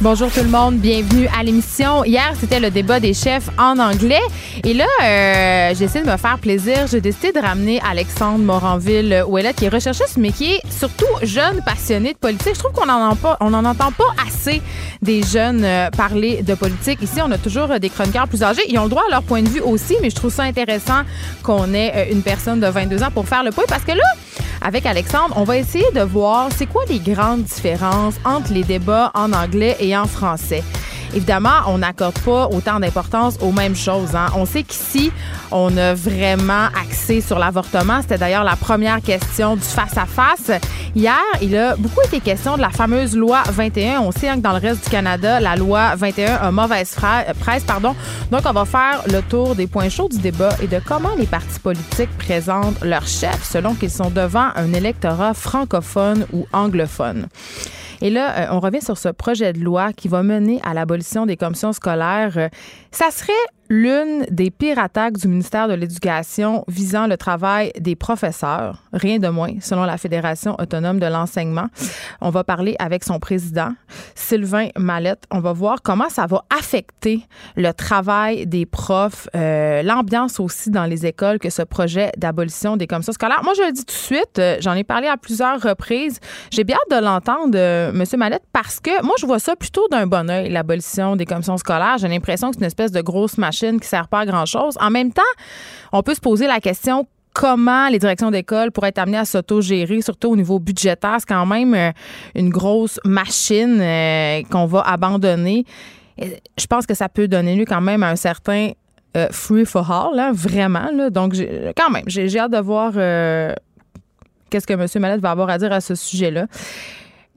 Bonjour tout le monde, bienvenue à l'émission. Hier, c'était le débat des chefs en anglais. Et là, euh, j'ai essayé de me faire plaisir. J'ai décidé de ramener Alexandre Moranville-Ouellet, qui est recherchiste, mais qui est surtout jeune, passionné de politique. Je trouve qu'on n'en entend pas assez des jeunes euh, parler de politique. Ici, on a toujours euh, des chroniqueurs plus âgés. Ils ont le droit à leur point de vue aussi, mais je trouve ça intéressant qu'on ait une personne de 22 ans pour faire le point. Parce que là, avec Alexandre, on va essayer de voir c'est quoi les grandes différences entre les débats en anglais et en français. Évidemment, on n'accorde pas autant d'importance aux mêmes choses. Hein. On sait qu'ici, on a vraiment axé sur l'avortement. C'était d'ailleurs la première question du face-à-face. Hier, il a beaucoup été question de la fameuse loi 21. On sait hein, que dans le reste du Canada, la loi 21 a mauvaise presse. Pardon. Donc, on va faire le tour des points chauds du débat et de comment les partis politiques présentent leurs chefs selon qu'ils sont devant un électorat francophone ou anglophone. Et là, euh, on revient sur ce projet de loi qui va mener à l'abolition des commissions scolaires. Euh, ça serait l'une des pires attaques du ministère de l'Éducation visant le travail des professeurs, rien de moins, selon la Fédération autonome de l'enseignement. On va parler avec son président, Sylvain Mallette. On va voir comment ça va affecter le travail des profs, euh, l'ambiance aussi dans les écoles que ce projet d'abolition des commissions scolaires. Moi, je le dis tout de suite, euh, j'en ai parlé à plusieurs reprises. J'ai bien hâte de l'entendre, euh, M. Mallette, parce que moi, je vois ça plutôt d'un bon oeil, l'abolition des commissions scolaires. J'ai l'impression que c'est une espèce de grosse machine qui ne sert pas à grand-chose. En même temps, on peut se poser la question comment les directions d'école pourraient être amenées à s'autogérer, surtout au niveau budgétaire? C'est quand même euh, une grosse machine euh, qu'on va abandonner. Je pense que ça peut donner lieu quand même à un certain euh, free for all, vraiment. Donc, quand même, j'ai hâte de voir qu'est-ce que M. Mallette va avoir à dire à ce sujet-là.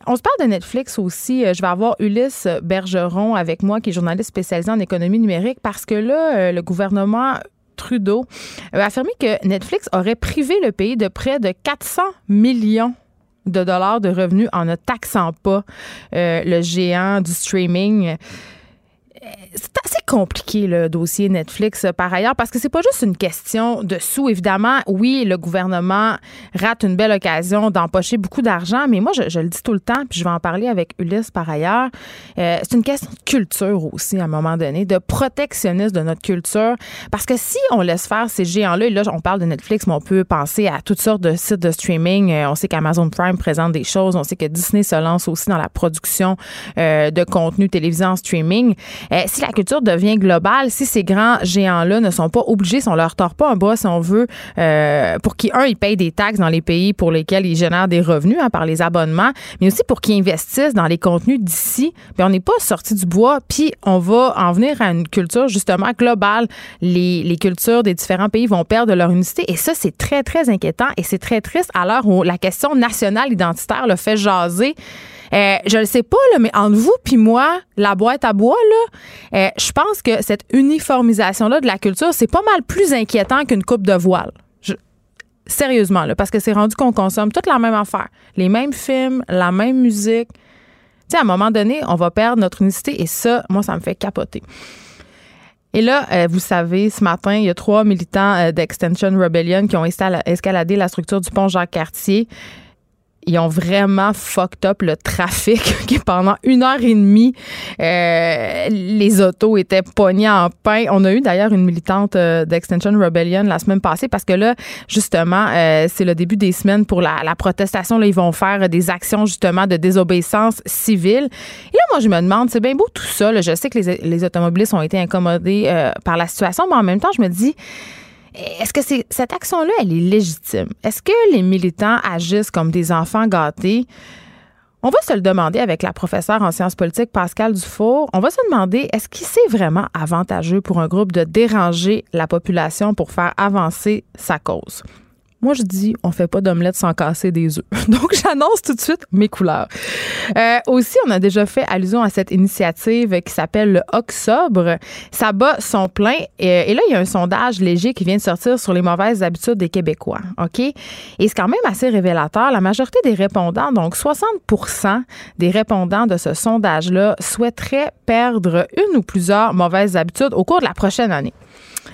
On se parle de Netflix aussi. Euh, je vais avoir Ulysse Bergeron avec moi, qui est journaliste spécialisé en économie numérique, parce que là, euh, le gouvernement Trudeau a affirmé que Netflix aurait privé le pays de près de 400 millions de dollars de revenus en ne taxant pas euh, le géant du streaming c'est assez compliqué le dossier Netflix euh, par ailleurs parce que c'est pas juste une question de sous. Évidemment oui le gouvernement rate une belle occasion d'empocher beaucoup d'argent mais moi je, le dis tout le temps puis je vais en parler avec Ulysse par ailleurs euh, c'est une question de culture aussi à un moment donné de protectionnisme de notre culture parce que si on laisse faire ces géants là et là on parle de Netflix mais on peut penser à toutes sortes de sites de streaming euh, on sait qu'Amazon Prime présente des choses on sait que Disney se lance aussi dans la production de contenu télévisé en streaming euh, si la culture devient globale, si ces grands géants-là ne sont pas obligés, si on leur tord pas un bras, si on veut, euh, pour qu'ils, un, ils payent des taxes dans les pays pour lesquels ils génèrent des revenus hein, par les abonnements, mais aussi pour qu'ils investissent dans les contenus d'ici, mais on n'est pas sorti du bois, puis on va en venir à une culture justement globale. Les, les cultures des différents pays vont perdre leur unicité et ça, c'est très, très inquiétant et c'est très triste à l'heure où la question nationale identitaire le fait jaser. Euh, je ne sais pas, là, mais entre vous puis moi, la boîte à bois, là, euh, je pense que cette uniformisation-là de la culture, c'est pas mal plus inquiétant qu'une coupe de voile. sérieusement, là, parce que c'est rendu qu'on consomme toute la même affaire. Les mêmes films, la même musique. Tu sais, à un moment donné, on va perdre notre unicité et ça, moi, ça me fait capoter. Et là, euh, vous savez, ce matin, il y a trois militants d'Extension Rebellion qui ont escaladé la structure du pont Jacques-Cartier ils ont vraiment fucked up le trafic pendant une heure et demie euh, les autos étaient pognées en pain. On a eu d'ailleurs une militante euh, d'Extension Rebellion la semaine passée parce que là justement euh, c'est le début des semaines pour la, protestation là ils vont faire des actions justement de désobéissance civile. Et là moi je me demande c'est bien beau tout ça je sais que les, les automobilistes ont été incommodés par la situation mais en même temps je me dis est-ce que cette action-là, elle est légitime? Est-ce que les militants agissent comme des enfants gâtés? On va se le demander avec la professeure en sciences politiques Pascal Dufour. On va se demander est-ce qu'il c'est vraiment avantageux pour un groupe de déranger la population pour faire avancer sa cause? Moi, je dis, on fait pas d'omelette sans casser des œufs. Donc, j'annonce tout de suite mes couleurs. Euh, aussi, on a déjà fait allusion à cette initiative qui s'appelle le Octobre. Ça bat son plein. Et, là, il y a un sondage léger qui vient de sortir sur les mauvaises habitudes des Québécois. OK? Et c'est quand même assez révélateur. La majorité des répondants, donc 60% des répondants de ce sondage-là, souhaiteraient perdre une ou plusieurs mauvaises habitudes au cours de la prochaine année.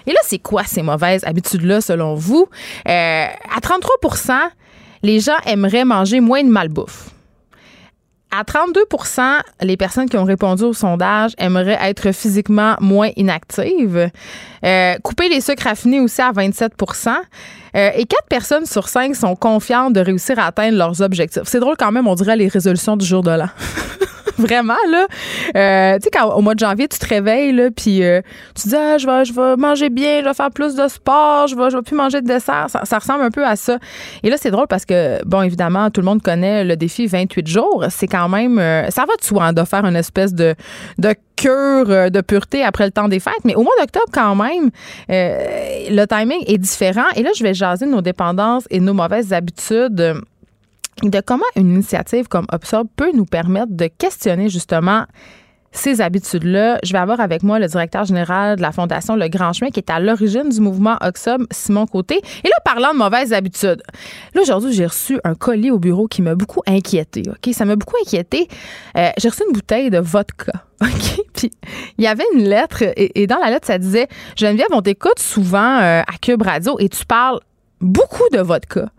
Et là, c'est quoi ces mauvaises habitudes-là, selon vous? Euh, à 33% les gens aimeraient manger moins de malbouffe. À 32% les personnes qui ont répondu au sondage aimeraient être physiquement moins inactives. Euh, couper les sucres raffinés aussi à 27% euh, et 4 personnes sur 5 sont confiantes de réussir à atteindre leurs objectifs. C'est drôle quand même, on dirait les résolutions du jour de l'an. Vraiment, là. Euh, tu sais, quand au mois de janvier, tu te réveilles, là, puis euh, tu dis, ah, je, vais, je vais manger bien, je vais faire plus de sport, je vais, je vais plus manger de dessert. Ça, ressemble un peu à ça. Et là, c'est drôle parce que, bon, évidemment, tout le monde connaît le défi 28 jours. C'est quand même, euh, ça va de soi hein, de faire une espèce de, de cure de pureté après le temps des fêtes. Mais au mois d'octobre, quand même, le timing est différent. Et là, je vais jaser nos dépendances et nos mauvaises habitudes de comment une initiative comme Obsorb peut nous permettre de questionner justement ces habitudes-là. Je vais avoir avec moi le directeur général de la Fondation Le Grand Chemin qui est à l'origine du mouvement Oxob, Simon Côté. Et là, parlant de mauvaises habitudes, là, aujourd'hui, j'ai reçu un colis au bureau qui m'a beaucoup inquiété. OK? Ça m'a beaucoup inquiété. Euh, j'ai reçu une bouteille de vodka. Puis, il y avait une lettre et, dans la lettre, ça disait Geneviève, on t'écoute souvent euh, à Cube Radio et tu parles beaucoup de vodka.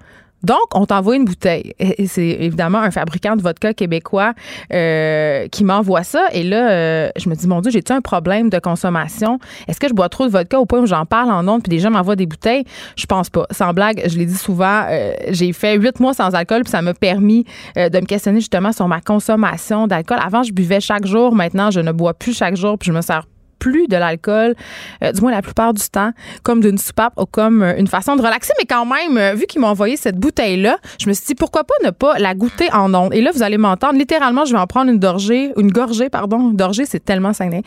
Donc, on t'envoie une bouteille. C'est évidemment un fabricant de vodka québécois euh, qui m'envoie ça. Et là, euh, je me dis, mon Dieu, j'ai-tu un problème de consommation? Est-ce que je bois trop de vodka au point où j'en parle en ondes puis des gens m'envoient des bouteilles? Je pense pas. Sans blague, je l'ai dit souvent, euh, j'ai fait huit mois sans alcool puis ça m'a permis de me questionner justement sur ma consommation d'alcool. Avant, je buvais chaque jour. Maintenant, je ne bois plus chaque jour puis je me sers plus de l'alcool, euh, du moins la plupart du temps, comme d'une soupape ou comme euh, une façon de relaxer. Mais quand même, euh, vu qu'ils m'ont envoyé cette bouteille-là, je me suis dit pourquoi pas ne pas la goûter en ondes? Et là, vous allez m'entendre. Littéralement, je vais en prendre une gorgée, une gorgée, pardon. Une gorgée, c'est tellement saigné.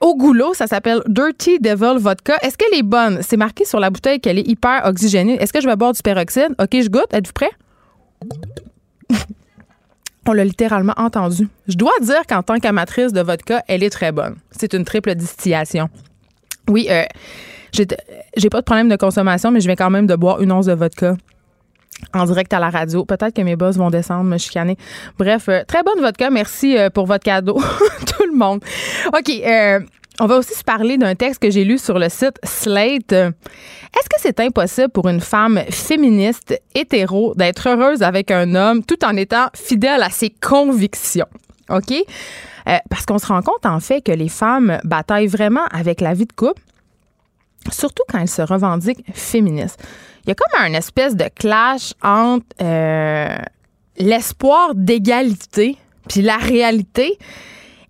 au goulot, ça s'appelle Dirty Devil Vodka. Est-ce qu'elle est bonne? C'est marqué sur la bouteille qu'elle est hyper oxygénée. Est-ce que je vais boire du peroxyde? OK, je goûte. Êtes-vous prêt? On l'a littéralement entendu. Je dois dire qu'en tant qu'amatrice de vodka, elle est très bonne. C'est une triple distillation. Oui, euh, j'ai pas de problème de consommation, mais je viens quand même de boire une once de vodka en direct à la radio. Peut-être que mes boss vont descendre, me chicaner. Bref, euh, très bonne vodka. Merci euh, pour votre cadeau, tout le monde. OK. On va aussi se parler d'un texte que j'ai lu sur le site Slate. Est-ce que c'est impossible pour une femme féministe hétéro d'être heureuse avec un homme tout en étant fidèle à ses convictions? OK? Euh, parce qu'on se rend compte en fait que les femmes bataillent vraiment avec la vie de couple, surtout quand elles se revendiquent féministes. Il y a comme un espèce de clash entre euh, l'espoir d'égalité puis la réalité.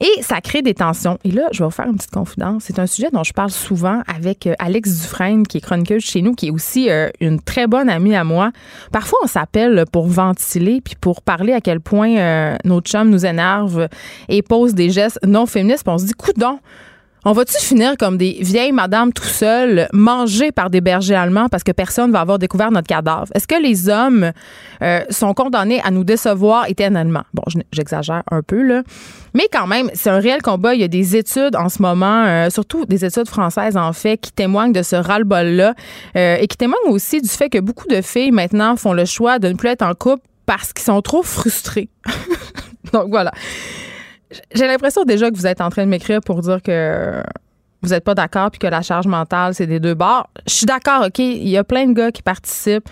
Et ça crée des tensions. Et là, je vais vous faire une petite confidence. C'est un sujet dont je parle souvent avec euh, Alex Dufresne, qui est chroniqueuse chez nous, qui est aussi euh, une très bonne amie à moi. Parfois, on s'appelle pour ventiler puis pour parler à quel point euh, notre chum nous énerve et pose des gestes non féministes. Puis on se dit, coudon, on va-tu finir comme des vieilles madames tout seules, mangées par des bergers allemands parce que personne va avoir découvert notre cadavre? Est-ce que les hommes euh, sont condamnés à nous décevoir éternellement? Bon, j'exagère un peu, là. Mais quand même, c'est un réel combat. Il y a des études en ce moment, euh, surtout des études françaises, en fait, qui témoignent de ce ras-le-bol-là euh, et qui témoignent aussi du fait que beaucoup de filles, maintenant, font le choix de ne plus être en couple parce qu'ils sont trop frustrés. Donc, voilà. J'ai l'impression déjà que vous êtes en train de m'écrire pour dire que vous n'êtes pas d'accord puis que la charge mentale, c'est des deux bords. Je suis d'accord, OK, il y a plein de gars qui participent,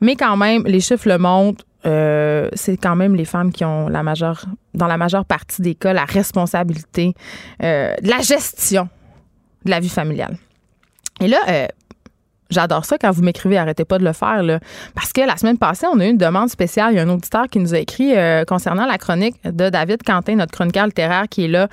mais quand même, les chiffres le montrent. Euh, c'est quand même les femmes qui ont la majeure, dans la majeure partie des cas, la responsabilité euh, de la gestion de la vie familiale. Et là, euh, J'adore ça quand vous m'écrivez, arrêtez pas de le faire. Là. Parce que la semaine passée, on a eu une demande spéciale. Il y a un auditeur qui nous a écrit euh, concernant la chronique de David Quentin, notre chroniqueur littéraire qui est là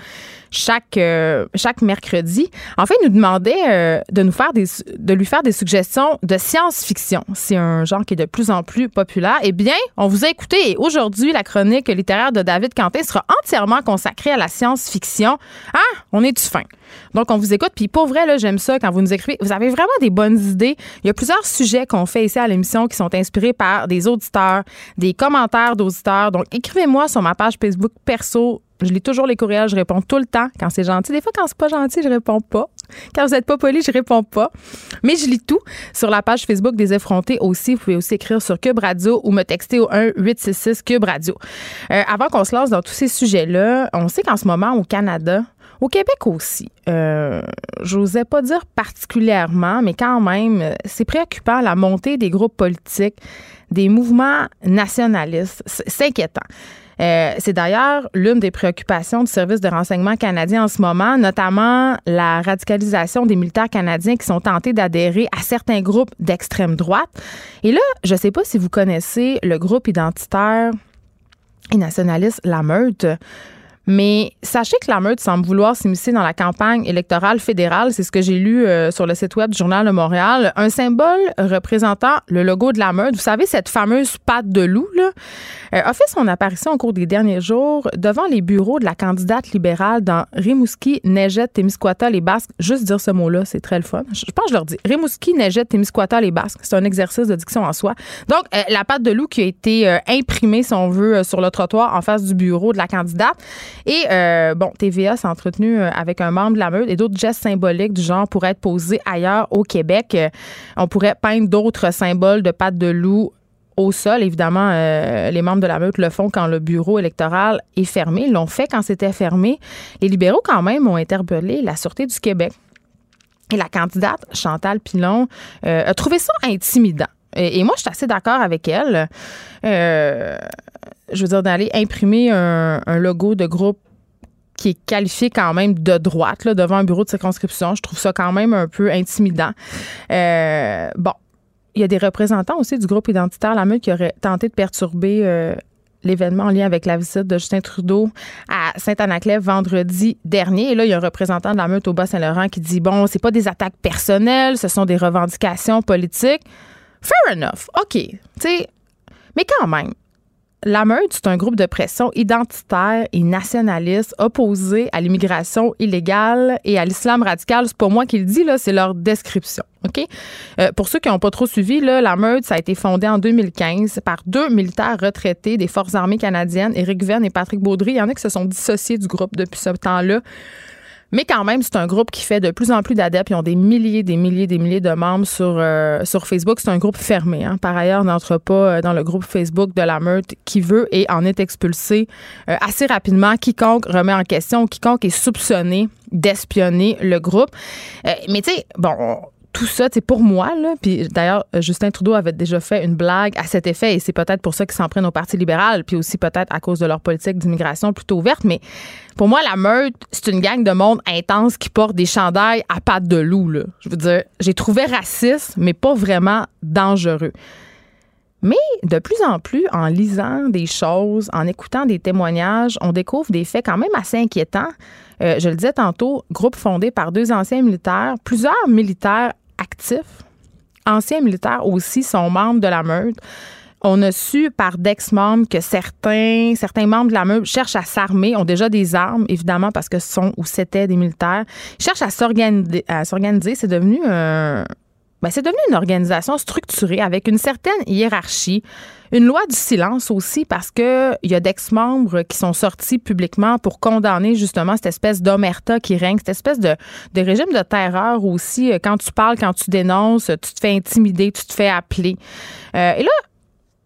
chaque, euh, chaque mercredi. En fait, il nous demandait euh, de, nous faire de lui faire des suggestions de science-fiction. C'est un genre qui est de plus en plus populaire. Eh bien, on vous a écouté et aujourd'hui, la chronique littéraire de David Quentin sera entièrement consacrée à la science-fiction. Ah, on est du fin? Donc, on vous écoute. Puis pour vrai, là, j'aime ça quand vous nous écrivez. Vous avez vraiment des bonnes idées. Il y a plusieurs sujets qu'on fait ici à l'émission qui sont inspirés par des auditeurs, des commentaires d'auditeurs. Donc, écrivez-moi sur ma page Facebook perso. Je lis toujours les courriels, je réponds tout le temps quand c'est gentil. Des fois, quand c'est pas gentil, je réponds pas. Quand vous n'êtes pas poli, je réponds pas. Mais je lis tout sur la page Facebook des effrontés aussi. Vous pouvez aussi écrire sur Cube Radio ou me texter au 1 866 Cube Radio. Euh, avant qu'on se lance dans tous ces sujets-là, on sait qu'en ce moment, au Canada, au Québec aussi, euh, j'osais pas dire particulièrement, mais quand même, c'est préoccupant la montée des groupes politiques, des mouvements nationalistes. C'est inquiétant. Euh, c'est d'ailleurs l'une des préoccupations du service de renseignement canadien en ce moment, notamment la radicalisation des militaires canadiens qui sont tentés d'adhérer à certains groupes d'extrême droite. Et là, je ne sais pas si vous connaissez le groupe identitaire et nationaliste La Meute. Mais sachez que la meute semble vouloir s'immiscer dans la campagne électorale fédérale. C'est ce que j'ai lu euh, sur le site web du Journal de Montréal. Un symbole représentant le logo de la meute. Vous savez, cette fameuse patte de loup, là, euh, a fait son apparition au cours des derniers jours devant les bureaux de la candidate libérale dans Rimouski, Neigette, Témiscouata, les Basques. Juste dire ce mot-là, c'est très le fun. Je, pense que je leur dis. Rimouski, Neigette, Témiscouata, les Basques. C'est un exercice de diction en soi. Donc, euh, la patte de loup qui a été imprimée, si on veut, sur le trottoir en face du bureau de la candidate. Et euh, bon, TVA s'est entretenu euh, avec un membre de la meute et d'autres gestes symboliques du genre pourraient être posés ailleurs au Québec. Euh, on pourrait peindre d'autres symboles de pattes de loup au sol. Évidemment, les membres de la meute le font quand le bureau électoral est fermé. Ils l'ont fait quand c'était fermé. Les libéraux, quand même, ont interpellé la Sûreté du Québec. Et la candidate, Chantal Pilon, a trouvé ça intimidant. Et, moi, je suis assez d'accord avec elle. je veux dire, d'aller imprimer un logo de groupe qui est qualifié quand même de droite là, devant un bureau de circonscription. Je trouve ça quand même un peu intimidant. Euh, bon, il y a des représentants aussi du groupe identitaire La Meute qui auraient tenté de perturber euh, l'événement en lien avec la visite de Justin Trudeau à Saint-Anaclève vendredi dernier. Et là, il y a un représentant de la Meute au Bas-Saint-Laurent qui dit bon, c'est pas des attaques personnelles, ce sont des revendications politiques. Fair enough. OK. Tu sais, mais quand même, la Meute, c'est un groupe de pression identitaire et nationaliste opposé à l'immigration illégale et à l'islam radical. C'est pas moi qui le dis, là, c'est leur description. OK? Euh, pour ceux qui n'ont pas trop suivi, là, la Meute, ça a été fondé en 2015 par deux militaires retraités des Forces armées canadiennes, Éric Venn et Patrick Baudry. Il y en a qui se sont dissociés du groupe depuis ce temps-là. Mais quand même, c'est un groupe qui fait de plus en plus d'adeptes. Ils ont des milliers, des milliers, des milliers de membres sur, euh, sur Facebook. C'est un groupe fermé. Hein. Par ailleurs, n'entre pas euh, dans le groupe Facebook de la meute qui veut et en est expulsé euh, assez rapidement. Quiconque remet en question, quiconque est soupçonné d'espionner le groupe. mais tu sais, bon, tout ça, c'est pour moi, là. Puis d'ailleurs, Justin Trudeau avait déjà fait une blague à cet effet et c'est peut-être pour ça qu'ils s'en prennent au Parti libéral, puis aussi peut-être à cause de leur politique d'immigration plutôt ouverte. Mais pour moi, la meute, c'est une gang de monde intense qui porte des chandails à pattes de loup, là. Je veux dire, j'ai trouvé raciste, mais pas vraiment dangereux. Mais de plus en plus, en lisant des choses, en écoutant des témoignages, on découvre des faits quand même assez inquiétants. Euh, je le disais tantôt, groupe fondé par deux anciens militaires, plusieurs militaires actifs, anciens militaires aussi, sont membres de la meute. On a su par d'ex-membres que certains, membres de la meute cherchent à s'armer, ont déjà des armes, évidemment, parce que ce sont ou c'était des militaires. cherchent à s'organiser. C'est devenu un ben, c'est devenu une organisation structurée avec une certaine hiérarchie, une loi du silence aussi parce que il y a d'ex-membres qui sont sortis publiquement pour condamner justement cette espèce d'omerta qui règne, cette espèce de, régime de terreur aussi. Euh, quand tu parles, quand tu dénonces, tu te fais intimider, tu te fais appeler. Euh, et là,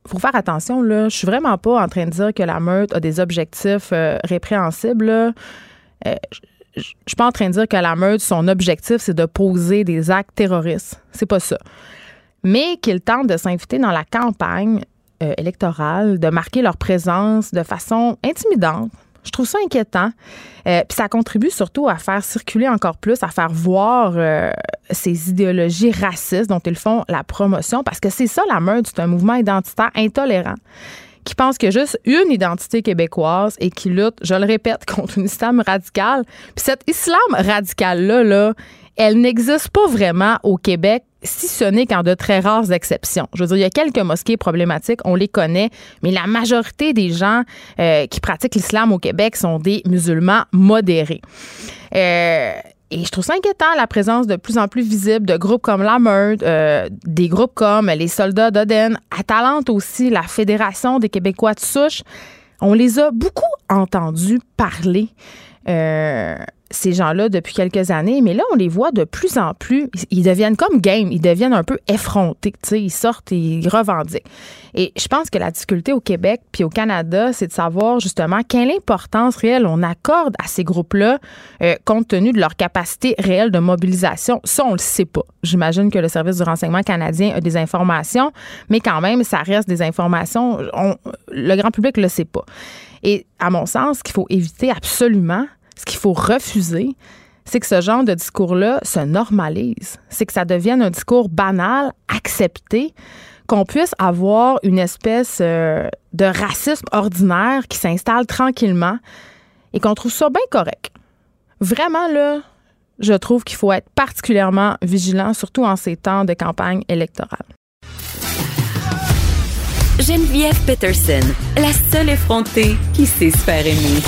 faut faire attention là. Je suis vraiment pas en train de dire que la meute a des objectifs euh, répréhensibles je suis pas en train de dire que la meute, son objectif, c'est de poser des actes terroristes. C'est pas ça. Mais qu'ils tentent de s'inviter dans la campagne euh, électorale, de marquer leur présence de façon intimidante. Je trouve ça inquiétant. Euh, puis ça contribue surtout à faire circuler encore plus, à faire voir euh, ces idéologies racistes dont ils font la promotion, parce que c'est ça la meute, c'est un mouvement identitaire intolérant qui pense qu'il y a juste une identité québécoise et qui lutte, je le répète, contre un islam radical. Puis cet islam radical-là, là, elle n'existe pas vraiment au Québec, si ce n'est qu'en de très rares exceptions. Je veux dire, il y a quelques mosquées problématiques, on les connaît, mais la majorité des gens euh, qui pratiquent l'islam au Québec sont des musulmans modérés. Euh, et je trouve ça inquiétant la présence de plus en plus visible de groupes comme la Meurthe, euh, des groupes comme les Soldats d'Oden, Atalante aussi, la Fédération des Québécois de souche. On les a beaucoup entendus parler. Euh, ces gens-là depuis quelques années, mais là, on les voit de plus en plus. Ils deviennent comme game, ils deviennent un peu effrontés. Ils sortent et ils revendiquent. Et je pense que la difficulté au Québec puis au Canada, c'est de savoir justement quelle importance réelle on accorde à ces groupes-là euh, compte tenu de leur capacité réelle de mobilisation. Ça, on le sait pas. J'imagine que le service du renseignement canadien a des informations, mais quand même, ça reste des informations. le grand public le sait pas. Et à mon sens, qu'il faut éviter absolument, ce qu'il faut refuser, c'est que ce genre de discours-là se normalise. C'est que ça devienne un discours banal, accepté, qu'on puisse avoir une espèce euh, de racisme ordinaire qui s'installe tranquillement et qu'on trouve ça bien correct. Vraiment, là, je trouve qu'il faut être particulièrement vigilant, surtout en ces temps de campagne électorale. Geneviève Peterson, la seule effrontée qui sait se faire aimer.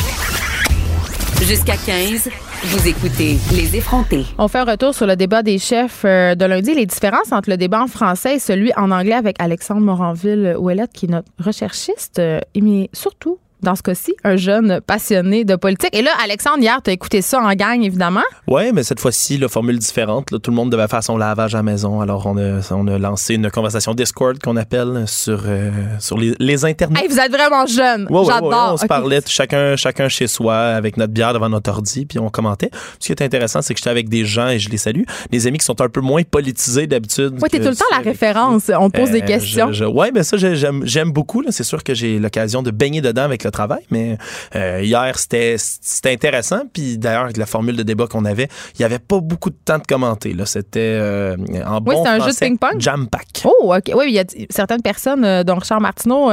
Jusqu'à 15, vous écoutez Les effrontés. On fait un retour sur le débat des chefs euh, de lundi, les différences entre le débat en français et celui en anglais avec Alexandre Moranville-Ouellette, qui est notre recherchiste, euh, mais surtout dans ce cas-ci, un jeune passionné de politique. Et là, Alexandre, hier, tu as écouté ça en gang, évidemment. Oui, mais cette fois-ci, la formule différente. tout le monde devait faire son lavage à la maison. Alors, on a, on a lancé une conversation Discord qu'on appelle sur, euh, sur les, les internets. Hey, vous êtes vraiment jeune. J'adore. on se parlait chacun, chacun chez soi avec notre bière devant notre ordi, puis on commentait. Ce qui est intéressant, c'est que j'étais avec des gens et je les salue. Des amis qui sont un peu moins politisés d'habitude. Oui, t'es tout le temps la référence. On te pose des euh, questions. Oui, mais ça, j'aime beaucoup. C'est sûr que j'ai l'occasion de baigner dedans avec le travail. Mais euh, hier, c'était intéressant. Puis d'ailleurs, avec la formule de débat qu'on avait, il n'y avait pas beaucoup de temps de commenter. C'était euh, en bon Oui, un jeu de ping-pong? Jam-pack. Oh, OK. Oui, il y a certaines personnes, euh, dont Richard Martineau,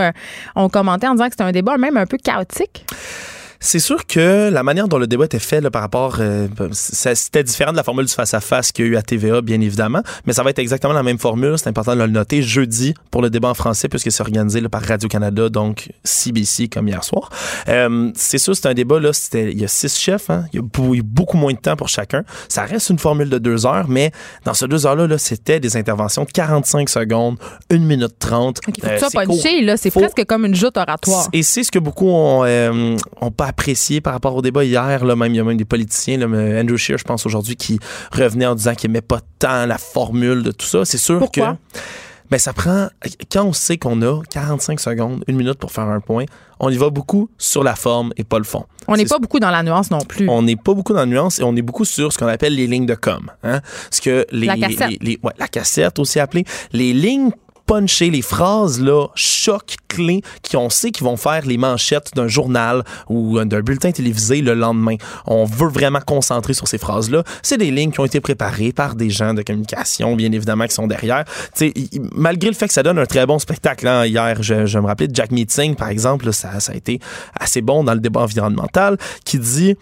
ont commenté en disant que c'était un débat même un peu chaotique. C'est sûr que la manière dont le débat était fait là, par rapport, euh, c'était différent de la formule du face-à-face qu'il y a eu à TVA, bien évidemment, mais ça va être exactement la même formule. C'est important de le noter jeudi pour le débat en français, puisque c'est organisé là, par Radio-Canada, donc CBC, comme hier soir. Euh, c'est sûr, c'est un débat, là, il y a six chefs, hein, il, y a beaucoup moins de temps pour chacun. Ça reste une formule de deux heures, mais dans ces deux heures-là, -là, c'était des interventions de 45 secondes, une minute 30. Il faut que euh, ça là, c'est presque comme une joute oratoire. Et c'est ce que beaucoup ont, euh, ont pas apprécié par rapport au débat hier. Là, même, il y a même des politiciens, là, Andrew Scheer, je pense, aujourd'hui, qui revenait en disant qu'il n'aimait pas tant la formule de tout ça. C'est sûr Pourquoi? que. Ben, ça prend. Quand on sait qu'on a 45 secondes, une minute pour faire un point, on y va beaucoup sur la forme et pas le fond. On n'est pas beaucoup dans la nuance non plus. On n'est pas beaucoup dans la nuance et on est beaucoup sur ce qu'on appelle les lignes de com. Hein? Ce que les, la cassette. ouais, la cassette aussi appelée. Les lignes puncher les phrases là, choc clés qui on sait qu'ils vont faire les manchettes d'un journal ou d'un bulletin télévisé le lendemain. On veut vraiment concentrer sur ces phrases-là. C'est des lignes qui ont été préparées par des gens de communication, bien évidemment, qui sont derrière. T'sais, malgré le fait que ça donne un très bon spectacle, hein, hier, je, me rappelais de Jack Meeting, par exemple, ça, ça a été assez bon dans le débat environnemental, qui dit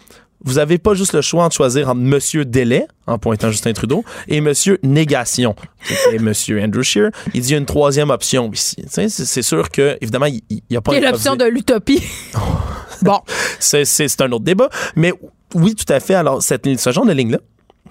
vous n'avez pas juste le choix de choisir entre Monsieur Délai, en pointant Justin Trudeau, et Monsieur Négation, qui Monsieur Andrew Scheer. Il dit une troisième option ici. C'est sûr que, évidemment, il n'y a pas... L'option de l'utopie? bon. C'est un autre débat. Mais oui, tout à fait. Alors, cette, ce genre de ligne-là,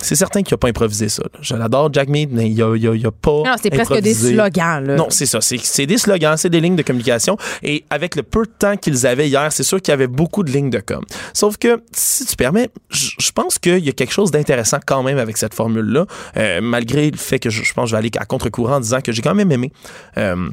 c'est certain qu'il n'a pas improvisé ça. Je l'adore, Jack Mead, mais il n'a a, pas. Non, c'est presque des slogans. Là. Non, c'est ça. C'est des slogans, c'est des lignes de communication. Et avec le peu de temps qu'ils avaient hier, c'est sûr qu'il y avait beaucoup de lignes de com. Sauf que, si tu permets, je pense qu'il y a quelque chose d'intéressant quand même avec cette formule-là, euh, malgré le fait que je, pense que je vais aller à contre-courant en disant que j'ai quand même aimé. Euh,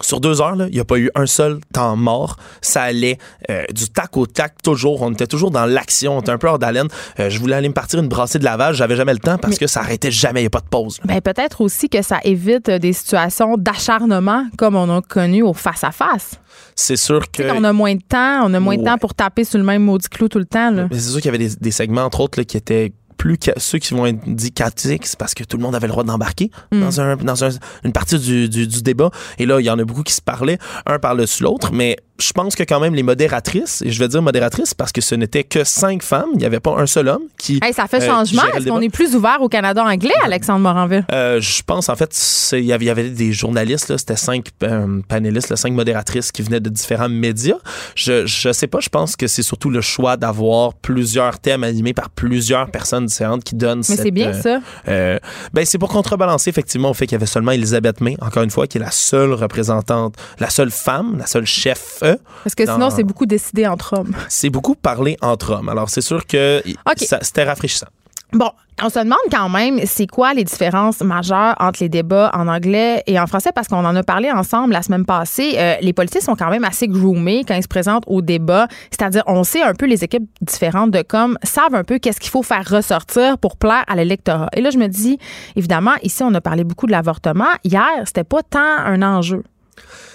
sur deux heures, il n'y a pas eu un seul temps mort. Ça allait euh, du tac au tac, toujours. On était toujours dans l'action. On était un peu hors d'haleine. Euh, je voulais aller me partir une brassée de lavage. J'avais jamais le temps parce que ça arrêtait jamais. Il n'y a pas de pause. Ben, peut-être aussi que ça évite des situations d'acharnement comme on a connu au face-à-face. C'est sûr que. on a moins de temps, on a moins de temps pour taper sur le même maudit clou tout le temps. C'est sûr qu'il y avait des, des segments, entre autres, là, qui étaient plus que ceux qui vont être dit c'est parce que tout le monde avait le droit d'embarquer mm. dans, un, dans un, une partie du, du, du, débat. Et là, il y en a beaucoup qui se parlaient un par-dessus l'autre, mais je pense que quand même les modératrices, et je vais dire modératrices parce que ce n'était que cinq femmes, il n'y avait pas un seul homme qui. ça fait euh, changement. Est-ce qu'on est plus ouvert au Canada anglais, Alexandre Moranville? Euh, je pense, en fait, il y avait des journalistes, c'était cinq euh, panélistes, cinq modératrices qui venaient de différents médias. Je, je sais pas, je pense que c'est surtout le choix d'avoir plusieurs thèmes animés par plusieurs personnes différentes qui donnent Mais c'est bien euh, ça. euh, ben c'est pour contrebalancer effectivement au fait qu'il y avait seulement Elisabeth May, encore une fois, qui est la seule représentante, la seule femme, la seule chef. euh, Parce que dans- sinon, c'est beaucoup décidé entre hommes. C'est beaucoup parlé entre hommes. Alors c'est sûr que y- Ok. ça- c'était rafraîchissant. Bon, on se demande quand même, c'est quoi les différences majeures entre les débats en anglais et en français? Parce qu'on en a parlé ensemble la semaine passée. Euh, les politiciens sont quand même assez groomés quand ils se présentent au débat. C'est-à-dire, on sait un peu les équipes différentes de com savent un peu qu'est-ce qu'il faut faire ressortir pour plaire à l'électorat. Et là, je me dis, évidemment, ici, on a parlé beaucoup de l'avortement. Hier, c'était pas tant un enjeu.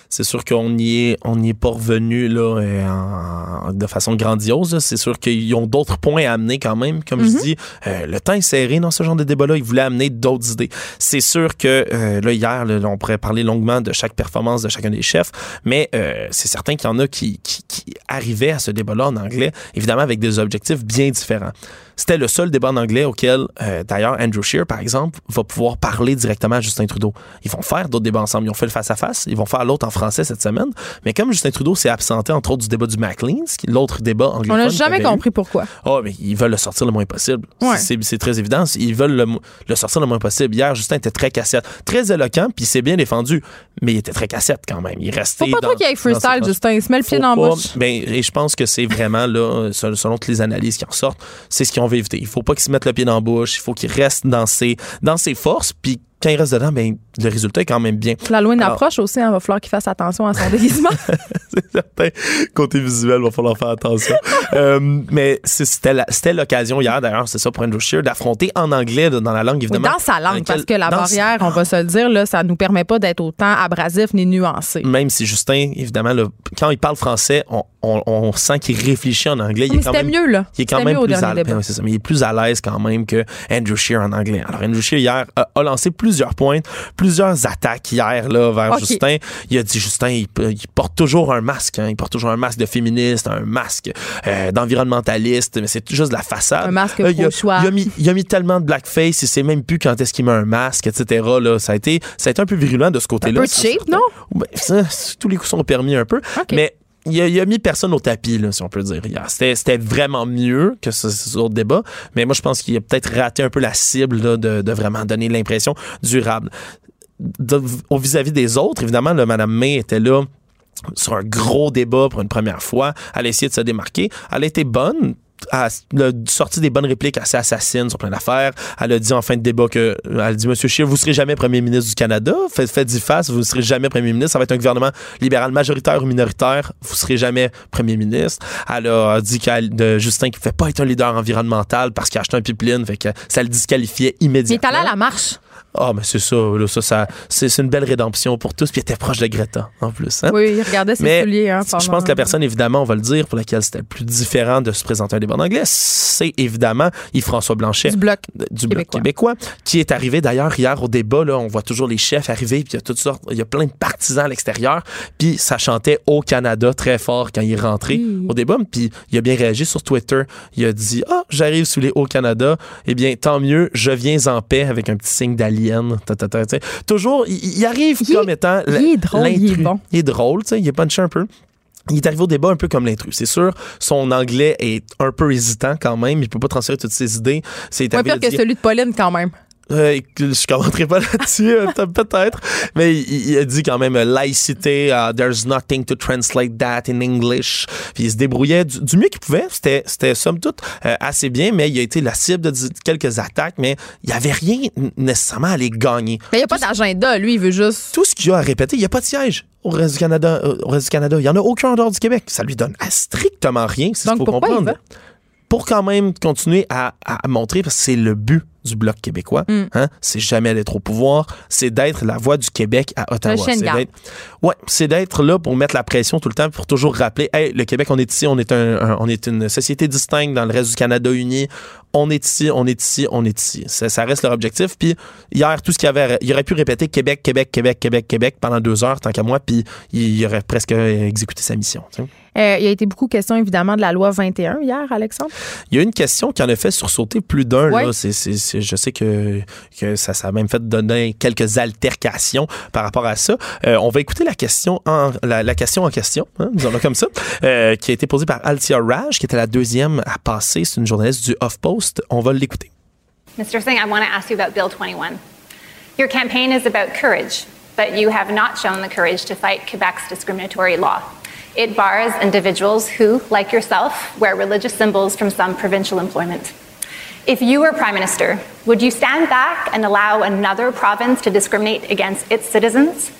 C'est sûr qu'on n'y est, on est pas revenu là, euh, en- de façon grandiose. C'est sûr qu'ils ont d'autres points à amener quand même. Comme Mhm. je dis, euh, le temps est serré dans ce genre de débat-là. Ils voulaient amener d'autres idées. C'est sûr que euh, là, hier, là, on pourrait parler longuement de chaque performance de chacun des chefs, mais euh, c'est certain qu'il y en a qui, qui, qui arrivaient à ce débat-là en anglais, évidemment avec des objectifs bien différents. C'était le seul débat en anglais auquel, euh, d'ailleurs, Andrew Scheer, par exemple, va pouvoir parler directement à Justin Trudeau. Ils vont faire d'autres débats ensemble. Ils ont fait le face-à-face. Ils vont faire l'autre en français cette semaine. Mais comme Justin Trudeau s'est absenté, entre autres, du débat du est l'autre débat On anglophone. n'a jamais eu, compris pourquoi. Oh, mais ils veulent le sortir le moins possible. Ouais. C'est c'est très évident. Ils veulent le, sortir le moins possible. Hier, Justin était très cassette, très éloquent, puis il s'est bien défendu, mais il était très cassette quand même. Il restait. Faut pas dans- trop qu'il y ait dans ses freestyle. Justin. Il se met le pied dans la bouche. ben, et je pense que c'est vraiment, là, selon selon toutes les analyses qui en sortent, c'est ce qu'ils ont Il faut pas qu'ils se mettent le pied dans la bouche. Il faut qu'ils restent dans ses, dans ses forces. Puis quand ils restent dedans, ben, le résultat est quand même bien. L'Halloween Alors- approche aussi, il va falloir qu'il fasse attention à son déguisement. c'est certain. Côté visuel, va falloir faire attention. Euh, mais c'était la- l'occasion hier, d'ailleurs, c'est ça pour Andrew Scheer, d'affronter en anglais, dans la langue, Oui, évidemment. dans sa langue, Lequel- parce que la barrière, on va se le dire, là, ça nous permet pas d'être autant abrasif ni nuancé. Même si Justin, évidemment, là, quand il parle français, on, on- on sent qu'il réfléchit en anglais. Il est quand c'était même mieux, là. Il est quand même plus à, mais il est plus à l'aise quand même que Andrew Scheer en anglais. Alors Andrew Scheer hier a, a lancé plusieurs points, plusieurs attaques hier là vers. Justin. Il a dit Justin, il, il porte toujours un masque, hein. il porte toujours un masque de féministe, un masque euh, d'environnementaliste, mais c'est juste de la façade. Un masque Euh, il, a, il a mis, il a mis tellement de blackface, il sait même plus quand est-ce qu'il met un masque, etc. Là, ça a été, ça a été un peu virulent de ce Un côté-là. peu c'est cheap, non? Ben, ça, tous les coups sont permis un peu. Mais il a, il a mis personne au tapis, là, si on peut dire. C'était, vraiment mieux que ce, ce autre débat. Mais moi, je pense qu'il a peut-être raté un peu la cible là, de, vraiment donner l'impression durable. Au vis-à-vis des autres, évidemment, là, Mme May était là sur un gros débat pour une première fois. Elle a essayé de se démarquer. Elle a été bonne. Elle a sorti des bonnes répliques assez assassines sur plein d'affaires. Elle a dit en fin de débat que, elle a dit, Monsieur Scheer, vous serez jamais premier ministre du Canada. Faites, faites y face, vous ne serez jamais premier ministre. Ça va être un gouvernement libéral majoritaire ou minoritaire. Vous serez jamais premier ministre. Elle a dit qu'elle, de Justin qui ne pouvait pas être un leader environnemental parce qu'il a acheté un pipeline. Fait que ça le disqualifiait Il est immédiatement. allé à la marche. Ah, mais c'est ça, là, ça, ça c'est, une belle rédemption pour tous. Puis il était proche de Greta, en plus. hein. Oui, il regardait ses Mais souliers. Hein, je pense que la personne, évidemment, on va le dire, pour laquelle c'était le plus différent de se présenter à un débat en anglais, c'est évidemment Yves-François Blanchet Du bloc. du Bloc québécois. québécois, qui est arrivé d'ailleurs hier au débat. Là, on voit toujours les chefs arriver, puis il y a toutes sortes, il y a plein de partisans à l'extérieur. Puis ça chantait au Canada très fort quand il est rentré au débat. Puis il a bien réagi sur Twitter. Il a dit Ah, j'arrive sous les hauts Canada. Eh bien, tant mieux, je viens en paix avec un petit signe Ta, ta, ta. Toujours, il, il arrive Il comme étant il est drôle, il est bon. Il est drôle, tu sais, il est punché un peu. Il est arrivé au débat un peu comme l'intrus. C'est sûr, son anglais est un peu hésitant quand même. Il peut pas transférer toutes ses idées. C'est pire que celui de Pauline, quand même. Euh, je commenterai pas là-dessus, euh, peut-être. Mais il, il a dit quand même euh, laïcité, uh, there's nothing to translate that in English. Puis il se débrouillait du, du mieux qu'il pouvait. C'était, c'était somme toute euh, assez bien, mais il a été la cible de quelques attaques, mais il n'y avait rien nécessairement à les gagner. Mais il n'y a pas d'agenda. Lui, il veut juste. Tout ce qu'il a à répéter, il n'y a pas de siège au reste du Canada. euh, au reste du Canada. Il n'y en a aucun en dehors du Québec. Ça lui donne à strictement rien. C'est ce Donc, qu'il faut pourquoi il comprendre. Pour quand même continuer à, à montrer, parce que c'est le but du Bloc québécois, Mm. hein, c'est jamais d'être au pouvoir, c'est d'être la voix du Québec à Ottawa. C'est d'être- Ouais, c'est d'être là pour mettre la pression tout le temps, pour toujours rappeler, hey, le Québec, on est ici, on est un, un- on est une société distincte dans le reste du Canada uni. On est ici, on est ici, on est ici. Ça, ça reste leur objectif. Puis hier, tout ce qu'il y avait, il aurait pu répéter Québec, Québec, Québec, Québec, Québec pendant deux heures, tant qu'à moi, puis il aurait presque exécuté sa mission. tu sais. Euh, il y a été beaucoup question, évidemment, de la loi 21 hier, Alexandre. Il y a une question qui en a fait sursauter plus d'un. Ouais. je sais que, que ça, ça a même fait donner quelques altercations par rapport à ça. Euh, on va écouter la question en, la, la question en question, hein, disons-le comme ça, euh, qui a été posée par Altia Raj, qui était la deuxième à passer. C'est une journaliste du HuffPost. On va l'écouter. Mr. Singh, I want to ask you about Bill 21. Your campaign is about courage, but you have not shown the courage to fight Quebec's discriminatory law. It bars individuals who, like yourself, wear religious symbols from some provincial employment. If you were Prime Minister, would you stand back and allow another province to discriminate against its citizens?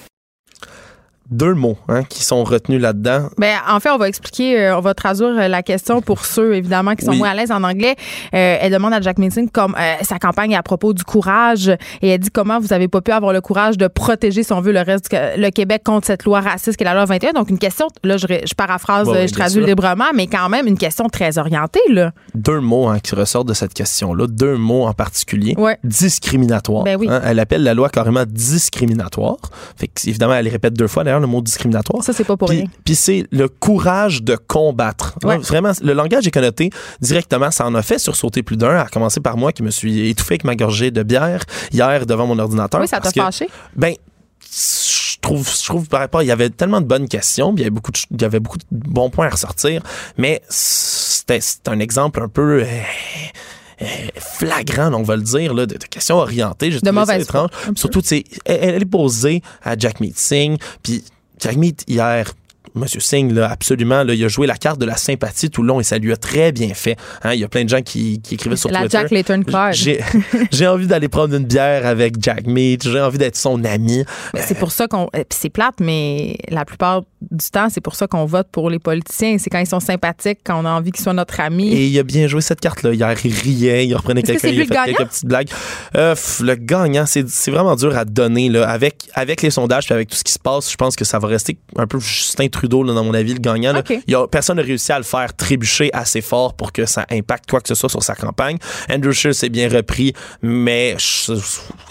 Deux mots hein, qui sont retenus là-dedans. Ben, en fait, on va expliquer, euh, on va traduire euh, la question pour ceux, évidemment, qui sont Oui. moins à l'aise en anglais. Euh, elle demande à Jack Meeting comme sa campagne à propos du courage et elle dit comment vous avez pas pu avoir le courage de protéger, si on veut, le reste du le Québec contre cette loi raciste qui est la loi 21. Donc, une question, là, je, paraphrase, Ouais, je traduis sûr. librement, mais quand même une question très orientée, là. Deux mots hein, qui ressortent de cette question-là, deux mots en particulier. Ouais. Discriminatoire. Ben oui. hein. elle appelle la loi carrément discriminatoire. Fait que, évidemment, elle répète deux fois d'ailleurs le mot discriminatoire. Ça, c'est pas pour Puis- rien. Puis c'est le courage de combattre. Ouais. Là, Vraiment, le langage est connoté directement. Ça en a fait sursauter plus d'un, à commencer par moi qui me suis étouffé avec ma gorgée de bière hier devant mon ordinateur. Oui, ça t'a fâché? Ben, je trouve, je trouve par rapport, il y avait tellement de bonnes questions, puis il y avait beaucoup de, il y avait beaucoup de bons points à ressortir, mais c'était un exemple un peu euh, flagrant, on va le dire, là, de, de questions orientées. J'ai De mauvaise étrange. Surtout, elle, elle est posée à Jack Meet Singh, puis Jack Meet hier. Monsieur Singh, là, absolument, là, il a joué la carte de la sympathie tout le long et ça lui a très bien fait. Hein, il y a plein de gens qui, qui écrivaient sur La Twitter. Jack Layton Card. J'ai envie d'aller prendre une bière avec Jack Meat. J'ai envie d'être son ami. C'est pour ça qu'on. euh, c'est plate, mais la plupart du temps, c'est pour ça qu'on vote pour les politiciens. C'est quand ils sont sympathiques, quand on a envie qu'ils soient notre ami. Et il a bien joué cette carte-là. Hier, il riait, il reprenait quelqu'un, il a fait gagnant? quelques petites blagues. Euh, le gagnant, c'est c'est vraiment dur à donner. Là. Avec, avec les sondages puis avec tout ce qui se passe, je pense que ça va rester un peu Justin Trudeau, là, dans mon avis, le gagnant. là. OK. Il y a, personne n'a réussi à le faire trébucher assez fort pour que ça impacte quoi que ce soit sur sa campagne. Andrew Scheer s'est bien repris, mais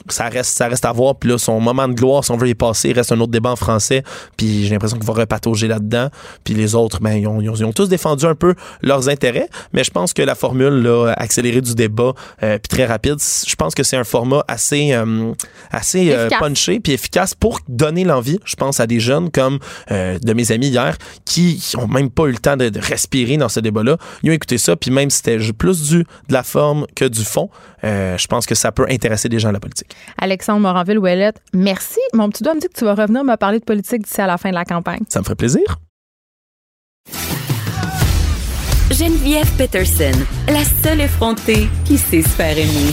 ça reste, ça reste à voir. Puis là, son moment de gloire, si on veut y passer, il reste un autre débat en français. Puis j'ai l'impression qu'il va repatauger là-dedans. Puis les autres, ben, ils ont, ils ont- ils ont tous défendu un peu leurs intérêts. Mais je pense que la formule là, accélérée du débat, euh, puis très rapide, je pense que c'est un format assez, euh, assez euh, punché puis efficace pour donner l'envie, je pense, à des jeunes comme de mes amis hier qui ont même pas eu le temps de, de respirer dans ce débat-là. Ils ont écouté ça, puis même si c'était plus du de la forme que du fond, euh, je pense que ça peut intéresser des gens à la politique. Alexandre Moranville-Ouellette, merci. Mon petit doigt me dit que tu vas revenir me parler de politique d'ici à la fin de la campagne. Ça me ferait plaisir. Geneviève Peterson, la seule effrontée qui sait se faire aimer.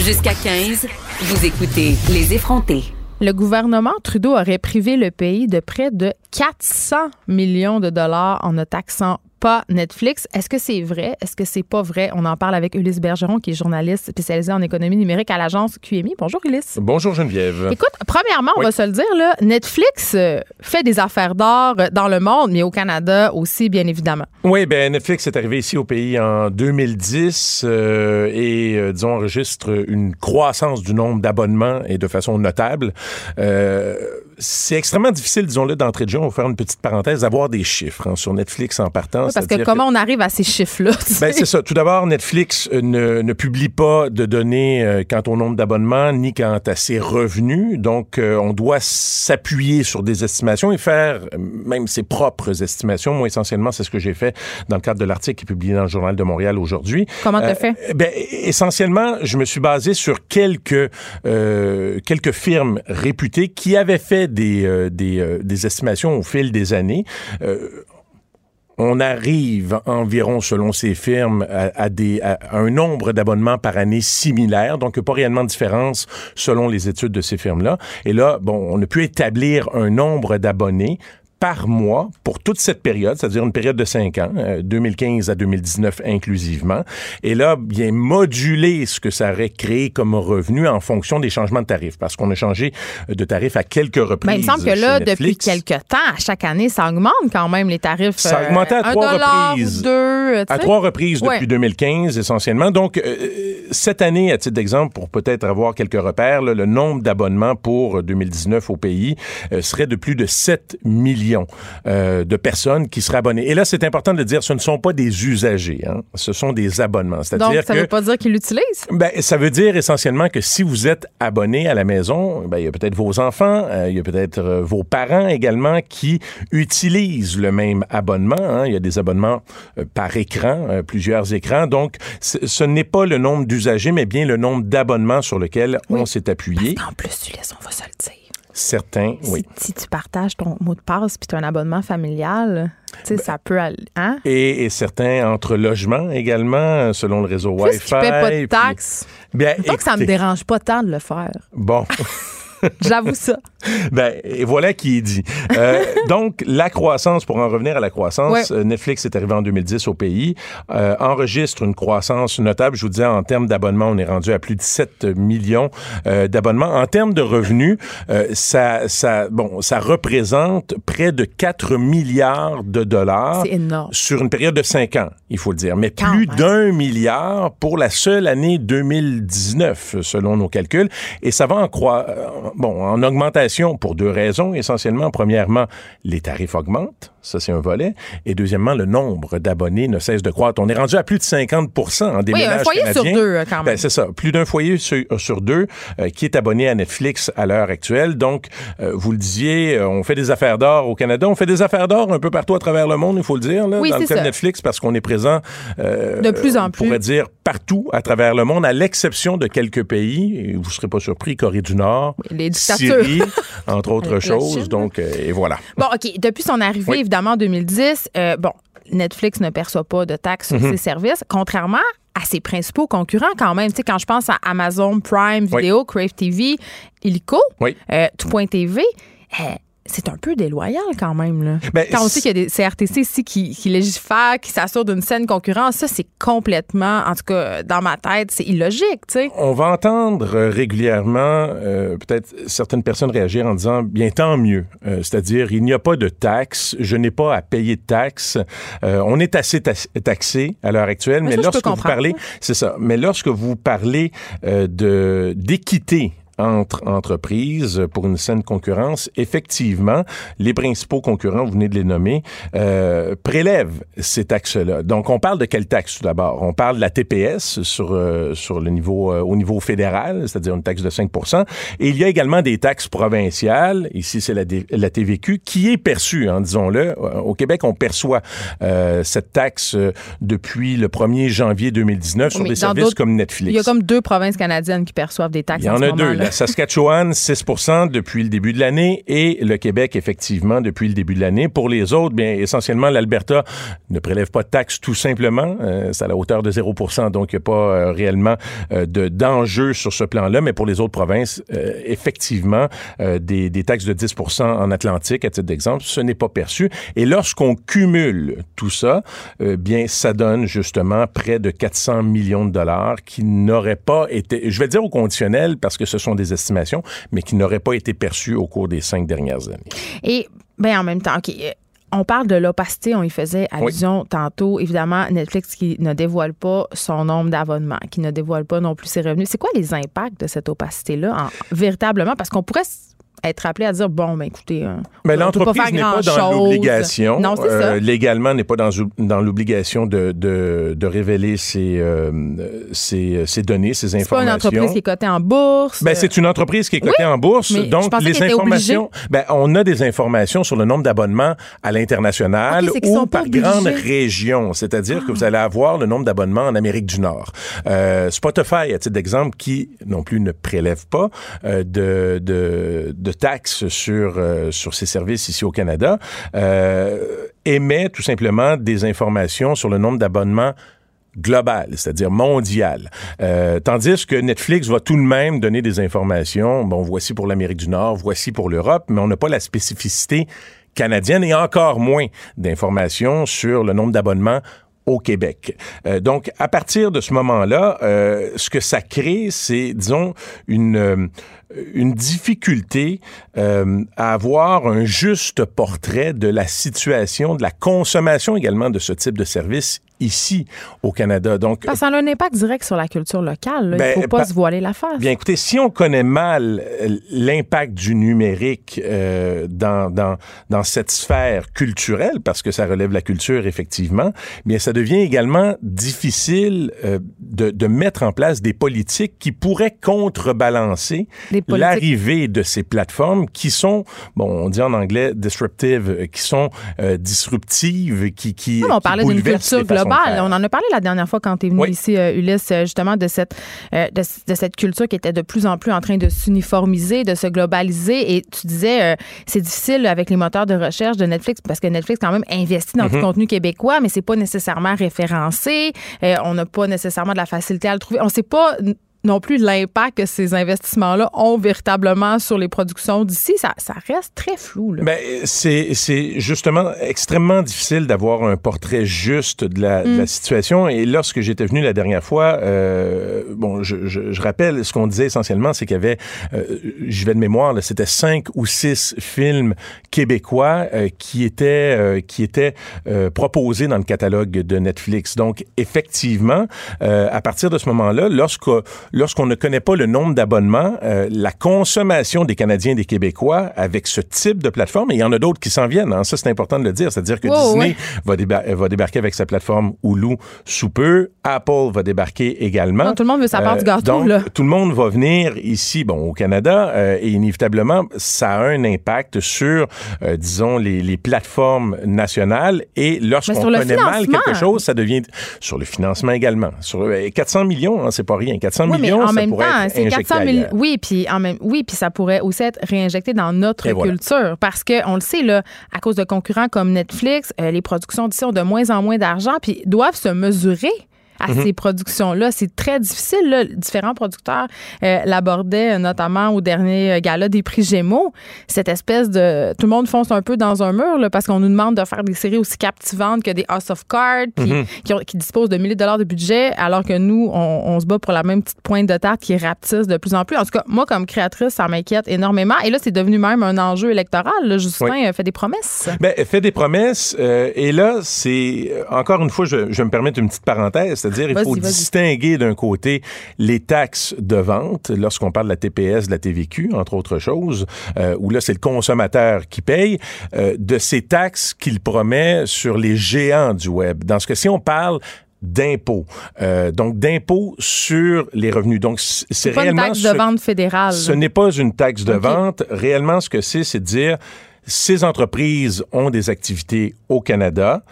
Jusqu'à 15, vous écoutez Les effrontés. Le gouvernement Trudeau aurait privé le pays de près de 400 millions de dollars en ne taxant pas Netflix. Est-ce que c'est vrai? Est-ce que c'est pas vrai? On en parle avec Ulysse Bergeron, qui est journaliste spécialisé en économie numérique à l'agence QMI. Bonjour, Ulysse. Bonjour Geneviève. Écoute, premièrement, on Oui. va se le dire, là, Netflix euh, fait des affaires d'or dans le monde, mais au Canada aussi, bien évidemment. Oui, ben Netflix est arrivé ici au pays en 2010 euh, et euh, disons enregistre une croissance du nombre d'abonnements et de façon notable. Euh, c'est extrêmement difficile, disons-le, d'entrée de jeu. On va faire une petite parenthèse, d'avoir des chiffres hein, sur Netflix en partant. Parce que comment on arrive à ces chiffres-là? tu? Ben, c'est ça. Tout d'abord, Netflix euh, ne, ne publie pas de données euh, quant au nombre d'abonnements ni quant à ses revenus. Donc, euh, on doit s'appuyer sur des estimations et faire même ses propres estimations. Moi, essentiellement, c'est ce que j'ai fait dans le cadre de l'article qui est publié dans le Journal de Montréal aujourd'hui. Comment t'as Euh, fait? Ben, essentiellement, je me suis basé sur quelques euh, quelques firmes réputées qui avaient fait des euh, des, euh, des estimations au fil des années. Euh, on arrive environ, selon ces firmes, à, des, à un nombre d'abonnements par année similaire, donc pas réellement de différence selon les études de ces firmes-là. Et là, bon, on a pu établir un nombre d'abonnés par mois pour toute cette période, c'est-à-dire une période de cinq ans, euh, 2015 à 2019 inclusivement. Et là, bien moduler ce que ça aurait créé comme revenu en fonction des changements de tarifs, parce qu'on a changé de tarif à quelques reprises. Ben, il me semble que là, depuis quelques temps, à chaque année, ça augmente quand même les tarifs. Ça a euh, augmenté à trois reprises. Deux, euh, À trois reprises Ouais. depuis 2015, essentiellement. Donc, euh, cette année, à titre d'exemple, pour peut-être avoir quelques repères, là, le nombre d'abonnements pour 2019 au pays euh, serait de plus de 7 millions millions euh, de personnes qui seraient abonnées. Et là, c'est important de le dire, ce ne sont pas des usagers, hein, ce sont des abonnements. Donc, ça que veut pas dire qu'ils l'utilisent? ben, ça veut dire essentiellement que si vous êtes abonné à la maison, ben, il y a peut-être vos enfants, euh, il y a peut-être euh, vos parents également qui utilisent le même abonnement. hein. Il y a des abonnements par écran, plusieurs écrans. Donc, ce n'est pas le nombre d'usagers, mais bien le nombre d'abonnements sur lequel on s'est appuyé. En plus, tu laisses, on va se le dire. Certains, oui. Si, si tu partages ton mot de passe puis tu as un abonnement familial, tu sais, ça peut aller. Hein? Et, et certains entre logements également, selon le réseau Wi-Fi. Puisqu'ils ne pas de puis- taxes? Bien, que ça me écoutez, dérange pas tant de le faire. Bon. J'avoue ça. Ben, et voilà qui est dit. Euh, donc, la croissance, pour en revener à la croissance, Ouais. euh, Netflix est arrivé en 2010 au pays, euh, enregistre une croissance notable. Je vous disais, en termes d'abonnements, on est rendu à plus de 7 millions euh, d'abonnements. En termes de revenus, euh, ça, ça, bon, ça représente près de 4 milliards de dollars sur une période de 5 ans, il faut le dire. Mais Quand plus d'un milliard pour la seule année 2019, selon nos calculs. Et ça va en croi- bon, en augmentation pour deux raisons, essentiellement. Premièrement, les tarifs augmentent. Ça, c'est un volet. Et deuxièmement, le nombre d'abonnés ne cesse de croître. On est rendu à plus de 50 en des Oui, un foyer sur deux, euh, quand même. Ben, c'est ça. Plus d'un foyer sur, sur deux euh, qui est abonné à Netflix à l'heure actuelle. Donc, euh, vous le disiez, euh, on fait des affaires d'or au Canada. On fait des affaires d'or un peu partout à travers le monde, il faut le dire, là, Oui, dans le cas de. Netflix, parce qu'on est présent euh, De plus en on plus. pourrait dire partout à travers le monde, à l'exception de quelques pays. Et vous ne serez pas surpris, Corée du Nord, Les dictatures. Syrie, entre autres choses. Donc, euh, et voilà. Bon, OK. Depuis son arrivée, Oui. Évidemment, en 2010, euh, bon, Netflix ne perçoit pas de taxes Mhm. sur ses services, contrairement à ses principaux concurrents quand même. Tu sais, quand je pense à Amazon Prime Oui. Video, Crave TV, Illico, Oui. euh, Tout.tv, c'est un peu déloyal quand même. Là. Ben, quand on sait qu'il y a des CRTC ici qui, qui légifèrent, qui s'assurent d'une saine concurrence, ça, c'est complètement, en tout cas, dans ma tête, c'est illogique, tu sais. On va entendre euh, régulièrement euh, peut-être certaines personnes réagir en disant bien tant mieux, Euh, c'est-à-dire il n'y a pas de taxes, je n'ai pas à payer de taxes, Euh, on est assez ta- taxé à l'heure actuelle, Mais ça, lorsque vous parlez, c'est ça, mais lorsque vous parlez de d'équité entre entreprises pour une saine concurrence, effectivement, les principaux concurrents, vous venez de les nommer, euh, prélèvent ces taxes-là. Donc, on parle de quelle taxe tout d'abord? On parle de la TPS sur, euh, sur le niveau, euh, au niveau fédéral, c'est-à-dire une taxe de 5 Et il y a également des taxes provinciales. Ici, c'est la, TVQ qui est perçue, hein, disons-le. Euh, Au Québec, on perçoit euh, cette taxe euh, depuis le 1er janvier 2019 sur Oui, des services comme Netflix. Il y a comme deux provinces canadiennes qui perçoivent des taxes Il y en a deux. La Saskatchewan, 6 depuis le début de l'année et le Québec, effectivement, depuis le début de l'année. Pour les autres, bien, essentiellement, l'Alberta ne prélève pas de taxes tout simplement. Euh, c'est à la hauteur de 0 donc il n'y a pas euh, réellement euh, de, d'enjeu sur ce plan-là. Mais pour les autres provinces, euh, effectivement, euh, des, des taxes de 10 en Atlantique, à titre d'exemple, ce n'est pas perçu. Et lorsqu'on cumule tout ça, bien, ça donne justement près de 400 millions de dollars qui n'auraient pas été, je vais dire au conditionnel parce que ce sont des estimations, mais qui n'auraient pas été perçus au cours des cinq dernières années. Et ben en même temps, OK. euh, On parle de l'opacité, on y faisait allusion tantôt. Évidemment, Netflix qui ne dévoile pas son nombre d'abonnements, qui ne dévoile pas non plus ses revenus. C'est quoi les impacts de cette opacité-là, en- véritablement? Parce qu'on pourrait être appelé à dire, bon, ben écoutez, euh, Mais peut pas l'entreprise n'est pas dans l'obligation. Non, c'est euh, légalement, n'est pas dans, dans l'obligation de, de, de révéler ses, euh, ses, ses données, ses C'est pas informations. une entreprise qui est cotée en bourse. Ben, c'est une entreprise qui est cotée Oui, en bourse. Donc, les informations, ben, on a des informations sur le nombre d'abonnements à l'international ou par grande région. C'est-à-dire que vous allez avoir le nombre d'abonnements en Amérique du Nord. Euh, Spotify, à titre d'exemple, qui non plus ne prélève pas euh, de, de, de taxes sur, euh, sur ses services ici au Canada, euh, émet tout simplement des informations sur le nombre d'abonnements global, c'est-à-dire mondial. Euh, tandis que Netflix va tout de même donner des informations, bon, voici pour l'Amérique du Nord, voici pour l'Europe, mais on n'a pas la spécificité canadienne et encore moins d'informations sur le nombre d'abonnements au Québec. Euh, donc, à partir de ce moment-là, euh, ce que ça crée, c'est, disons, une, euh, une difficulté euh, à avoir un juste portrait de la situation, de la consommation également de ce type de service ici au Canada. Donc, ça a un impact direct sur la culture locale. là. Ben, Il ne faut pas pa- se voiler la face. Bien, écoutez, si on connaît mal euh, l'impact du numérique euh, dans, dans, dans cette sphère culturelle, parce que ça relève la culture, effectivement, bien, ça devient également difficile euh, de, de mettre en place des politiques qui pourraient contrebalancer l'arrivée de ces plateformes qui sont, bon, on dit en anglais disruptive, euh, qui sont euh, disruptives, qui, qui, Non, on qui parlait d'une culture globale. On en a parlé la dernière fois quand tu es venu Oui. ici, euh, Ulysse, euh, justement, de cette, euh, de, de cette culture qui était de plus en plus en train de s'uniformiser, de se globaliser. Et tu disais, euh, c'est difficile avec les moteurs de recherche de Netflix parce que Netflix, quand même, investit dans du Mm-hmm. contenu québécois, mais c'est pas nécessairement référencé. On n'a pas nécessairement de la facilité à le trouver. On sait pas non plus l'impact que ces investissements-là ont véritablement sur les productions d'ici. Ça, ça reste très flou. Là. Ben, c'est, c'est justement extrêmement difficile d'avoir un portrait juste de la, de la situation. Et lorsque j'étais venu la dernière fois, euh, bon, je, je, je rappelle ce qu'on disait essentiellement, c'est qu'il y avait, euh, j'y vais de mémoire, là, c'était cinq ou six films québécois euh, qui étaient, euh, qui étaient euh, proposés dans le catalogue de Netflix. Donc, effectivement, euh, à partir de ce moment-là, lorsque, lorsqu'on ne connaît pas le nombre d'abonnements, euh, la consommation des Canadiens et des Québécois avec ce type de plateforme, et il y en a d'autres qui s'en viennent, hein, ça c'est important de le dire, c'est-à-dire que Wow, Disney ouais. va, déba- va débarquer avec sa plateforme Hulu sous peu, Apple va débarquer également. Non, tout le monde veut sa part du gâteau, donc, là. tout le monde va venir ici, bon, au Canada, euh, et inévitablement, ça a un impact sur, euh, disons, les, les plateformes nationales. Et lorsqu'on connaît mal quelque chose, ça devient sur le financement également. Sur euh, 400 millions, hein, c'est pas rien. 400 Oui, mais en ça même temps, c'est injecté 400 000. ailleurs. Oui, puis en même, oui, puis ça pourrait aussi être réinjecté dans notre Et voilà. culture, parce que on le sait là, à cause de concurrents comme Netflix, euh, les productions d'ici ont de moins en moins d'argent, puis doivent se mesurer à Mm-hmm. ces productions-là. C'est très difficile. Là. Différents producteurs euh, l'abordaient, euh, notamment au dernier euh, gala des prix Gémeaux. Cette espèce de... Tout le monde fonce un peu dans un mur là, parce qu'on nous demande de faire des séries aussi captivantes que des House of Cards, puis qui, ont- qui disposent de milliers de dollars de budget, alors que nous, on, on se bat pour la même petite pointe de tarte qui rapetisse de plus en plus. En tout cas, moi, comme créatrice, ça m'inquiète énormément. Et là, c'est devenu même un enjeu électoral. Là. Justin Oui. fait des promesses. Ben, fait des promesses. euh, et là, c'est encore une fois, je, je me permettre une petite parenthèse, c'est-à-dire il faut distinguer d'un côté les taxes de vente, lorsqu'on parle de la TPS, de la TVQ, entre autres choses, euh, où là c'est le consommateur qui paye, euh, de ces taxes qu'il promet sur les géants du web. Dans ce cas-ci, on parle d'impôts. Euh, donc d'impôts sur les revenus. Donc c'est pas une réellement taxe ce- de vente fédérale. ce n'est pas une taxe de vente. Réellement, ce que c'est, c'est de dire ces entreprises ont des activités au Canada.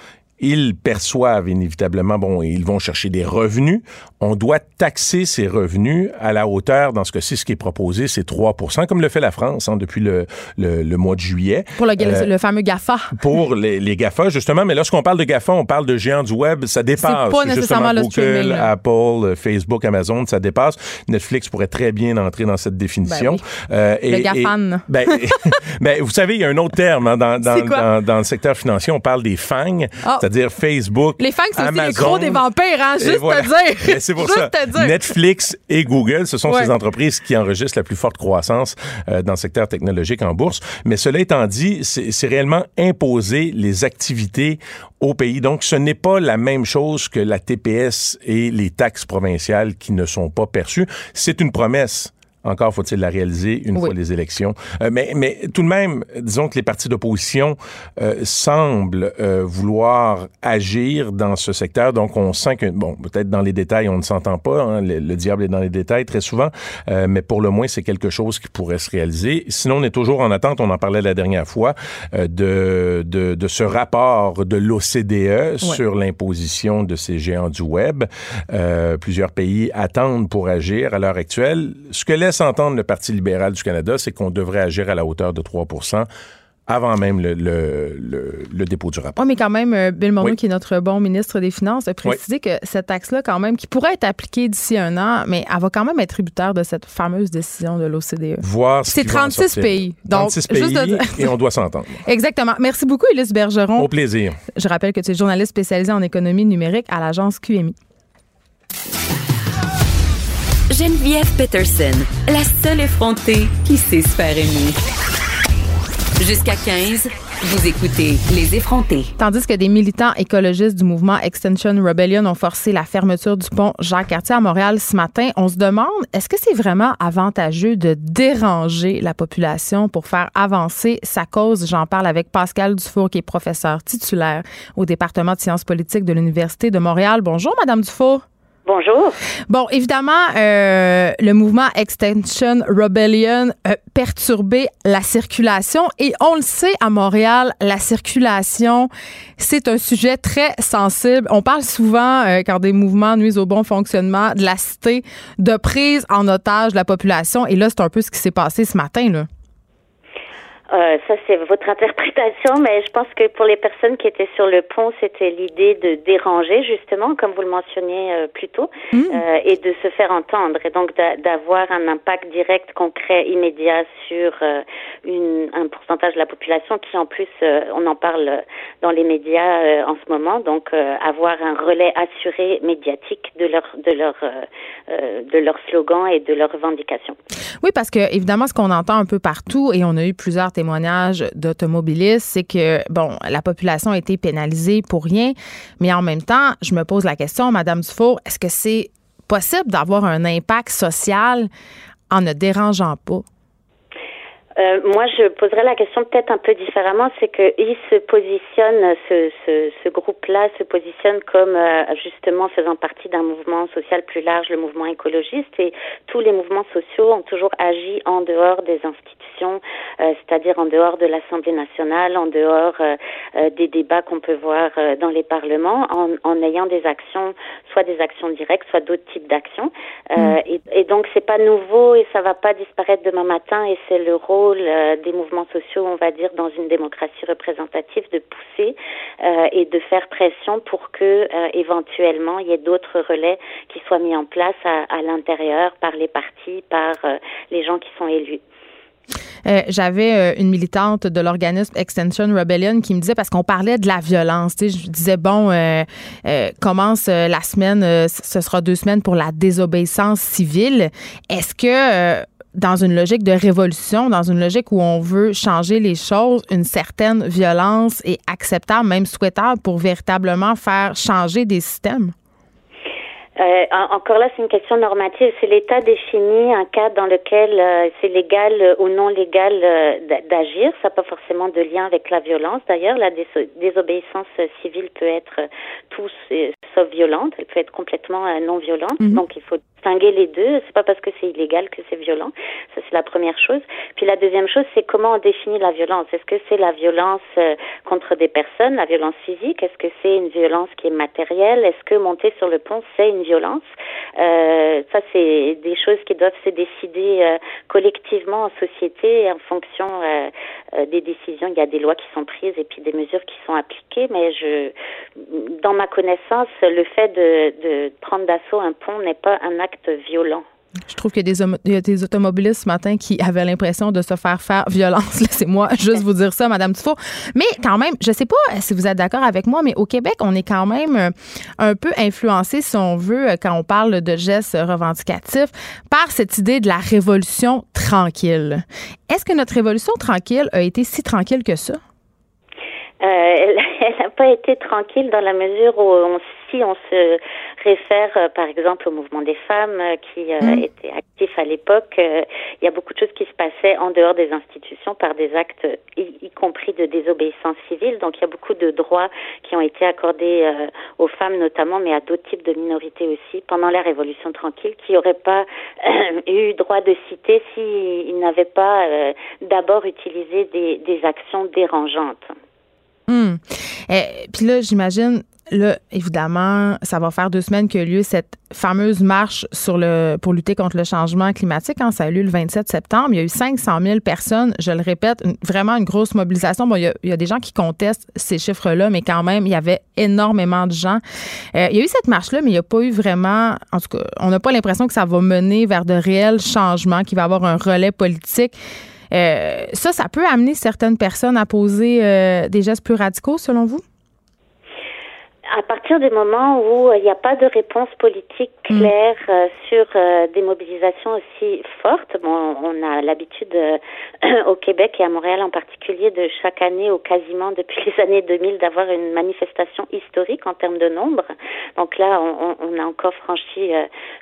Ils perçoivent inévitablement, bon, ils vont chercher des revenus. On doit taxer ces revenus à la hauteur, dans ce cas-ci, ce qui est proposé, c'est 3 comme le fait la France hein, depuis le, le, le mois de juillet Pour le, Euh, le fameux GAFA. pour les, les GAFA, justement. Mais lorsqu'on parle de GAFA, on parle de géants du web. Ça dépasse. pas nécessairement justement Google. Apple, euh, Facebook, Amazon, ça dépasse. Netflix pourrait très bien entrer dans cette définition. Ben oui. Euh, Le GAFAN. ben, ben, vous savez, il y a un autre terme hein, dans, dans, dans, dans le secteur financier. On parle des FANG, Ah. C'est-dire Facebook, Les fangs, c'est aussi les gros des vampires, hein? Juste voilà. te dire. Ben, c'est pour Juste ça. te dire. Netflix et Google, ce sont Ouais. ces entreprises qui enregistrent la plus forte croissance euh, dans le secteur technologique en bourse. Mais cela étant dit, c'est réellement imposer les activités au pays. Donc, ce n'est pas la même chose que la TPS et les taxes provinciales qui ne sont pas perçues. C'est une promesse. Encore faut-il la réaliser une Oui. fois les élections. Euh, mais, mais tout de même, disons que les partis d'opposition euh, semblent euh, vouloir agir dans ce secteur. Donc, on sent que, bon, peut-être dans les détails, on ne s'entend pas. hein, le, le diable est dans les détails très souvent. Euh, mais pour le moins, c'est quelque chose qui pourrait se réaliser. Sinon, on est toujours en attente. On en parlait la dernière fois euh, de, de, de ce rapport de l'OCDE sur l'imposition de ces géants du web. Euh, plusieurs pays attendent pour agir à l'heure actuelle. Ce que laisse entendre le Parti libéral du Canada, c'est qu'on devrait agir à la hauteur de 3 avant même le, le, le, le dépôt du rapport. Oui, mais quand même, euh, Bill Morneau, Oui. qui est notre bon ministre des Finances, a précisé que cette taxe-là, quand même, qui pourrait être appliquée d'ici un an, mais elle va quand même être tributaire de cette fameuse décision de l'OCDE. Voir ce C'est qui va en 36 sortir. pays. Donc, 36 juste pays de- et on doit s'entendre. Exactement. Merci beaucoup, Ulysse Bergeron. Au plaisir. Je rappelle que tu es journaliste spécialisé en économie numérique à l'agence QMI. Geneviève Peterson, la seule effrontée qui sait se faire aimer. Jusqu'à 15, vous écoutez Les effrontés. Tandis que des militants écologistes du mouvement Extension Rebellion ont forcé la fermeture du pont Jacques-Cartier à Montréal ce matin, on se demande, est-ce que c'est vraiment avantageux de déranger la population pour faire avancer sa cause? J'en parle avec Pascal Dufour, qui est professeur titulaire au département de sciences politiques de l'Université de Montréal. Bonjour, Madame Dufour. Bonjour. Bon, évidemment, euh, le mouvement Extension Rebellion a perturbé la circulation et on le sait à Montréal, la circulation, c'est un sujet très sensible. On parle souvent, euh, quand des mouvements nuisent au bon fonctionnement de la cité, de prise en otage de la population et là, c'est un peu ce qui s'est passé ce matin, là. Euh, ça, c'est votre interprétation, mais je pense que pour les personnes qui étaient sur le pont, c'était l'idée de déranger, justement, comme vous le mentionniez euh, plus tôt, mmh. euh, et de se faire entendre, et donc d'avoir un impact direct, concret, immédiat sur euh, une, un pourcentage de la population qui, en plus, euh, on en parle dans les médias en ce moment, donc avoir un relais assuré médiatique de leur de leur de leur slogan et de leurs revendications. Oui, parce que évidemment, ce qu'on entend un peu partout, et on a eu plusieurs témoignages d'automobilistes, c'est que, bon, la population a été pénalisée pour rien, mais en même temps, je me pose la question, Madame Dufour, est-ce que c'est possible d'avoir un impact social en ne dérangeant pas? Euh, moi, je poserais la question peut-être un peu différemment, c'est qu'il se positionne, ce, ce, ce groupe-là se positionne comme euh, justement faisant partie d'un mouvement social plus large, le mouvement écologiste, et tous les mouvements sociaux ont toujours agi en dehors des institutions, euh, c'est-à-dire en dehors de l'Assemblée nationale, en dehors des débats qu'on peut voir dans les parlements, en, en, ayant des actions, soit des actions directes, soit d'autres types d'actions. Mm. Et, et, donc, c'est pas nouveau et ça va pas disparaître demain matin, et c'est le rôle euh, des mouvements sociaux, on va dire, dans une démocratie représentative, de pousser euh, et de faire pression pour que euh, éventuellement il y ait d'autres relais qui soient mis en place à, à l'intérieur par les partis, par les gens qui sont élus. Euh, j'avais une militante de l'organisme Extension Rebellion qui me disait, parce qu'on parlait de la violence, tu sais, je disais, bon, euh, euh, commence la semaine, ce sera deux semaines pour la désobéissance civile. Est-ce que dans une logique de révolution, dans une logique où on veut changer les choses, une certaine violence est acceptable, même souhaitable pour véritablement faire changer des systèmes? Euh, encore là, c'est une question normative. C'est l'État définit un cas dans lequel euh, c'est légal ou non légal euh, d'agir. Ça n'a pas forcément de lien avec la violence. D'ailleurs, la désobéissance civile peut être tout sauf violente. Elle peut être complètement non violente. Mhm. Donc, il faut distinguer les deux. C'est pas parce que c'est illégal que c'est violent. Ça, c'est la première chose. Puis la deuxième chose, c'est comment on définit la violence. Est-ce que c'est la violence euh, contre des personnes, la violence physique? Est-ce que c'est une violence qui est matérielle? Est-ce que monter sur le pont, c'est une violence euh, Ça, c'est des choses qui doivent se décider euh, collectivement en société en fonction euh, euh, des décisions. Il y a des lois qui sont prises et puis des mesures qui sont appliquées. Mais je, dans ma connaissance, le fait de, de prendre d'assaut un pont n'est pas un acte violent. Je trouve qu'il y, a des automobilistes ce matin qui avaient l'impression de se faire faire violence. Laissez-moi juste vous dire ça, Madame Dufault. Mais quand même, je ne sais pas si vous êtes d'accord avec moi, mais au Québec, on est quand même euh, un peu influencé, si on veut, euh, quand on parle de gestes revendicatifs, par cette idée de la révolution tranquille. Est-ce que notre révolution tranquille a été si tranquille que ça? Euh, elle n'a pas été tranquille dans la mesure où si on se réfère euh, par exemple au mouvement des femmes euh, qui euh, mm. était actif à l'époque, il y a beaucoup de choses qui se passaient en dehors des institutions par des actes y, compris de désobéissance civile. Donc il y a beaucoup de droits qui ont été accordés aux femmes notamment, mais à d'autres types de minorités aussi pendant la Révolution tranquille qui n'auraient pas eu droit de citer s'ils n'avaient pas d'abord utilisé des, des actions dérangeantes. Hmm. Et puis là, j'imagine, là, évidemment, ça va faire deux semaines que lieu cette fameuse marche pour lutter contre le changement climatique. Hein, ça a eu lieu le 27 septembre. Il y a eu 500 000 personnes. Je le répète, vraiment une grosse mobilisation. Bon, il y a, il y a des gens qui contestent ces chiffres-là, mais quand même, il y avait énormément de gens. Euh, il y a eu cette marche-là, mais il n'y a pas eu vraiment, en tout cas, on n'a pas l'impression que ça va mener vers de réels changements, qu'il va y avoir un relais politique. Euh, ça, ça peut amener certaines personnes à poser euh, des gestes plus radicaux, selon vous? À partir du moment où il n'y a pas de réponse politique mm. claire sur des mobilisations aussi fortes, bon, on a l'habitude au Québec et à Montréal en particulier de chaque année ou quasiment depuis les années 2000 d'avoir une manifestation historique en termes de nombre. Donc là, on, on a encore franchi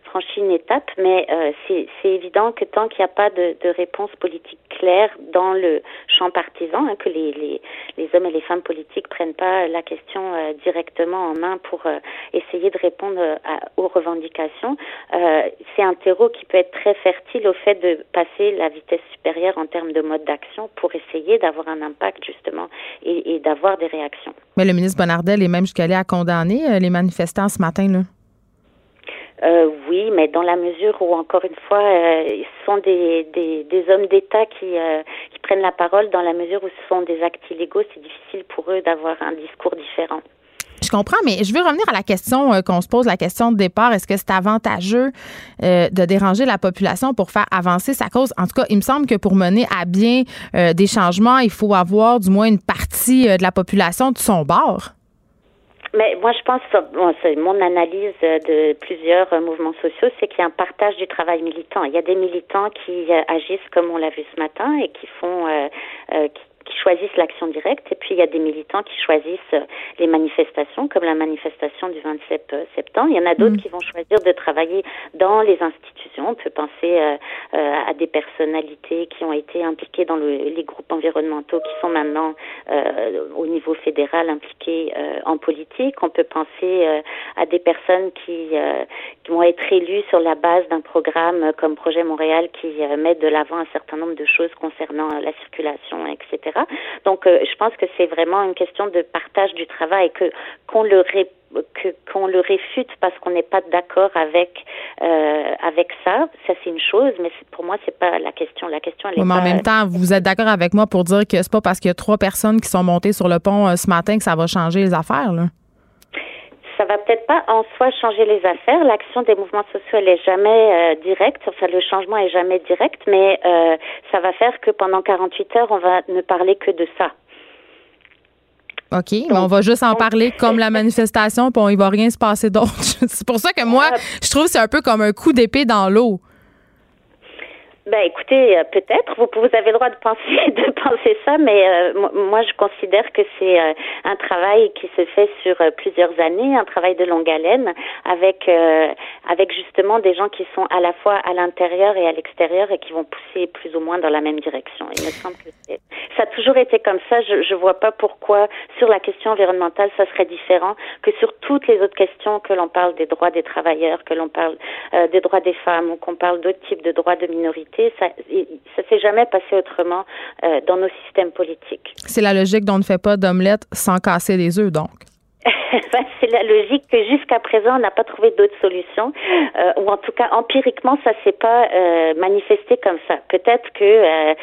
franchi une étape, mais euh, c'est évident que tant qu'il n'y a pas de, de, réponse politique claire dans le champ partisan, hein, que les, les, les, hommes et les femmes politiques prennent pas la question euh, directement en main pour euh, essayer de répondre aux revendications, c'est un terreau qui peut être très fertile au fait de passer la vitesse supérieure en termes de mode d'action pour essayer d'avoir un impact justement et, et d'avoir des réactions. Mais le ministre Bonardel est même jusqu'à aller à condamner les manifestants ce matin, là. Euh, oui, mais dans la mesure où, encore une fois, euh, ce sont des, des, des hommes d'État qui, euh, qui prennent la parole, dans la mesure où ce sont des actes illégaux, c'est difficile pour eux d'avoir un discours différent. Je comprends, mais je veux revenir à la question qu'on se pose, la question de départ. Est-ce que c'est avantageux de déranger la population pour faire avancer sa cause? En tout cas, il me semble que pour mener à bien des changements, il faut avoir du moins une partie de la population de son bord. Mais moi, je pense, bon, c'est mon analyse de plusieurs mouvements sociaux, c'est qu'il y a un partage du travail militant. Il y a des militants qui euh, agissent comme on l'a vu ce matin et qui font, euh, euh, qui qui choisissent l'action directe et puis il y a des militants qui choisissent euh, les manifestations comme la manifestation du 27 euh, septembre. Il y en a d'autres mm. qui vont choisir de travailler dans les institutions. On peut penser euh, à des personnalités qui ont été impliquées dans le, les groupes environnementaux qui sont maintenant au niveau fédéral impliqués en politique. On peut penser à des personnes qui, qui vont être élues sur la base d'un programme comme Projet Montréal qui met de l'avant un certain nombre de choses concernant la circulation, etc. Donc, euh, je pense que c'est vraiment une question de partage du travail, que qu'on le que qu'on le réfute parce qu'on n'est pas d'accord avec euh, avec ça, ça c'est une chose, mais pour moi c'est pas la question. La question elle mais en même temps, vous êtes d'accord avec moi pour dire que c'est pas parce qu'il y a trois personnes qui sont montées sur le pont euh, ce matin que ça va changer les affaires là ça va peut-être pas en soi changer les affaires. L'action des mouvements sociaux, elle est jamais euh, directe. Enfin, le changement est jamais direct, mais euh, ça va faire que pendant 48 heures, on va ne parler que de ça. OK, mais on va juste en parler comme la manifestation, puis il va rien se passer d'autre. c'est pour ça que moi, je trouve que c'est un peu comme un coup d'épée dans l'eau. Ben écoutez, euh, peut-être vous, vous avez le droit de penser de penser ça, mais euh, moi je considère que c'est euh, un travail qui se fait sur plusieurs années, un travail de longue haleine, avec avec justement des gens qui sont à la fois à l'intérieur et à l'extérieur et qui vont pousser plus ou moins dans la même direction. Il semble que ça a toujours été comme ça. Je je vois pas pourquoi sur la question environnementale ça serait différent que sur toutes les autres questions que l'on parle des droits des travailleurs, que l'on parle des droits des femmes ou qu'on parle d'autres types de droits de minorité ça ne s'est jamais passé autrement euh, dans nos systèmes politiques. C'est la logique dont on ne fait pas d'omelette sans casser des œufs, donc. Ben, c'est la logique que jusqu'à présent on n'a pas trouvé d'autres solutions, euh, ou en tout cas empiriquement ça s'est pas euh, manifesté comme ça. Peut-être que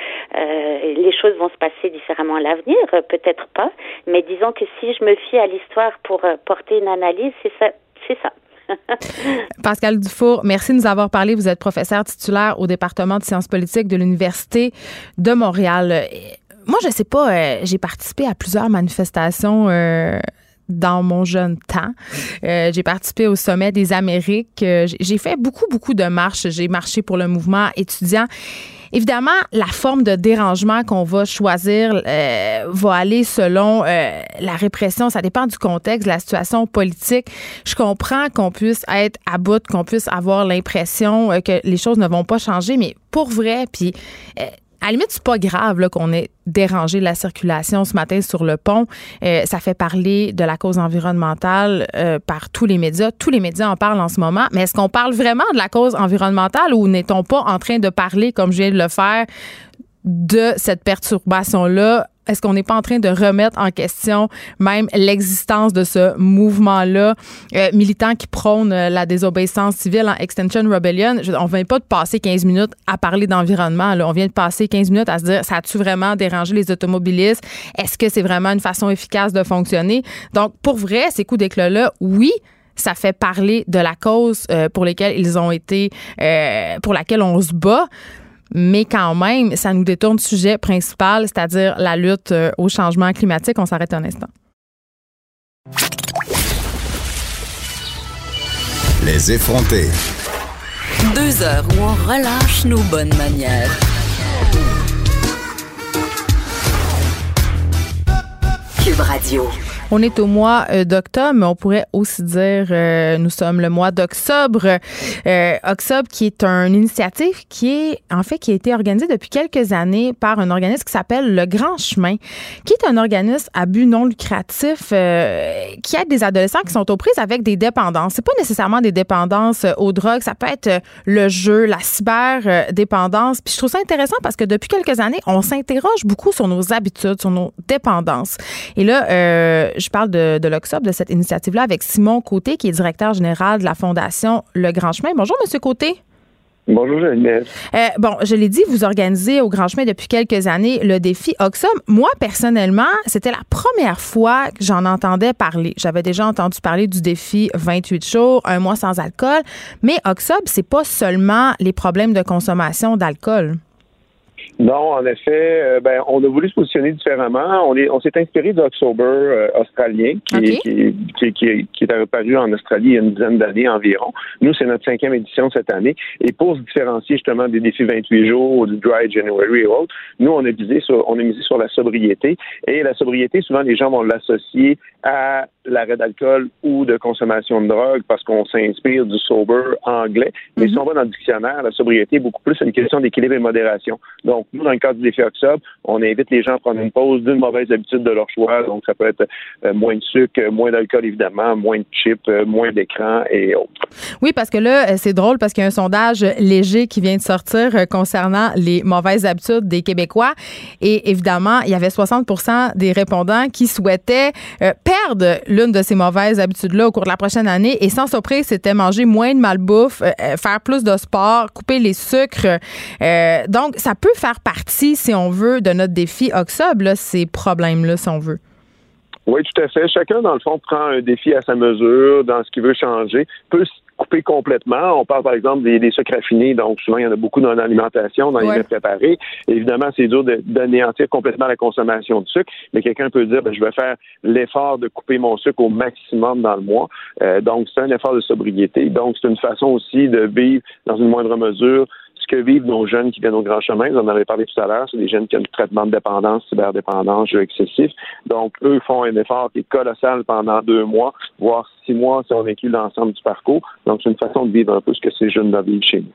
les choses vont se passer différemment à l'avenir, peut-être pas, mais disons que si je me fie à l'histoire pour porter une analyse, c'est ça, c'est ça. Pascal Dufour, merci de nous avoir parlé. Vous êtes professeur titulaire au département de sciences politiques de l'Université de Montréal. Moi, je sais pas, euh, j'ai participé à plusieurs manifestations euh, dans mon jeune temps. Euh, j'ai participé au sommet des Amériques. j'ai fait beaucoup, beaucoup de marches. J'ai marché pour le mouvement étudiant. Évidemment, la forme de dérangement qu'on va choisir euh, va aller selon euh, la répression. Ça dépend du contexte, de la situation politique. Je comprends qu'on puisse être à bout, qu'on puisse avoir l'impression euh, que les choses ne vont pas changer, mais pour vrai, puis à la limite, c'est pas grave qu'on ait dérangé la circulation ce matin sur le pont. Euh, ça fait parler de la cause environnementale euh, par tous les médias. Tous les médias en parlent en ce moment. Mais est-ce qu'on parle vraiment de la cause environnementale ou n'est-on pas en train de parler, comme je viens de le faire, de cette perturbation-là? Est-ce qu'on n'est pas en train de remettre en question même l'existence de ce mouvement-là? Euh, militant qui prône euh, la désobéissance civile en Extension Rebellion? on ne vient pas de passer 15 minutes à parler d'environnement. On vient de passer 15 minutes à se dire, ça a-tu vraiment dérangé les automobilistes? Est-ce que c'est vraiment une façon efficace de fonctionner? Donc, pour vrai, ces coups d'éclat-là, oui, ça fait parler de la cause euh, pour laquelle ils ont été, pour laquelle on se bat mais quand même, ça nous détourne du sujet principal, c'est-à-dire la lutte euh, au changement climatique. On s'arrête un instant. Les effrontés. Deux heures où on relâche nos bonnes manières. Cube Radio. On est au mois euh, d'octobre, mais on pourrait aussi dire euh, nous sommes le mois d'octobre. Euh, octobre qui est une initiative qui est en fait qui a été organisée depuis quelques années par un organisme qui s'appelle le Grand Chemin, qui est un organisme à but non lucratif qui aide des adolescents qui sont aux prises avec des dépendances. C'est pas nécessairement des dépendances aux drogues, ça peut être le jeu, la cyber dépendance. Puis je trouve ça intéressant parce que depuis quelques années, on s'interroge beaucoup sur nos habitudes, sur nos dépendances. Et là je parle de, de de cette initiative-là, avec Simon Côté, qui est directeur général de la Fondation Le Grand Chemin. Bonjour, Monsieur Côté. Bonjour, Geneviève. Euh, bon, je l'ai dit, vous organisez au Grand Chemin depuis quelques années le défi Oxum. Moi, personnellement, c'était la première fois que j'en entendais parler. J'avais déjà entendu parler du défi 28 jours, un mois sans alcool. Mais Oxum, c'est pas seulement les problèmes de consommation d'alcool. Non, en effet, euh, ben, on a voulu se positionner différemment. On est, on s'est inspiré d'October euh, australien qui, qui, qui, qui, qui, est apparu en Australie il y a une dizaine d'années environ. Nous, c'est notre cinquième édition cette année. Et pour se différencier justement des défis 28 jours, du Dry January et autres, nous, on a visé sur, on a misé sur la sobriété. Et la sobriété, souvent, les gens vont l'associer à l'arrêt d'alcool ou de consommation de drogue parce qu'on s'inspire du sober anglais. Mais si mhm. on va dans le dictionnaire, la sobriété est beaucoup plus une question d'équilibre et de modération. Donc, nous, dans le cadre du défi Octobre, on invite les gens à prendre une pause d'une mauvaise habitude de leur choix. Donc, ça peut être euh, moins de sucre, moins d'alcool, évidemment, moins de chips, euh, moins d'écran et autres. Oui, parce que là, euh, c'est drôle parce qu'il y a un sondage léger qui vient de sortir concernant les mauvaises habitudes des Québécois. Et évidemment, il y avait 60% des répondants qui souhaitaient perdre l'une de ces mauvaises habitudes-là au cours de la prochaine année. Et sans surprise, c'était manger moins de malbouffe, faire plus de sport, couper les sucres. donc, ça peut faire partie, si on veut, de notre défi Oxob, ces problèmes-là, si on veut. Oui, tout à fait. Chacun, dans le fond, prend un défi à sa mesure, dans ce qu'il veut changer, peut couper complètement. On parle, par exemple, des, sucres raffinés, donc souvent, il y en a beaucoup dans l'alimentation, dans les mets préparés. Évidemment, c'est dur d'anéantir complètement la consommation de sucre, mais quelqu'un peut dire, ben, je vais faire l'effort de couper mon sucre au maximum dans le mois. Euh, donc, c'est un effort de sobriété. Donc, c'est une façon aussi de vivre dans une moindre mesure ce que vivent nos jeunes qui viennent au grand chemin. Vous en avez parlé tout à l'heure, c'est des jeunes qui ont du traitement de dépendance, cyberdépendance, jeu excessif. Donc, eux font un effort qui est colossal pendant deux mois, voire six mois si on inclut l'ensemble du parcours. Donc, c'est une façon de vivre un peu ce que ces jeunes-là vivent chez nous.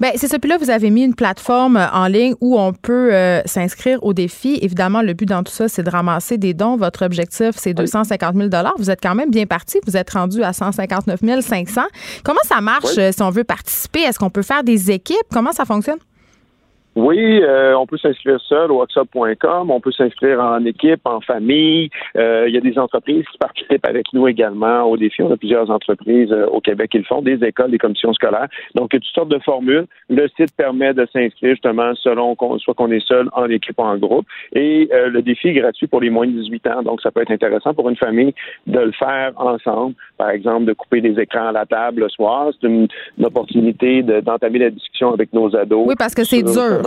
Bien, c'est ça. Puis là, vous avez mis une plateforme en ligne où on peut euh, s'inscrire au défi. Évidemment, le but dans tout ça, c'est de ramasser des dons. Votre objectif, c'est 250 000 Vous êtes quand même bien parti. Vous êtes rendu à 159 500 Comment ça marche euh, si on veut participer? Est-ce qu'on peut faire des équipes? Comment ça fonctionne? Oui, euh, on peut s'inscrire seul au WhatsApp.com, on peut s'inscrire en équipe, en famille. Euh, il y a des entreprises qui participent avec nous également au défi. On a plusieurs entreprises euh, au Québec qui le font, des écoles, des commissions scolaires. Donc, il y a toutes sortes de formules. Le site permet de s'inscrire justement selon qu'on, soit qu'on est seul, en équipe ou en groupe. Et le défi est gratuit pour les moins de 18 ans. Donc, ça peut être intéressant pour une famille de le faire ensemble. Par exemple, de couper des écrans à la table le soir. C'est une, opportunité d'entamer la discussion avec nos ados. Oui, parce que c'est dur.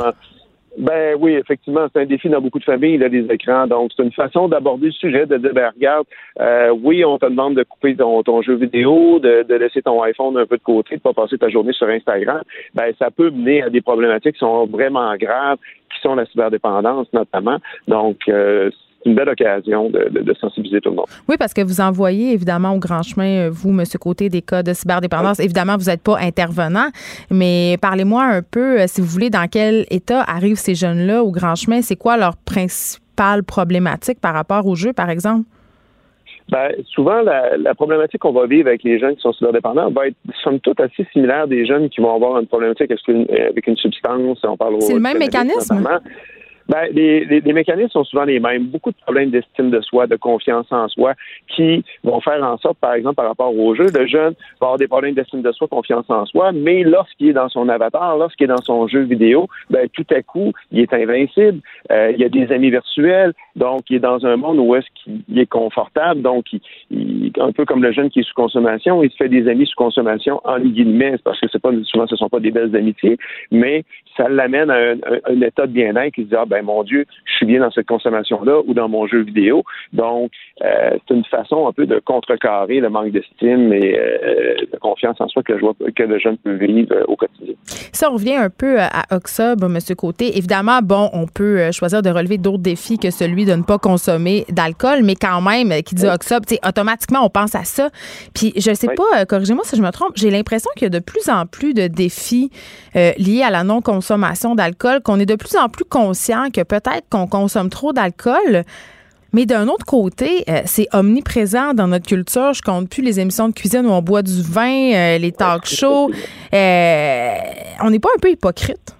Ben oui, effectivement, c'est un défi dans beaucoup de familles, là, les écrans. Donc, c'est une façon d'aborder le sujet, de dire, ben regarde, euh, oui, on te demande de couper ton, jeu vidéo, de, laisser ton iPhone un peu de côté, de pas passer ta journée sur Instagram. Ben, ça peut mener à des problématiques qui sont vraiment graves, qui sont la cyberdépendance notamment. Donc, euh, une belle occasion de, sensibiliser tout le monde. Oui, parce que vous envoyez évidemment au grand chemin, euh, vous, Monsieur Côté, des cas de cyberdépendance. Évidemment, vous n'êtes pas intervenant, mais parlez-moi un peu, euh, si vous voulez, dans quel état arrivent ces jeunes-là au grand chemin? C'est quoi leur principale problématique par rapport au jeu, par exemple? Ben, souvent, la, problématique qu'on va vivre avec les jeunes qui sont cyberdépendants va être, somme toute, assez similaire des jeunes qui vont avoir une problématique avec une substance. On parle C'est le même mécanisme? Ben, les, les, mécanismes sont souvent les mêmes. Beaucoup de problèmes d'estime de soi, de confiance en soi, qui vont faire en sorte, par exemple, par rapport au jeu, le jeune va avoir des problèmes d'estime de soi, confiance en soi, mais lorsqu'il est dans son avatar, lorsqu'il est dans son jeu vidéo, ben, tout à coup, il est invincible. Euh, il a des amis virtuels, donc il est dans un monde où est-ce qu'il est confortable, donc il, un peu comme le jeune qui est sous consommation, il se fait des amis sous consommation en guillemets, parce que c'est pas souvent ce sont pas des belles amitiés, mais ça l'amène à un, état de bien-être qui se dit ah, mon Dieu, je suis bien dans cette consommation-là ou dans mon jeu vidéo. Donc, euh, c'est une façon un peu de contrecarrer le manque d'estime et euh, de confiance en soi que je vois que le jeune peut vivre au quotidien. Ça, on revient un peu à Oxob, M. Côté. Évidemment, bon, on peut choisir de relever d'autres défis que celui de ne pas consommer d'alcool, mais quand même, qui dit Oxob, automatiquement, on pense à ça. Puis, je sais pas, corrigez-moi si je me trompe, j'ai l'impression qu'il y a de plus en plus de défis liés à la non-consommation d'alcool, qu'on est de plus en plus conscient que peut-être qu'on consomme trop d'alcool. Mais d'un autre côté, euh, c'est omniprésent dans notre culture. Je compte plus les émissions de cuisine où on boit du vin, euh, les talk shows. Euh, on n'est pas un peu hypocrite?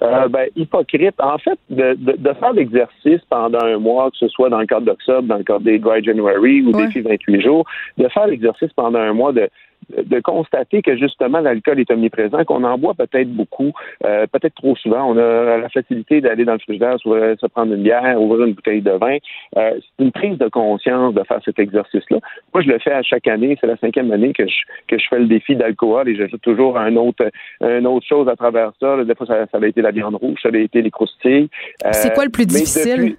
ben, hypocrite. En fait, de, faire l'exercice pendant un mois, que ce soit dans le cadre d'octobre, dans le cadre des Dry January ou des 28 jours, de faire l'exercice pendant un mois de de constater que justement l'alcool est omniprésent, qu'on en boit peut-être beaucoup, euh, peut-être trop souvent. On a la facilité d'aller dans le frigidaire, se prendre une bière, ouvrir une bouteille de vin. Euh, c'est une prise de conscience de faire cet exercice-là. Moi, je le fais à chaque année. C'est la cinquième année que je, que je fais le défi d'alcool et j'ajoute toujours un autre, une autre chose à travers ça. Des fois, ça, ça avait été la viande rouge, ça avait été les croustilles. c'est quoi le plus euh, difficile?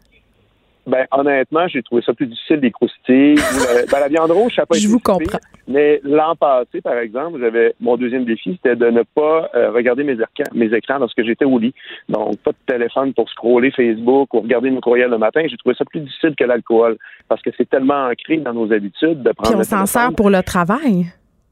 Ben, honnêtement, j'ai trouvé ça plus difficile des croustilles. ben, la viande rouge, ça n'a pas Je vous comprends. Mais l'an passé, par exemple, j'avais mon deuxième défi, c'était de ne pas euh, regarder mes, écrans, mes écrans lorsque j'étais au lit. Donc, pas de téléphone pour scroller Facebook ou regarder mes courriels le matin. J'ai trouvé ça plus difficile que l'alcool parce que c'est tellement ancré dans nos habitudes de prendre. Puis on s'en sert pour le travail.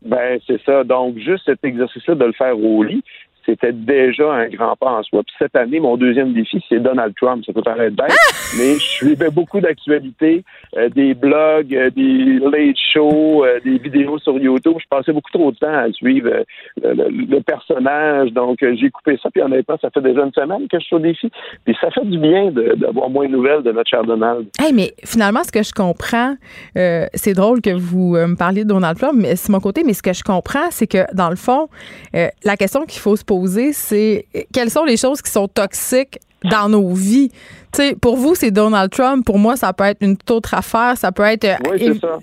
Ben, c'est ça. Donc, juste cet exercice-là de le faire au lit, c'était déjà un grand pas en soi. Puis cette année, mon deuxième défi, c'est Donald Trump. Ça peut paraître bête, ah! mais je suivais beaucoup d'actualités, euh, des blogs, euh, des late shows, euh, des vidéos sur YouTube. Je passais beaucoup trop de temps à suivre le, personnage. Donc, j'ai coupé ça. Puis honnêtement, ça fait déjà une semaine que je suis au défi. Puis ça fait du bien d'avoir moins de nouvelles de notre cher Donald. Hey, mais finalement, ce que je comprends, c'est drôle que vous me parliez de Donald Trump, mais c'est mon côté. Mais ce que je comprends, c'est que dans le fond, la question qu'il faut se poser c'est quelles sont les choses qui sont toxiques dans nos vies. sais, pour vous, c'est Donald Trump. Pour moi, ça peut être une toute autre affaire. Ça peut être. Oui, c'est ça.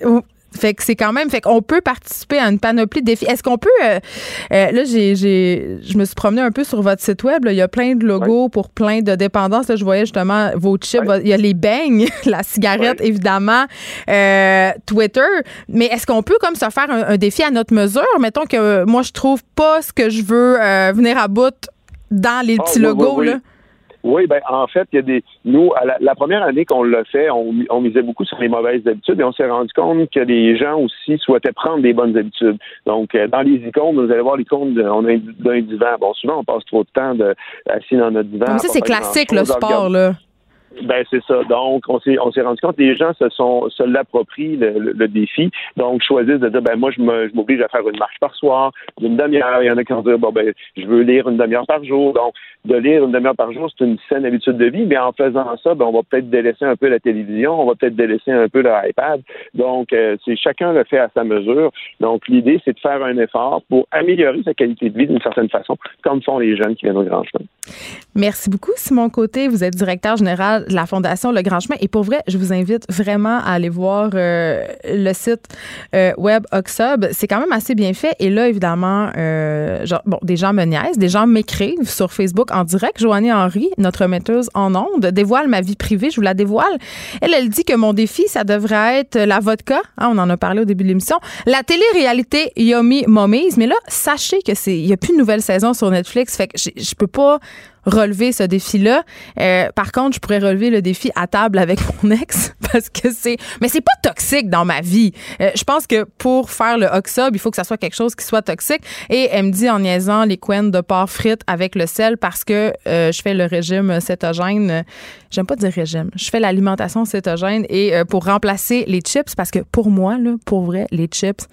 Fait que c'est quand même, fait qu'on peut participer à une panoplie de défis. Est-ce qu'on peut, euh, euh, là, j'ai, je me suis promené un peu sur votre site web. il y a plein de logos pour plein de dépendances. je voyais justement vos chips. Il y a les beignes, la cigarette, évidemment, euh, Twitter. Mais est-ce qu'on peut comme ça faire un, défi à notre mesure? Mettons que moi, je trouve pas ce que je veux venir à bout dans les ah, petits logos, là. Oui, ben en fait, il y a des. Nous, la, première année qu'on l'a fait, on, on, misait beaucoup sur les mauvaises habitudes et on s'est rendu compte que les gens aussi souhaitaient prendre des bonnes habitudes. Donc, euh, dans les icônes, vous allez voir l'icône d'un divan. Bon, souvent, on passe trop de temps de, assis dans notre divan. Comme ça, c'est classique, le sport, là. Ben c'est ça. Donc on s'est on s'est rendu compte que les gens se sont se l'approprient le, défi. Donc choisissent de dire ben moi je m'oblige à faire une marche par soir, d'une demi-heure. Il y en a qui vont dire bon ben je veux lire une demi-heure par jour. Donc de lire une demi-heure par jour c'est une saine habitude de vie. Mais en faisant ça ben on va peut-être délaisser un peu la télévision, on va peut-être délaisser un peu l'iPad. Donc euh, c'est chacun le fait à sa mesure. Donc l'idée c'est de faire un effort pour améliorer sa qualité de vie d'une certaine façon, comme font les jeunes qui viennent au Grand Chemin. Merci beaucoup Simon Côté. Vous êtes directeur général la Fondation Le Grand Chemin. Et pour vrai, je vous invite vraiment à aller voir euh, le site euh, web Oxub. C'est quand même assez bien fait. Et là, évidemment, euh, des gens me niaisent, des gens m'écrivent sur Facebook en direct. Joannie Henry, notre metteuse en ondes, dévoile ma vie privée. Je vous la dévoile. Elle, elle dit que mon défi, ça devrait être la vodka. Hein, on en a parlé au début de l'émission. La télé-réalité Yomi Mommies. Mais là, sachez que c'est, il n'y a plus de nouvelle saison sur Netflix. Fait que je peux pas relever ce défi-là. Euh, par contre, je pourrais relever le défi à table avec mon ex parce que c'est, mais c'est pas toxique dans ma vie. Euh, je pense que pour faire le Oxob, il faut que ça soit quelque chose qui soit toxique. Et elle me dit en niaisant les couennes de porc frites avec le sel parce que euh, je fais le régime cétogène. J'aime pas dire régime. Je fais l'alimentation cétogène et pour remplacer les chips parce que pour moi, là, pour vrai, les chips,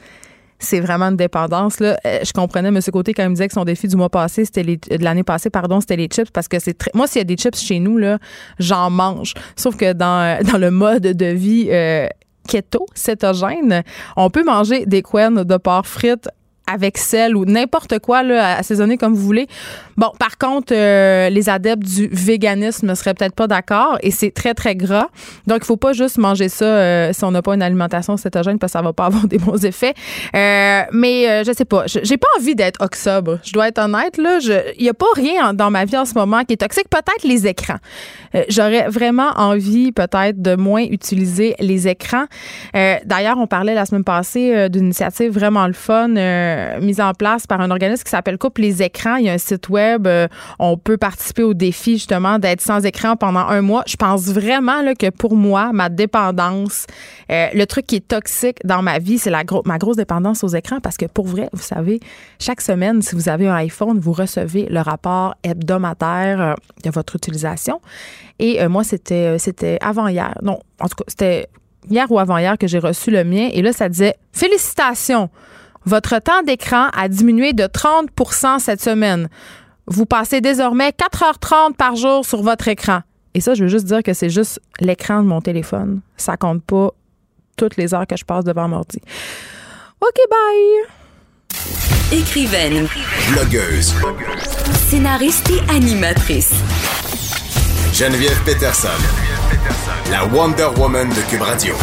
c'est vraiment une dépendance. Là. Euh, je comprenais M. Côté quand il me disait que son défi du mois passé, c'était de l'année passée, pardon, c'était les chips parce que c'est très, moi, s'il y a des chips chez nous, là, j'en mange. Sauf que dans, dans le mode de vie euh, keto, cétogène, on peut manger des couennes de porc frites avec sel ou n'importe quoi là, assaisonné comme vous voulez. Bon, par contre, euh, les adeptes du véganisme ne seraient peut-être pas d'accord et c'est très, très gras. Donc, il faut pas juste manger ça euh, si on n'a pas une alimentation cétogène parce que ça va pas avoir des bons effets. Euh, mais je sais pas, j'ai pas envie d'être oxobre. Je dois être honnête. Il y a pas rien dans ma vie en ce moment qui est toxique. Peut-être les écrans. J'aurais vraiment envie, peut-être, de moins utiliser les écrans. D'ailleurs, on parlait la semaine passée d'une initiative vraiment le fun mise en place par un organisme qui s'appelle Coupe les écrans. Il y a un site web euh, on peut participer au défi justement d'être sans écran pendant un mois. Je pense vraiment que pour moi, ma dépendance, euh, le truc qui est toxique dans ma vie, c'est ma grosse dépendance aux écrans parce que pour vrai, vous savez, chaque semaine, si vous avez un iPhone, vous recevez le rapport hebdomadaire euh, de votre utilisation. Et moi, c'était c'était avant hier. Non, en tout cas, c'était hier ou avant-hier que j'ai reçu le mien. Et là, ça disait Félicitations! Votre temps d'écran a diminué de 30% cette semaine. Vous passez désormais 4h30 par jour sur votre écran. Et ça, je veux juste dire que c'est juste l'écran de mon téléphone. Ça compte pas toutes les heures que je passe devant mon ordi. OK, bye. Écrivaine. Blogueuse. Scénariste et animatrice. Geneviève Peterson. La Wonder Woman de Cube Radio.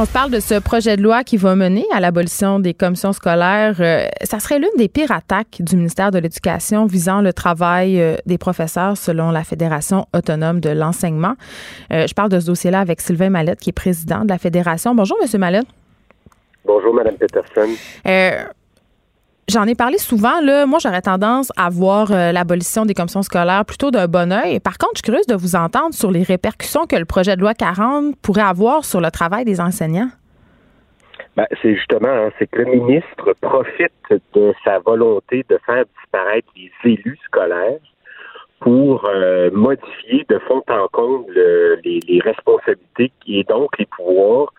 On se parle de ce projet de loi qui va mener à l'abolition des commissions scolaires. Euh, ça serait l'une des pires attaques du ministère de l'Éducation visant le travail euh, des professeurs selon la Fédération autonome de l'enseignement. Euh, je parle de ce dossier-là avec Sylvain Mallette, qui est président de la Fédération. Bonjour, Monsieur Mallette. Bonjour, Mme Peterson. J'en ai parlé souvent. Là. Moi, j'aurais tendance à voir euh, l'abolition des commissions scolaires plutôt d'un bon oeil. Par contre, je suis curieuse de vous entendre sur les répercussions que le projet de loi 40 pourrait avoir sur le travail des enseignants. Ben, c'est justement, hein, c'est que le ministre profite de sa volonté de faire disparaître les élus scolaires pour euh, modifier de fond en comble les, les, responsabilités et donc les pouvoirs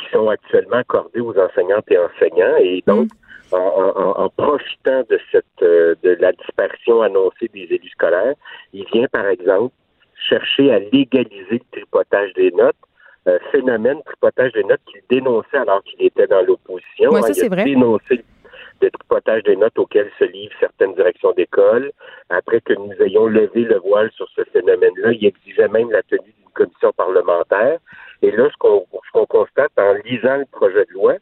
qui sont actuellement accordés aux enseignantes et enseignants. Et donc, mm en, profitant de cette euh, de la disparition annoncée des élus scolaires, il vient par exemple chercher à légaliser le tripotage des notes, euh, phénomène tripotage des notes qu'il dénonçait alors qu'il était dans l'opposition. Oui, ça, c'est vrai. dénoncé le tripotage des notes auxquelles se livrent certaines directions d'école. Après que nous ayons levé le voile sur ce phénomène-là, il exigeait même la tenue d'une commission parlementaire. Et là, ce qu'on constate en lisant le projet de loi,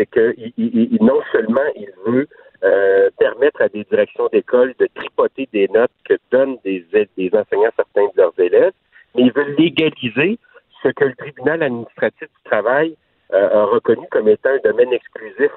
c'est que il, non seulement il veut euh, permettre à des directions d'école de tripoter des notes que donnent des, des enseignants certains de leurs élèves, mais il veut légaliser ce que le tribunal administratif du travail euh, a reconnu comme étant un domaine exclusif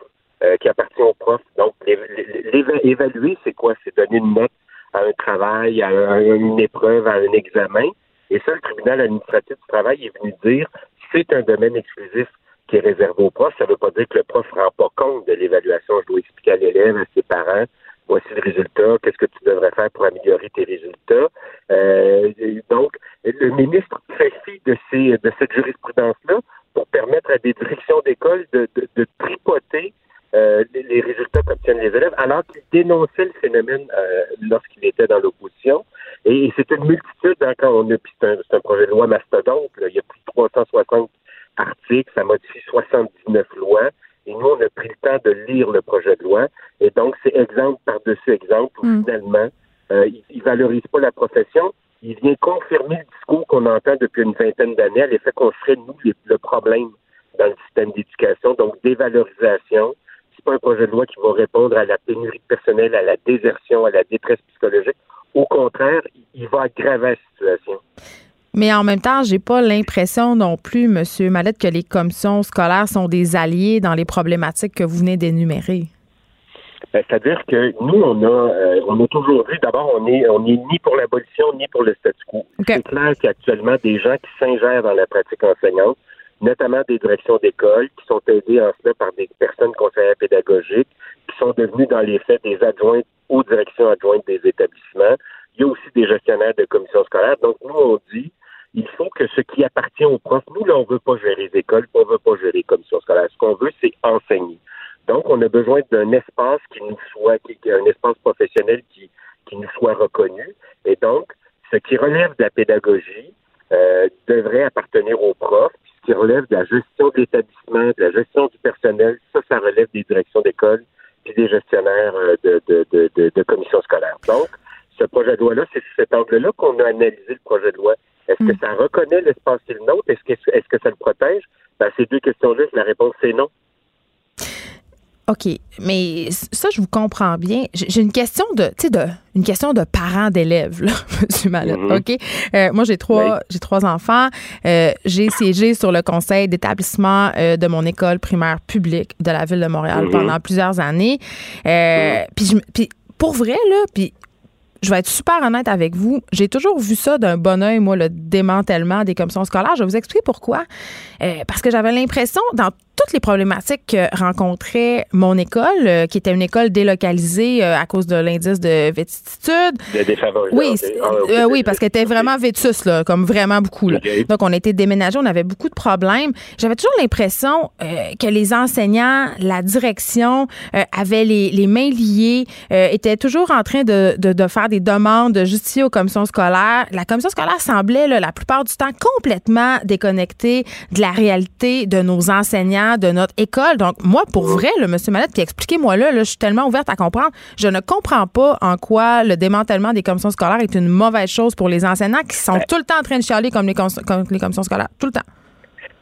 euh, qui appartient aux profs. Donc, évaluer, c'est quoi? C'est donner une note à un travail, à, une épreuve, à un examen. Et ça, le tribunal administratif du travail est venu dire c'est un domaine exclusif qui est réservé au prof. Ça ne veut pas dire que le prof ne rend pas compte de l'évaluation. Je dois expliquer à l'élève, à ses parents, voici le résultat, qu'est-ce que tu devrais faire pour améliorer tes résultats? Euh, donc, le ministre fait fi de, ces, de cette jurisprudence-là pour permettre à des directions d'école de, de, tripoter euh, les résultats qu'obtiennent les élèves, alors qu'il dénonçait le phénomène euh, lorsqu'il était dans l'opposition. Et, c'est une multitude, hein, quand on a, c'est un, un, projet de loi mastodonte, il y a plus de 360 articles, ça modifie 79 lois. Et nous, on a pris le temps de lire le projet de loi. Et donc, c'est exemple par-dessus exemple où mm. finalement, euh, il, ne valorise pas la profession. Il vient confirmer le discours qu'on entend depuis une vingtaine d'années à l'effet qu'on serait, nous, le problème dans le système d'éducation. Donc, dévalorisation. C'est pas un projet de loi qui va répondre à la pénurie de personnel, à la désertion, à la détresse psychologique. Au contraire, il va aggraver la situation. Mais en même temps, j'ai pas l'impression non plus, Monsieur Mallette, que les commissions scolaires sont des alliés dans les problématiques que vous venez d'énumérer. Ben, c'est-à-dire que nous, on a, euh, on a toujours vu, d'abord, on est, on est ni pour l'abolition ni pour le statu quo. C'est clair qu'actuellement, des gens qui s'ingèrent dans la pratique enseignante, notamment des directions d'école, qui sont aidés en cela par des personnes conseillères pédagogiques, qui sont devenus dans les faits des adjointes aux directions adjointes des établissements. Il y a aussi des gestionnaires de commissions scolaires. Donc, nous, on dit, il faut que ce qui appartient aux profs, nous, là, on veut pas gérer les écoles, on veut pas gérer les commissions scolaires. Ce qu'on veut, c'est enseigner. Donc, on a besoin d'un espace qui nous soit, qui, un espace professionnel qui, qui nous soit reconnu. Et donc, ce qui relève de la pédagogie euh, devrait appartenir aux profs. Ce qui relève de la gestion de l'établissement, de la gestion du personnel, ça, ça relève des directions d'école puis des gestionnaires euh, de, de, de, de, de commissions scolaires. Donc, ce projet de loi-là, c'est sous cet angle-là qu'on a analysé le projet de loi. Est-ce que ça reconnaît l'espace est le nôtre? Est-ce que, est-ce que ça le protège? Ben, ces deux questions-là, la réponse, c'est non. OK, mais ça, je vous comprends bien. J'ai une question de, tu sais, de, une question de parents d'élèves, là, M. Mallette. Mm-hmm. OK? Euh, moi, j'ai trois, j'ai trois enfants. Euh, j'ai siégé sur le conseil d'établissement euh, de mon école primaire publique de la ville de Montréal mm-hmm. pendant plusieurs années. Mm-hmm. Puis pour vrai, là, puis je vais être super honnête avec vous. J'ai toujours vu ça d'un bon oeil, moi, le démantèlement des commissions scolaires. Je vais vous expliquer pourquoi. parce que j'avais l'impression, dans toutes les problématiques que rencontrait mon école, euh, qui était une école délocalisée euh, à cause de l'indice de vétustitude. Oui, ah, euh, oui, parce qu'elle était vraiment vétus, là, comme vraiment beaucoup. Là. Donc, on était déménagé, on avait beaucoup de problèmes. J'avais toujours l'impression que les enseignants, la direction avaient les, les, mains liées, étaient toujours en train de, de, de, faire des demandes de justifier aux commissions scolaires. La commission scolaire semblait, là, la plupart du temps, complètement déconnectée de la réalité de nos enseignants de notre école. Donc, moi, pour vrai, le monsieur Mallette, puis expliquez-moi là, je suis tellement ouverte à comprendre. Je ne comprends pas en quoi le démantèlement des commissions scolaires est une mauvaise chose pour les enseignants qui sont ben tout le temps en train de chialer comme les, les commissions scolaires. Tout le temps.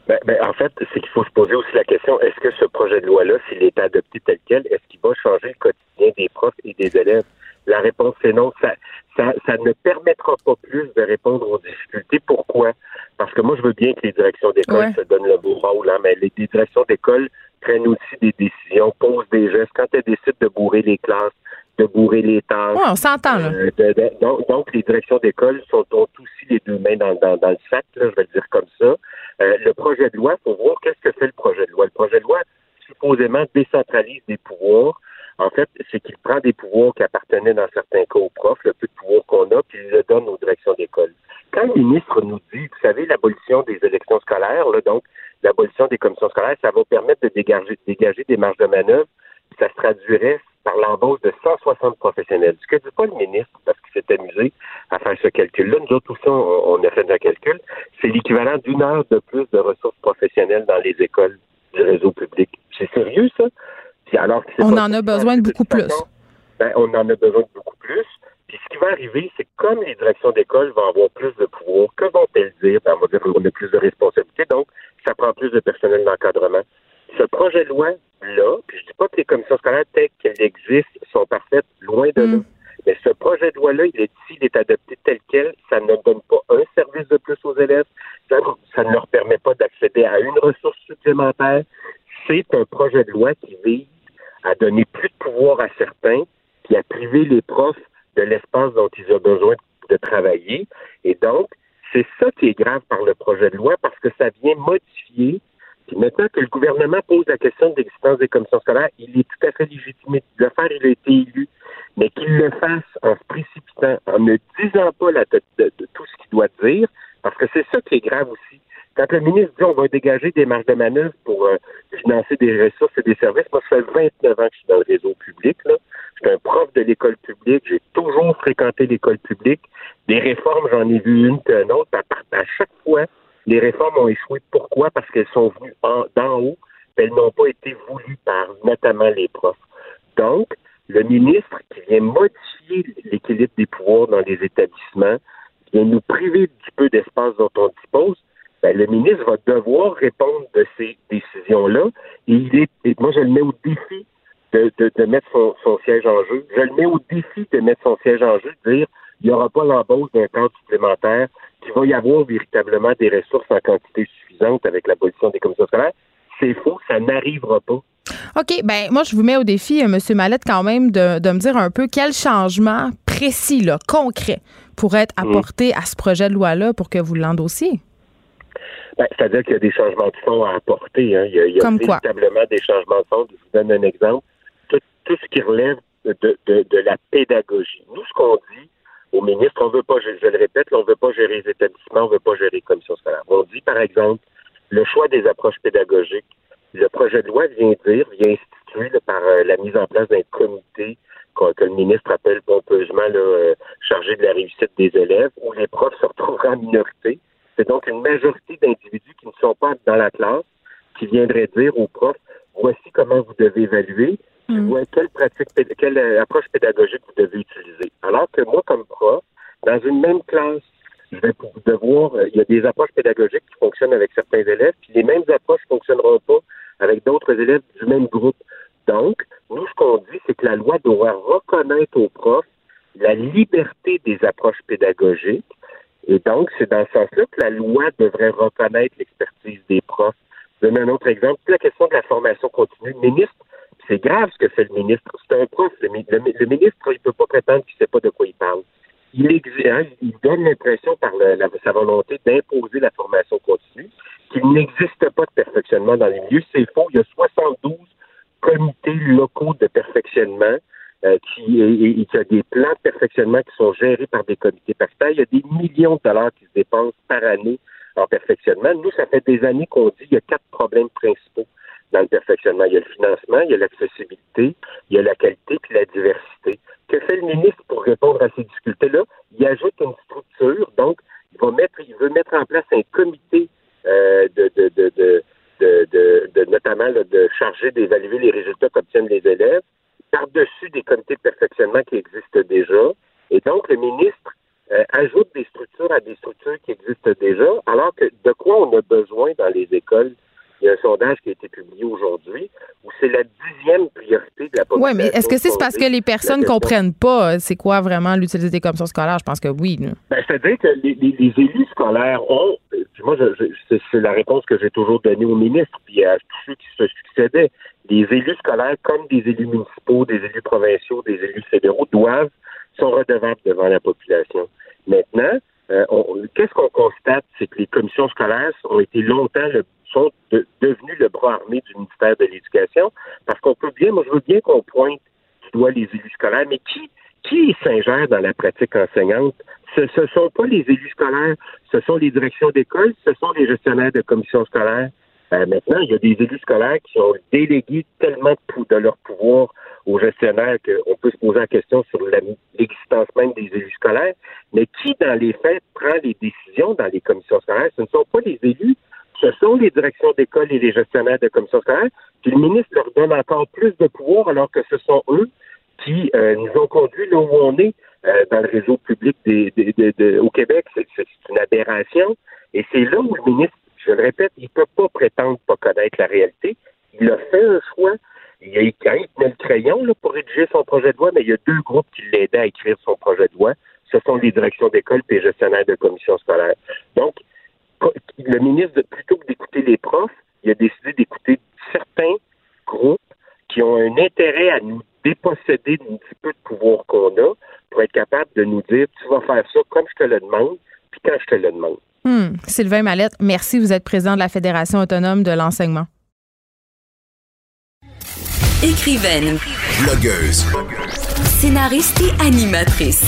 Ben, ben, en fait, c'est qu'il faut se poser aussi la question est-ce que ce projet de loi-là, s'il est adopté tel quel, est-ce qu'il va changer le quotidien des profs et des élèves? La réponse est non. Ça, ça, ça ne permettra pas plus de répondre aux difficultés. Pourquoi? Parce que moi, je veux bien que les directions d'école se donnent le beau rôle, hein, mais les, directions d'école prennent aussi des décisions, posent des gestes. Quand elles décident de bourrer les classes, de bourrer les tâches. on s'entend, là. Euh, donc, les directions d'école sont, ont aussi les deux mains dans, dans, le sac, là, je vais le dire comme ça. Euh, le projet de loi, il faut voir qu'est-ce que fait le projet de loi. Le projet de loi, supposément, décentralise des pouvoirs. En fait, c'est qu'il prend des pouvoirs qui appartenaient dans certains cas aux profs, le peu de pouvoir qu'on a, puis il le donne aux directions d'école quand le ministre nous dit, vous savez, l'abolition des élections scolaires, donc l'abolition des commissions scolaires, ça va permettre de dégager, des marges de manœuvre, ça se traduirait par l'embauche de 160 professionnels. Ce que dit pas le ministre, parce qu'il s'est amusé à faire ce calcul-là, nous autres aussi, on, a fait un calcul, c'est l'équivalent d'une heure de plus de ressources professionnelles dans les écoles du réseau public. C'est sérieux, ça? Alors on en a besoin de beaucoup plus. Ben, on en a besoin de beaucoup plus. Puis ce qui va arriver, c'est que comme les directions d'école vont avoir plus de pouvoir, que vont-elles dire? Ben, on va dire qu'on a plus de responsabilités, donc ça prend plus de personnel d'encadrement. Ce projet de loi-là, puis je dis pas que les commissions scolaires telles qu'elles existent sont parfaites, loin de là. Mm. Mais ce projet de loi-là, il est, s'il est adopté tel quel, ça ne donne pas un service de plus aux élèves, ça, ça ne leur permet pas d'accéder à une ressource supplémentaire. C'est un projet de loi qui vise à donner plus de pouvoir à certains, qui a privé les profs de l'espace dont ils ont besoin de travailler. Et donc, c'est ça qui est grave par le projet de loi parce que ça vient modifier. Puis maintenant que le gouvernement pose la question de l'existence des commissions scolaires, il est tout à fait légitime de le faire, il a été élu. Mais qu'il le fasse en se précipitant, en ne disant pas la, de, tout ce qu'il doit dire, parce que c'est ça qui est grave aussi. Quand le ministre dit on va dégager des marges de manœuvre pour euh, financer des ressources et des services, moi, ça fait 29 ans que je suis dans le réseau public. Je suis un prof de l'école publique. J'ai toujours fréquenté l'école publique. Des réformes, j'en ai vu une qu'une autre. À, chaque fois, les réformes ont échoué. Pourquoi? Parce qu'elles sont venues d'en haut. Elles n'ont pas été voulues par notamment les profs. Donc, le ministre qui vient modifier l'équilibre des pouvoirs dans les établissements, vient nous priver du peu d'espace dont on dispose, ben, le ministre va devoir répondre de ces décisions-là. Et il est, moi, je le mets au défi de, de, mettre son, son, siège en jeu. Je le mets au défi de mettre son siège en jeu, de dire il n'y aura pas l'embauche d'un cadre supplémentaire, qu'il va y avoir véritablement des ressources en quantité suffisante avec l'abolition des commissions scolaires. C'est faux, ça n'arrivera pas. OK, ben moi je vous mets au défi, euh, M. Mallette, quand même, de, de, me dire un peu quel changement précis, là, concret, pourrait être apporté mm. à ce projet de loi-là pour que vous l'endossiez. Ben, C'est-à-dire qu'il y a des changements de fond à apporter. Hein. Il y a, il y a véritablement des changements de fond. Je vous donne un exemple. Tout, tout ce qui relève de, de, de, la pédagogie. Nous, ce qu'on dit au ministre, on veut pas, je, le répète, on veut pas gérer les établissements, on veut pas gérer les commissions scolaires. On dit, par exemple, le choix des approches pédagogiques. Le projet de loi vient dire, vient instituer par euh, la mise en place d'un comité que le ministre appelle pompeusement là, euh, chargé de la réussite des élèves, où les profs se retrouveront en minorité c'est donc une majorité d'individus qui ne sont pas dans la classe qui viendraient dire aux profs voici comment vous devez évaluer. mmh. quelle pratique, quelle approche pédagogique vous devez utiliser. Alors que moi, comme prof, dans une même classe, je vais devoir, il y a des approches pédagogiques qui fonctionnent avec certains élèves, puis les mêmes approches ne fonctionneront pas avec d'autres élèves du même groupe. Donc, nous, ce qu'on dit, c'est que la loi doit reconnaître aux profs la liberté des approches pédagogiques. Et donc, c'est dans ce sens-là que la loi devrait reconnaître l'expertise des profs. Je donne un autre exemple. La question de la formation continue. Le ministre, c'est grave ce que fait le ministre. C'est un prof. Le, ministre, il ne peut pas prétendre qu'il ne sait pas de quoi il parle. Il, hein, il donne l'impression par sa volonté d'imposer la formation continue qu'il n'existe pas de perfectionnement dans les milieux. C'est faux. Il y a 72 comités locaux de perfectionnement euh, qui, et, y a des plans de perfectionnement qui sont gérés par des comités paritaires. Il y a des millions de dollars qui se dépensent par année en perfectionnement. Nous, ça fait des années qu'on dit qu'il y a quatre problèmes principaux dans le perfectionnement. Il y a le financement, il y a l'accessibilité, il y a la qualité puis la diversité. Que fait le ministre pour répondre à ces difficultés-là? Il ajoute une structure, donc il va mettre, il veut mettre en place un comité euh, de, de, de, de, de, notamment de charger d'évaluer les résultats qu'obtiennent les élèves par-dessus des comités de perfectionnement qui existent déjà. Et donc, le ministre euh, ajoute des structures à des structures qui existent déjà, alors que de quoi on a besoin dans les écoles? Il y a un sondage qui a été publié aujourd'hui où c'est la dixième priorité de la population. Oui, mais est-ce que c'est parce que les personnes ne comprennent pas euh, c'est quoi vraiment l'utilité des commissions scolaires? Je pense que oui. Ben, C'est-à-dire que les, élus scolaires ont, euh, moi, c'est la réponse que j'ai toujours donnée au ministre, puis à tous ceux qui se succédaient les élus scolaires, comme des élus municipaux, des élus provinciaux, des élus fédéraux, doivent, sont redevables devant la population. Maintenant, euh, qu'est-ce qu'on constate? C'est que les commissions scolaires ont été longtemps le, sont devenues le bras armé du ministère de l'Éducation, parce qu'on peut bien, moi je veux bien qu'on pointe du doigt les élus scolaires, mais qui, qui s'ingère dans Ce ne sont pas les élus scolaires, ce sont les directions d'école, ce sont les gestionnaires de commissions scolaires, euh, maintenant, il y a des élus scolaires qui ont délégué tellement de leur pouvoir aux gestionnaires qu'on peut se poser la question sur l'existence même des élus scolaires. Mais qui, dans les faits, prend les décisions dans les commissions scolaires? Ce ne sont pas les élus, ce sont les directions d'école et les gestionnaires de commissions scolaires. Puis le ministre leur donne encore plus de pouvoir alors que ce sont eux qui euh, nous ont conduits là où on est euh, dans le réseau public au Québec. C'est une aberration. Et c'est là où le ministre je le répète, il ne peut pas prétendre pas connaître la réalité. Il a fait un choix. Il a écrit le crayon là, pour rédiger son projet de loi, mais il y a deux groupes qui l'aidaient à écrire son projet de loi. Ce sont les directions d'école et les gestionnaires de commissions scolaires. Donc, le ministre, plutôt que d'écouter les profs, il a décidé d'écouter certains groupes qui ont un intérêt à nous déposséder d'un petit peu de pouvoir qu'on a pour être capable de nous dire tu vas faire ça comme je te le demande, puis quand je te le demande. Hmm. Sylvain Mallette, merci. Vous êtes président de la Fédération autonome de l'enseignement. Écrivaine. Blogueuse. Scénariste et animatrice.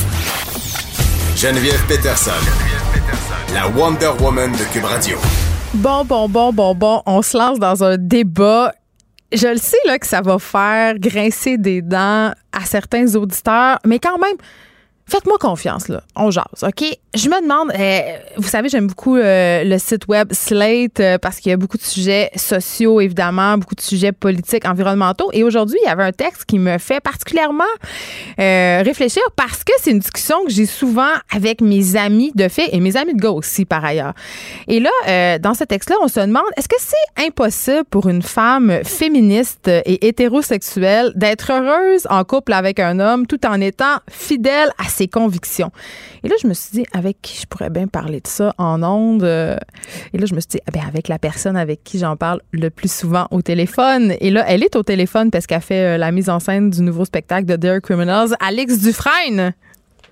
Geneviève Peterson. La Wonder Woman de Cube Radio. Bon, bon, bon, bon, bon. On se lance dans un débat je le sais là, que ça va faire grincer des dents à certains auditeurs, mais quand même, Faites-moi confiance, là. On jase, OK? Je me demande, euh, vous savez, j'aime beaucoup euh, le site web Slate euh, parce qu'il y a beaucoup de sujets sociaux, évidemment, beaucoup de sujets politiques, environnementaux. Et aujourd'hui, il y avait un texte qui me fait particulièrement réfléchir parce que c'est une discussion que j'ai souvent avec mes amis de fait et mes amis de gauche aussi, par ailleurs. Et là, dans ce texte-là, on se demande, est-ce que c'est impossible pour une femme féministe et hétérosexuelle d'être heureuse en couple avec un homme tout en étant fidèle à ses convictions. Et là, je me suis dit, avec qui je pourrais bien parler de ça en ondes? Euh, et là, je me suis dit, eh bien, avec la personne avec qui j'en parle le plus souvent au téléphone. Et là, elle est au téléphone parce qu'elle fait euh, la mise en scène du nouveau spectacle de Dare Criminals, Alex Dufresne.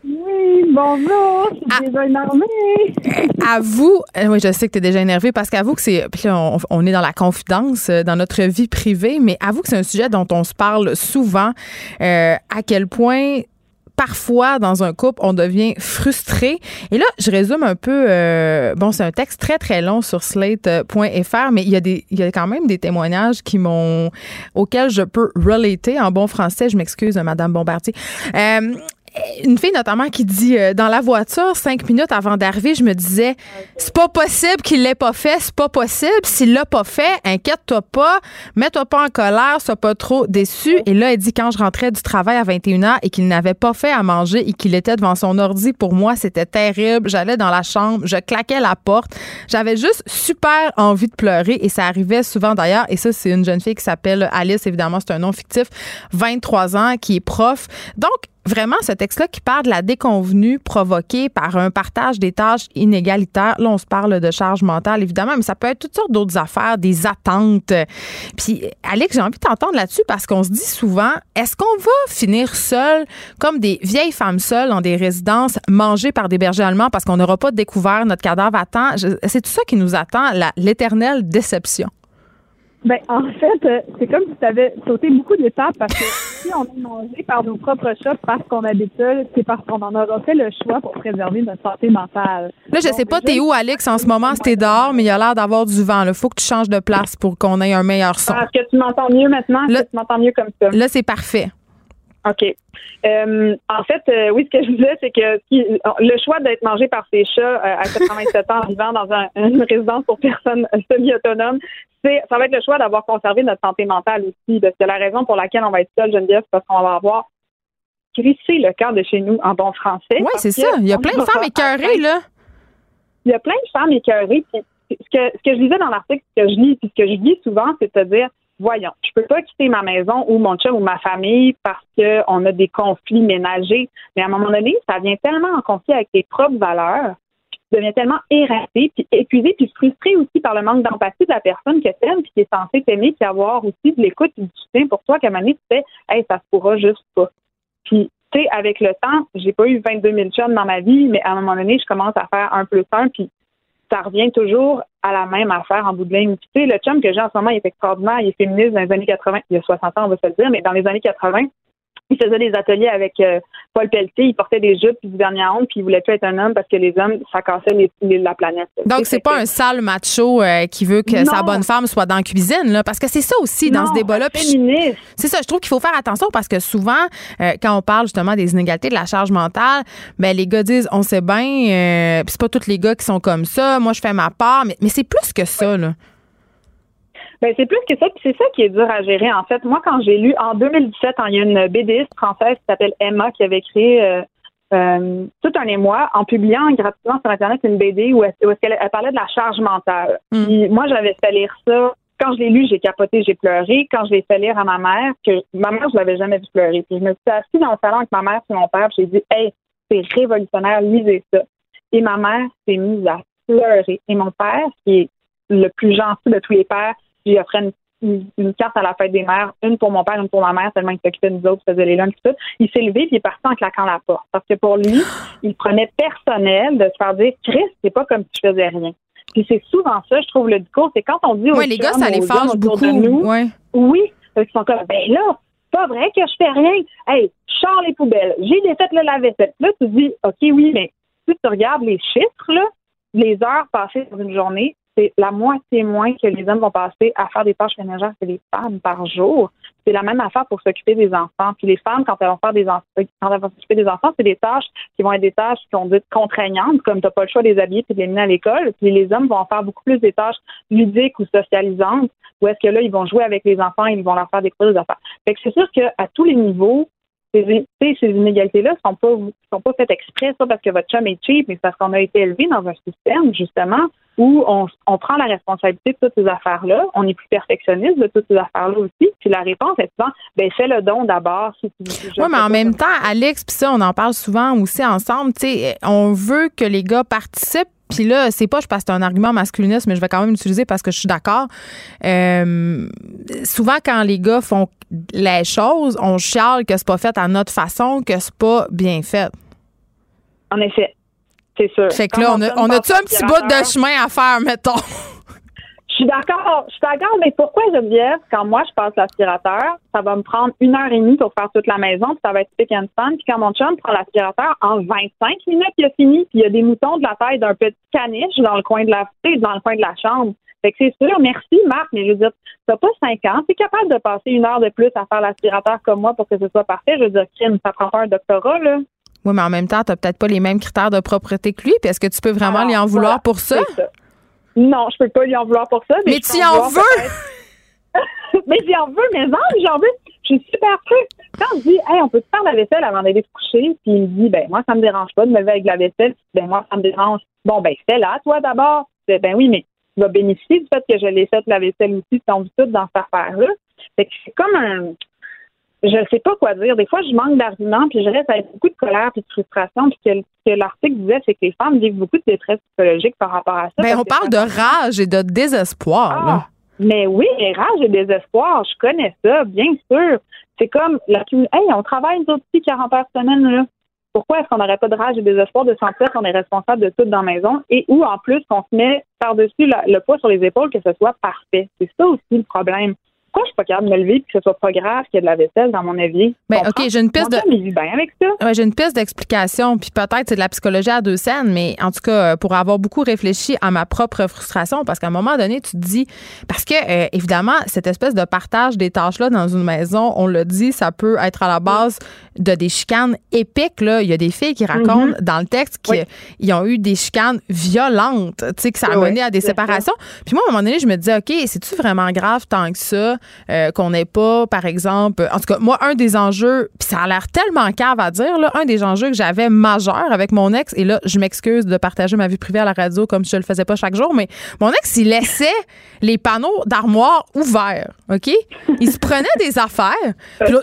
Oui, bonjour, je suis ah. déjà énervée. À vous, euh, oui, je sais que tu es déjà énervée parce qu'avoue que c'est. Puis là, on, on, est dans la confidence, dans notre vie privée, mais avoue que c'est un sujet dont on se parle souvent. Euh, à quel point parfois, dans un couple, on devient frustré. Et là, je résume un peu. Euh, bon, c'est un texte très, très long sur slate.fr, mais il y, a des, il y a quand même des témoignages qui m'ont, auxquels je peux relater en bon français. Je m'excuse, Madame Bombardier. Euh, une fille notamment qui dit euh, dans la voiture, cinq minutes avant d'arriver, je me disais, c'est pas possible qu'il l'ait pas fait, c'est pas possible. S'il l'a pas fait, inquiète-toi pas, mets-toi pas en colère, sois pas trop déçu. Et là, elle dit quand je rentrais du travail à 21h et qu'il n'avait pas fait à manger et qu'il était devant son ordi, pour moi, c'était terrible. J'allais dans la chambre, je claquais la porte. J'avais juste super envie de pleurer et ça arrivait souvent d'ailleurs. Et ça, c'est une jeune fille qui s'appelle Alice, évidemment, c'est un nom fictif, 23 ans, qui est prof. Donc, vraiment ce texte-là qui parle de la déconvenue provoquée par un partage des tâches inégalitaires. Là, on se parle de charge mentale, évidemment, mais ça peut être toutes sortes d'autres affaires, des attentes. Puis, Alex, j'ai envie de t'entendre là-dessus parce qu'on se dit souvent, est-ce qu'on va finir seul, comme des vieilles femmes seules dans des résidences, mangées par des bergers allemands parce qu'on n'aura pas découvert notre cadavre à temps? C'est tout ça qui nous attend, l'éternelle déception. Ben, en fait, euh, c'est comme si tu avais sauté beaucoup d'étapes parce que si on est mangé par nos propres chats parce qu'on habite seul, c'est parce qu'on en aura fait le choix pour préserver notre santé mentale. Là, je sais pas, t'es où, Alex, en ce moment, si t'es dehors, mais il y a l'air d'avoir du vent. Il faut que tu changes de place pour qu'on ait un meilleur son. Est-ce que tu m'entends mieux maintenant? Là, tu m'entends mieux comme ça? Là, c'est parfait. OK. Euh, en fait, euh, oui, ce que je disais, c'est que le choix d'être mangé par ses chats à 87 ans, vivant dans une résidence pour personnes semi-autonomes, ça va être le choix d'avoir conservé notre santé mentale aussi. Parce que la raison pour laquelle on va être seul, Geneviève, c'est parce qu'on va avoir crissé le cœur de chez nous en bon français. Oui, c'est ça. Il y a plein de femmes écœurées, là. Il y a plein de femmes écœurées. ce que, ce que je disais dans l'article, ce que je lis, puis ce que je dis souvent, c'est de dire voyons, je peux pas quitter ma maison ou mon chum ou ma famille parce qu'on a des conflits ménagers. Mais à un moment donné, ça vient tellement en conflit avec tes propres valeurs devient tellement éreinté, puis épuisé, puis frustré aussi par le manque d'empathie de la personne que t'aimes, puis qui est censée t'aimer, puis avoir aussi de l'écoute et du soutien pour toi, qu'à un moment donné, tu fais, hey, ça se pourra juste pas. Puis, tu sais, avec le temps, j'ai pas eu 22 000 chums dans ma vie, mais à un moment donné, je commence à faire un plus un, puis ça revient toujours à la même affaire en bout de ligne. tu sais, le chum que j'ai en ce moment, est extraordinaire, il est féministe dans les années 80, il y a 60 ans, on va se le dire, mais dans les années 80, il faisait des ateliers avec euh, Paul Pelletier, il portait des jupes puis du dernier honte, puis il voulait plus être un homme parce que les hommes, ça cassait la planète. Donc, c'est pas un sale macho euh, qui veut que sa bonne femme soit dans la cuisine, là, parce que c'est ça aussi dans ce débat-là. C'est ça, je trouve qu'il faut faire attention parce que souvent, euh, quand on parle justement des inégalités, de la charge mentale, ben les gars disent, on sait bien, c'est pas tous les gars qui sont comme ça, moi je fais ma part, mais, mais c'est plus que ça, là. Ben, c'est plus que ça, c'est ça qui est dur à gérer. En fait, moi, quand j'ai lu en 2017, il y a une BDiste française qui s'appelle Emma qui avait créé euh, euh, tout un émoi en publiant gratuitement sur Internet une BD où, elle, elle, parlait de la charge mentale. Mm. moi, j'avais fait lire ça. Quand je l'ai lu, j'ai capoté, j'ai pleuré. Quand je l'ai fait lire à ma mère, que ma mère, je l'avais jamais vu pleurer. Puis je me suis assise dans le salon avec ma mère et mon père, j'ai dit, hey, c'est révolutionnaire, lisez ça. Et ma mère s'est mise à pleurer. Et mon père, qui est le plus gentil de tous les pères, j'ai offert une, une, carte à la fête des mères, une pour mon père, une pour ma mère, tellement il s'occupait de nous autres, faisait les lunchs, tout. Il s'est levé puis il est parti en claquant la porte. Parce que pour lui, il prenait personnel de se faire dire, Chris, c'est pas comme si je faisais rien. Puis c'est souvent ça, je trouve, le discours, c'est quand on dit aux ouais, les gars, ça les fâche beaucoup. De nous, Oui, parce qu'ils sont comme, ben là, pas vrai que je fais rien. Hey, je les poubelles, j'ai défait le lave-vaisselle. Là, tu dis, OK, oui, mais si tu regardes les chiffres, là, les heures passées dans une journée, c'est la moitié moins que les hommes vont passer à faire des tâches ménagères que les femmes par jour. C'est la même affaire pour s'occuper des enfants. Puis les femmes, quand elles vont faire des enfants, quand elles vont s'occuper des enfants, c'est des tâches qui vont être des tâches qui vont être contraignantes, comme tu n'as pas le choix de les habiller et de les mener à l'école. Puis les hommes vont faire beaucoup plus des tâches ludiques ou socialisantes, où est-ce que là, ils vont jouer avec les enfants et ils vont leur faire découvrir des affaires. Fait que c'est sûr qu'à tous les niveaux, ces, ces inégalités-là sont pas sont pas faites exprès, ça parce que votre chum est cheap, mais parce qu'on a été élevé dans un système, justement, où on, on prend la responsabilité de toutes ces affaires-là, on est plus perfectionniste de toutes ces affaires-là aussi. Puis la réponse est souvent, ben fais le don d'abord. Si oui, mais en même temps, Alex, puis ça, on en parle souvent aussi ensemble. Tu sais, on veut que les gars participent puis là, c'est pas, je c'est un argument masculiniste, mais je vais quand même l'utiliser parce que je suis d'accord. Euh, souvent, quand les gars font les choses, on chiale que c'est pas fait à notre façon, que c'est pas bien fait. En effet. C'est sûr. Fait que là, on a, on a-tu un petit bout de chemin à faire, mettons? Je suis d'accord, je suis d'accord, mais pourquoi Geneviève, quand moi je passe l'aspirateur, ça va me prendre une heure et demie pour faire toute la maison, puis ça va être pick and span, puis quand mon chum prend l'aspirateur, en 25 minutes, il a fini, puis il y a des moutons de la taille d'un petit caniche dans le coin de la dans le coin de la chambre. Fait que c'est sûr, merci Marc, mais je veux dire, t'as pas cinq ans, t'es capable de passer une heure de plus à faire l'aspirateur comme moi pour que ce soit parfait. Je veux dire, Kim, ça prend pas un doctorat, là. Oui, mais en même temps, tu n'as peut-être pas les mêmes critères de propreté que lui. Puis est-ce que tu peux vraiment Alors, lui en vouloir voilà, pour ça? Non, je peux pas lui en vouloir pour ça. Mais, Mais tu en vouloir veux! mais j'en veux, mais non, j'en veux. Je suis super triste. Quand on dit, hey, on peut faire la vaisselle avant d'aller te coucher, puis il me dit, ben, moi, ça me dérange pas de me lever avec la vaisselle, puis, ben, moi, ça me dérange. Bon, ben, fais-la, toi, d'abord. Dis, Ben oui, mais tu vas bénéficier du fait que je l'ai fait la vaisselle aussi, tu tombes tout dans cette affaire-là. Fait que c'est comme un, je sais pas quoi dire. Des fois, je manque d'arguments, puis je reste avec beaucoup de colère et de frustration. Puis que, ce que l'article disait, c'est que les femmes vivent beaucoup de détresse psychologique par rapport à ça. Ben, parce on parle de rage et de désespoir. là. Ah, mais oui, mais rage et désespoir, je connais ça, bien sûr. C'est comme la Hey, on travaille nous autres aussi 40 heures semaine, là. Pourquoi est-ce qu'on n'aurait pas de rage et désespoir de sentir qu'on est responsable de tout dans la maison et ou en plus qu'on se met par-dessus le poids sur les épaules que ce soit parfait? C'est ça aussi le problème. Pourquoi je suis pas capable de me lever et que ce soit pas grave qu'il y ait de la vaisselle dans mon évier? Ben, Comprends? OK, j'ai une piste de- chum, il vit bien avec ça. Ouais, j'ai une piste d'explication, puis peut-être c'est de la psychologie à deux scènes, mais en tout cas, euh, pour avoir beaucoup réfléchi à ma propre frustration, parce qu'à un moment donné, tu te dis, parce que, euh, évidemment, cette espèce de partage des tâches-là dans une maison, on l'a dit, ça peut être à la base de des chicanes épiques. Là. Il y a des filles qui racontent dans le texte qu'ils ont eu des chicanes violentes, tu sais, que ça a Oui, mené à des séparations. Puis moi, à un moment donné, je me disais, OK, c'est-tu vraiment grave tant que ça? Euh, qu'on n'ait pas, par exemple, en tout cas, moi, un des enjeux, puis ça a l'air tellement cave à dire, là, un des enjeux que j'avais majeur avec mon ex, et là, je m'excuse de partager ma vie privée à la radio comme je le faisais pas chaque jour, mais mon ex, il laissait les panneaux d'armoire ouverts, OK? Il se prenait des affaires.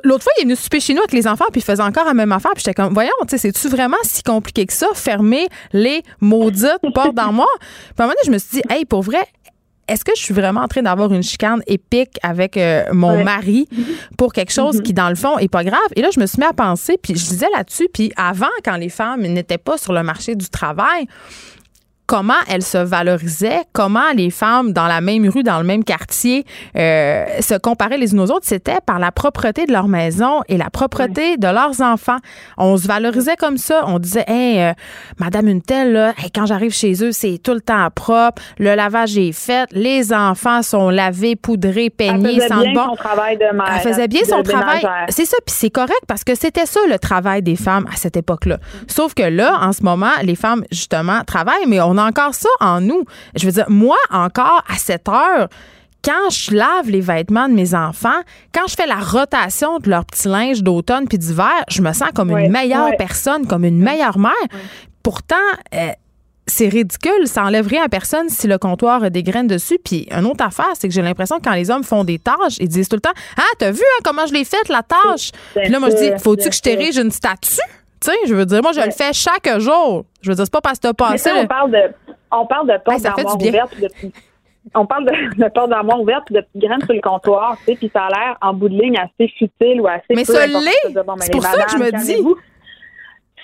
L'autre fois, il est venu souper chez nous avec les enfants, puis il faisait encore la même affaire, puis j'étais comme, voyons, tu sais, c'est-tu vraiment si compliqué que ça, fermer les maudites portes d'armoire? Puis à un moment donné, je me suis dit, hey, pour vrai, est-ce que je suis vraiment en train d'avoir une chicane épique avec euh, mon Ouais. mari pour quelque chose Mhm. qui, dans le fond, est pas grave? Et là, je me suis mis à penser, puis je disais là-dessus, puis avant, quand les femmes n'étaient pas sur le marché du travail, comment elles se valorisaient, comment les femmes dans la même rue, dans le même quartier, euh, se comparaient les unes aux autres, c'était par la propreté de leur maison et la propreté de leurs enfants. On se valorisait comme ça. On disait, hey, euh, Madame une telle, là, hey, quand j'arrive chez eux, c'est tout le temps propre, le lavage est fait, les enfants sont lavés, poudrés, Elle peignés, bien bon. son travail de mère. Elle faisait bien de son travail. C'est ça, puis c'est correct parce que c'était ça le travail des femmes à cette époque-là. Sauf que là, en ce moment, les femmes, justement, travaillent, mais on a encore ça en nous. Je veux dire, moi, encore à cette heure, quand je lave les vêtements de mes enfants, quand je fais la rotation de leur petit linge d'automne puis d'hiver, je me sens comme Ouais, une meilleure ouais. personne, comme une meilleure mère. Pourtant, euh, c'est ridicule, ça enlève rien à personne si le comptoir a des graines dessus. Puis, une autre affaire, c'est que j'ai l'impression que quand les hommes font des tâches, ils disent tout le temps Ah, t'as vu hein, comment je l'ai faite, la tâche? Puis là, moi, je dis Faut-tu que je t'érige une statue? Tu sais, je veux dire, moi, je le fais chaque jour. Je veux dire, c'est pas parce que t'as Mais passé. ça, on parle de, on parle de porte Hey, d'armoire ouverte. de- on parle de, de porte d'armoire ouverte puis de petites graines sur le comptoir, tu sais, puis ça a l'air en bout de ligne assez futile ou assez Mais peu ça l'est. ben, C'est pour ça que je me dis.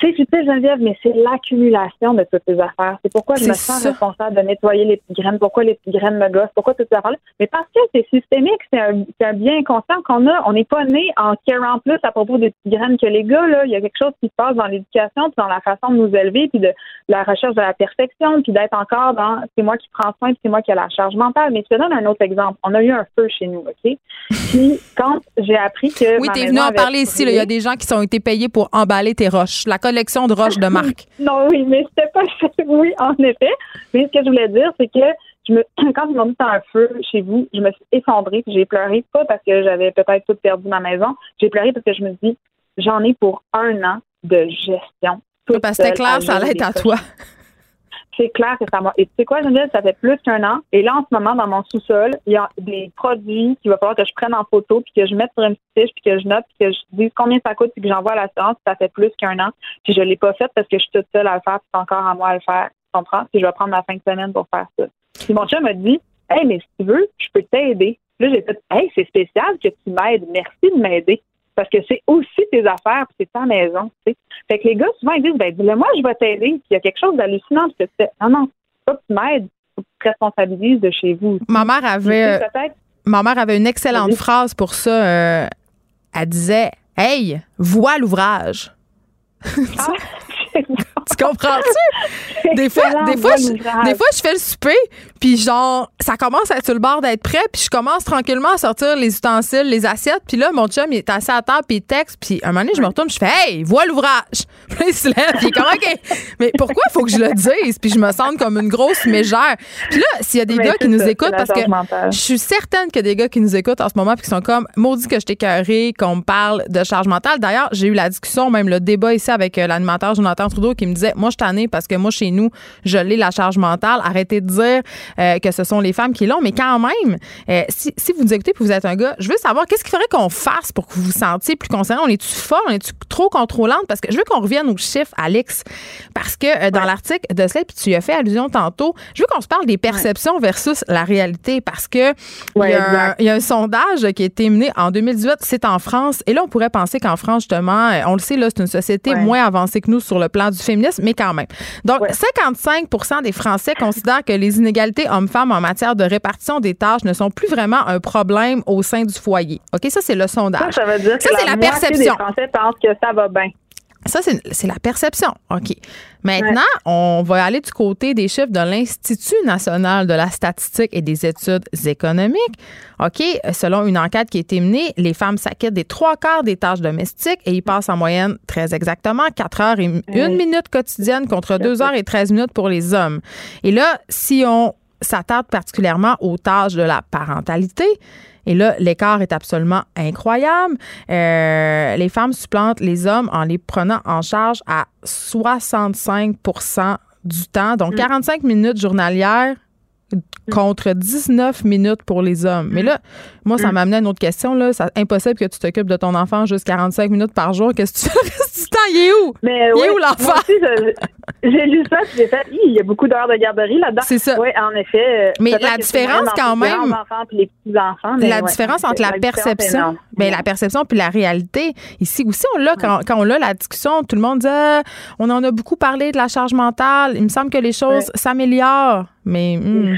C'est futile, Geneviève, mais c'est l'accumulation de toutes ces affaires. C'est pourquoi je me sens ça. responsable de nettoyer les petites graines, pourquoi les petites graines me gossent, pourquoi toutes ces affaires-là. Mais parce que c'est systémique, c'est un, bien constant qu'on a. On n'est pas né en carant plus à propos des petites graines que les gars. Là. Il y a quelque chose qui se passe dans l'éducation, puis dans la façon de nous élever, puis de la recherche de la perfection, puis d'être encore dans c'est moi qui prends soin, puis c'est moi qui ai la charge mentale. Mais je te donne un autre exemple. On a eu un feu chez nous, OK? Puis quand j'ai appris que. Oui, t'es venu en parler ici. là. Il y a des gens qui ont été payés pour emballer tes roches. La collection de roches de marque. Non, oui, mais c'était pas oui, en effet. Mais ce que je voulais dire, c'est que je me quand ils m'ont mis un feu chez vous, je me suis effondrée, j'ai pleuré, pas parce que j'avais peut-être tout perdu ma maison. J'ai pleuré parce que je me dis, j'en ai pour un an de gestion. Parce que c'était clair, ça allait être à toi. c'est clair que ça m'a. Et tu sais quoi, Geneviève, ça fait plus qu'un an. Et là, en ce moment, dans mon sous-sol, il y a des produits qu'il va falloir que je prenne en photo, puis que je mette sur une petite fiche, puis que je note, puis que je dise combien ça coûte, puis que j'envoie à l'assurance. Ça fait plus qu'un an. Puis je l'ai pas fait parce que je suis toute seule à le faire, puis c'est encore à moi à le faire. Tu comprends? Puis je vais prendre ma fin de semaine pour faire ça. Puis mon chum m'a dit, hey, mais si tu veux, je peux t'aider. Là, j'ai fait, hey, c'est spécial que tu m'aides. Merci de m'aider. Parce que c'est aussi tes affaires, puis c'est ta maison. Fait que les gars, souvent, ils disent, ben, dis-le moi, je vais t'aider. Puis il y a quelque chose d'hallucinant, puis tu fais, non, non, pas que tu m'aides, que tu te responsabilises de chez vous. Ma mère avait. euh, sais, Ma mère avait une excellente phrase pour ça. euh, elle disait Hey, vois l'ouvrage. ah, c'est. tu comprends-tu? Des fois, des fois, je, des fois, je fais le souper, puis genre, ça commence à être sur le bord d'être prêt, puis je commence tranquillement à sortir les ustensiles, les assiettes, puis là, mon chum, il est assis à table, puis il texte, puis un moment donné, je me retourne, je fais Hey, vois l'ouvrage! Puis il se lève, puis il est comme OK. Mais pourquoi il faut que je le dise? Puis je me sens comme une grosse mégère. Puis là, s'il y a des gars qui nous écoutent, parce que je suis certaine qu'il y a des gars qui nous écoutent en ce moment, puis qui sont comme Maudit que je t'ai carré, qu'on me parle de charge mentale. D'ailleurs, j'ai eu la discussion, même le débat ici avec euh, l'animateur Jonathan Trudeau qui me disait Moi, je t'en ai parce que moi, chez nous, je l'ai la charge mentale. Arrêtez de dire euh, que ce sont les femmes qui l'ont. Mais quand même, euh, si, si, vous nous écoutez et vous êtes un gars, je veux savoir qu'est-ce qu'il faudrait qu'on fasse pour que vous vous sentiez plus concerné? On est-tu fort? On est-tu trop contrôlante? Parce que je veux qu'on revienne aux chiffres, Alex. Parce que dans l'article de cela, puis tu y as fait allusion tantôt, je veux qu'on se parle des perceptions versus la réalité. Parce que il, y a un, sondage qui a été mené en 2018. C'est en France. Et là, on pourrait penser qu'en France, justement, on le sait, là, c'est une société moins avancée que nous sur le plan du féminisme, mais quand même. Donc, 55 des Français considèrent que les inégalités hommes-femmes en matière de répartition des tâches ne sont plus vraiment un problème au sein du foyer. OK, ça, c'est le sondage. Ça, ça veut dire que la, la perception. Des Français pensent que ça va bien. Ça, c'est la perception. OK. Maintenant, on va aller du côté des chiffres de l'Institut national de la statistique et des études économiques. OK. Selon une enquête qui a été menée, les femmes s'acquittent des trois quarts des tâches domestiques et ils passent en moyenne, très exactement, 4 heures et une minute quotidienne contre 2 heures et 13 minutes pour les hommes. Et là, si on s'attarde particulièrement aux tâches de la parentalité, et là, l'écart est absolument incroyable. Euh, les femmes supplantent les hommes en les prenant en charge à 65% du temps, donc 45 mm. minutes journalières contre 19 minutes pour les hommes. Mais là, moi, ça mm. m'amenait à une autre question. Là. C'est impossible que tu t'occupes de ton enfant juste 45 minutes par jour. Qu'est-ce que tu fais du temps? Il est où? Mais, il est où l'enfant? J'ai lu ça, j'ai fait, il y a beaucoup d'heures de garderie là-dedans. C'est ça. Oui, en effet. Euh, Mais la différence quand même. Les enfants, la différence entre la, perception, ben, la perception puis la réalité. Ici aussi, on l'a quand, quand, on a la discussion, tout le monde dit, ah, on en a beaucoup parlé de la charge mentale. Il me semble que les choses s'améliorent. Mais. Hmm.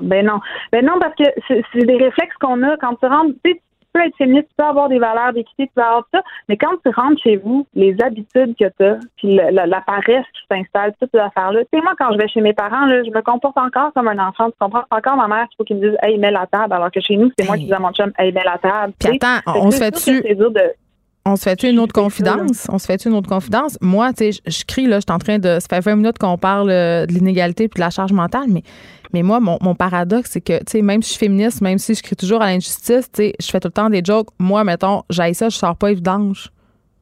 Ben non. Ben non, parce que c'est des réflexes qu'on a quand tu rentres. Tu peux être féministe, tu peux avoir des valeurs d'équité, tu peux avoir tout ça. Mais quand tu rentres chez vous, les habitudes que tu as, puis la, la, paresse qui s'installe, toutes ces affaires-là. Tu sais, moi, quand je vais chez mes parents, là, je me comporte encore comme un enfant. Tu comprends? Encore ma mère, il faut qu'il me dise, hey, mets la table. Alors que chez nous, c'est moi qui dis à mon chum, hey, mets la table. Puis attends, on se fait-tu. On se fait une autre confidence? On se fait une autre confidence? Moi, tu sais, je crie, là, je suis en train de. Ça fait 20 minutes qu'on parle euh, de l'inégalité puis de la charge mentale, mais mais moi, mon, mon paradoxe, c'est que, tu sais, même si je suis féministe, même si je crie toujours à l'injustice, tu sais, je fais tout le temps des jokes. Moi, mettons, j'aille ça, je sors pas vidanges.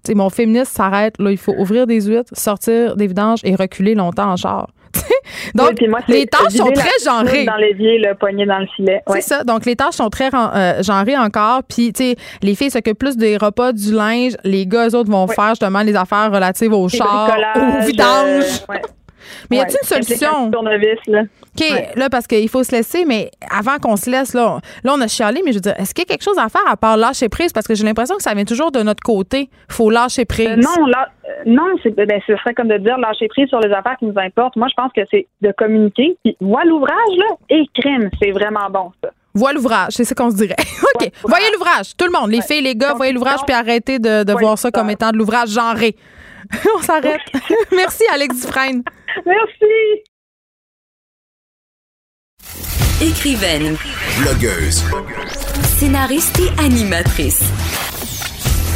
Tu sais, mon féministe s'arrête. Là, il faut ouvrir des huîtres, sortir des vidanges et reculer longtemps en char. Donc, les tâches sont très genrées. Dans l'évier, le poignet dans le filet. C'est ça. Donc, les tâches sont très euh, genrées encore. Puis, tu sais, les filles s'occupent plus des repas, du linge. Les gars, eux autres, vont faire justement les affaires relatives au char, au vidange. Euh, mais y a-t-il une solution? OK, là, parce qu'il faut se laisser, mais avant qu'on se laisse, là, là, on a chialé, mais je veux dire, est-ce qu'il y a quelque chose à faire à part lâcher prise? Parce que j'ai l'impression que ça vient toujours de notre côté. faut lâcher prise. Euh, non, là, euh, non, c'est, ben, ce serait comme de dire lâcher prise sur les affaires qui nous importent. Moi, je pense que c'est de communiquer. Puis, vois l'ouvrage, là, et crime. C'est vraiment bon, ça. Vois l'ouvrage, c'est ça qu'on se dirait. OK. voyez l'ouvrage. Tout le monde, les filles, les gars, voyez l'ouvrage, puis arrêtez de, de voir ça comme étant de l'ouvrage genré. On s'arrête. Merci, Alex Dufresne. Merci. Écrivaine. Blogueuse. Scénariste et animatrice.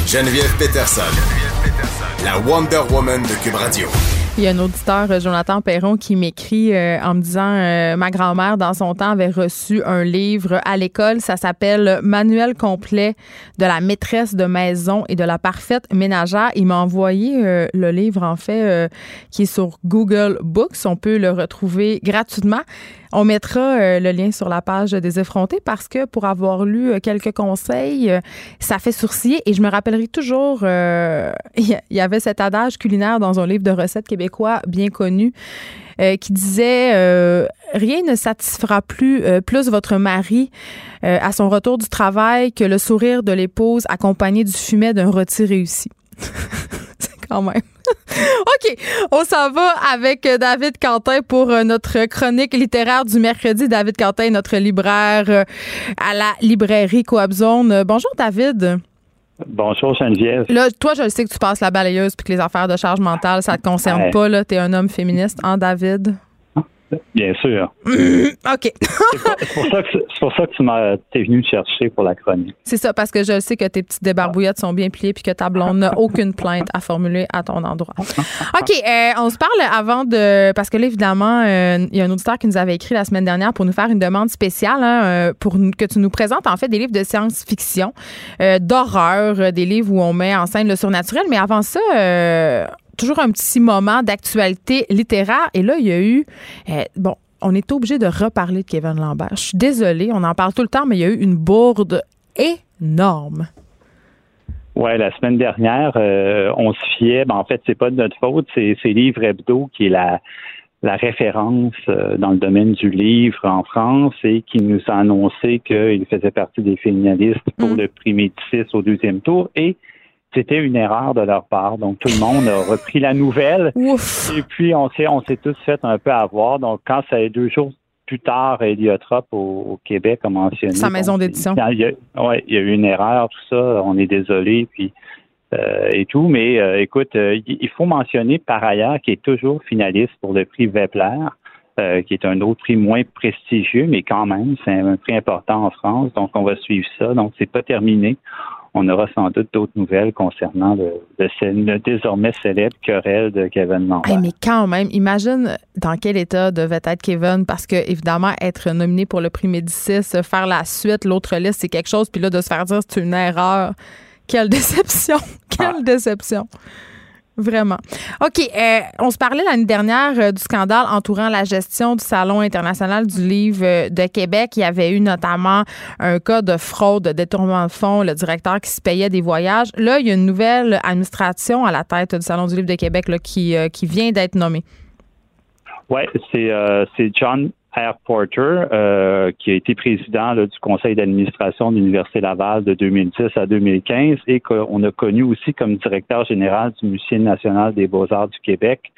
Geneviève Peterson. La Wonder Woman de Cube Radio. Il y a un auditeur, euh, Jonathan Perron, qui m'écrit euh, en me disant euh, ma grand-mère, dans son temps, avait reçu un livre à l'école. Ça s'appelle Manuel complet de la maîtresse de maison et de la parfaite ménagère. Il m'a envoyé le livre, en fait, qui est sur Google Books. On peut le retrouver gratuitement. On mettra euh, le lien sur la page des effrontés parce que pour avoir lu euh, quelques conseils, euh, ça fait sourciller et je me rappellerai toujours, il y avait cet adage culinaire dans un livre de recettes québécois bien connu. qui disait rien ne satisfera plus plus votre mari à son retour du travail que le sourire de l'épouse accompagné du fumet d'un rôti réussi. Quand même. OK, on s'en va avec euh, David Quentin pour euh, notre chronique littéraire du mercredi. David Quentin, notre libraire euh, à la librairie Coabzone. Bonjour David. Bonjour Geneviève. Là, toi, je sais que tu passes la balayeuse puis que les affaires de charge mentale, ça te concerne pas. Là, t'es un homme féministe, hein, David? Bien sûr. OK. c'est pour, ça que, tu m'as, es venu me chercher pour la chronique. C'est ça, parce que je sais que tes petites débarbouillettes sont bien pliées puis que ta blonde n'a aucune plainte à formuler à ton endroit. OK, euh, on se parle avant de. Parce que là, évidemment, euh, il y a un auditeur qui nous avait écrit la semaine dernière pour nous faire une demande spéciale hein, euh, pour que tu nous présentes en fait des livres de science-fiction, d'horreur, des livres où on met en scène le surnaturel. Mais avant ça, toujours un petit moment d'actualité littéraire. Et là, il y a eu, euh, bon, on est obligé de reparler de Kevin Lambert. Je suis désolée, on en parle tout le temps, mais il y a eu une bourde énorme. Oui, la semaine dernière, euh, on se fiait, ben, en fait, c'est pas de notre faute, c'est Livre Hebdo qui est la, la référence euh, dans le domaine du livre en France et qui nous a annoncé qu'il faisait partie des finalistes pour mm. le prix Médicis au deuxième tour. Et c'était une erreur de leur part. Donc, tout le monde a repris la nouvelle. Et puis, on s'est, on s'est tous fait un peu avoir. Donc, quand ça est deux jours plus tard, Héliotrope au, Québec a mentionné. Sa maison d'édition. Oui, il y a eu une erreur, tout ça. On est désolé. Puis, euh, et tout. Mais euh, écoute, euh, il faut mentionner par ailleurs qu'il est toujours finaliste pour le prix Vepler. qui est un autre prix moins prestigieux, mais quand même, c'est un prix important en France. Donc, on va suivre ça. Donc, c'est pas terminé on aura sans doute d'autres nouvelles concernant le, désormais célèbre querelle de Kevin Lambert. mais quand même, imagine dans quel état devait être Kevin, parce que évidemment, être nominé pour le prix Médicis, faire la suite, l'autre liste, c'est quelque chose, puis là, de se faire dire c'est une erreur. Quelle déception! Quelle ah. déception! Vraiment. OK. Euh, on se parlait l'année dernière euh, du scandale entourant la gestion du Salon international du livre euh, de Québec. Il y avait eu notamment un cas de fraude, de détournement de fonds, le directeur qui se payait des voyages. Là, il y a une nouvelle administration à la tête du Salon du livre de Québec qui, qui vient d'être nommée. Oui, c'est John R. Porter, euh, qui a été président du conseil d'administration de l'Université Laval de 2010 à 2015 et qu'on a connu aussi comme directeur général du Musée national des beaux-arts du Québec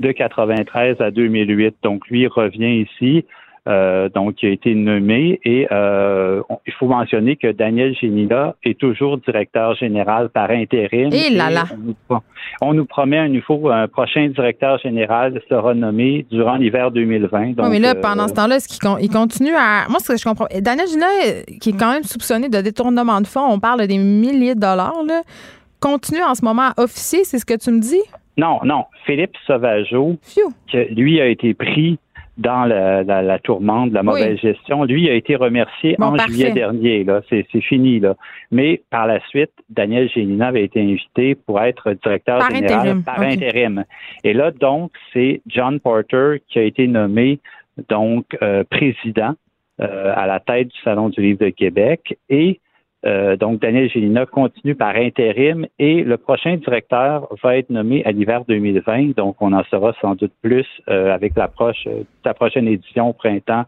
de 93 à 2008. Donc, lui revient ici euh, donc qui a été nommé. Et euh, il faut mentionner que Daniel Génila est toujours directeur général par intérim. Et là là. On, nous, promet un nouveau, un prochain directeur général sera nommé durant l'hiver 2020. Donc, mais là, pendant euh, ce temps-là, qu'il continue à. Moi, ce que je comprends. Daniel Génila, qui est quand même soupçonné de détournement de fonds, on parle des milliers de dollars, là, continue en ce moment à officier, c'est ce que tu me dis? Non, non. Philippe Sauvageau, qui, lui a été pris dans la, la, tourmente de la mauvaise gestion. Lui a été remercié en juillet dernier. Là, c'est, fini là. Mais par la suite, Daniel Génina avait été invité pour être directeur général par intérim. Et là, donc, c'est John Porter qui a été nommé donc euh, président euh, à la tête du Salon du Livre de Québec et euh, donc, Daniel Gélina continue par intérim et le prochain directeur va être nommé à l'hiver 2020. Donc, on en saura sans doute plus euh, avec l'approche la prochaine édition au printemps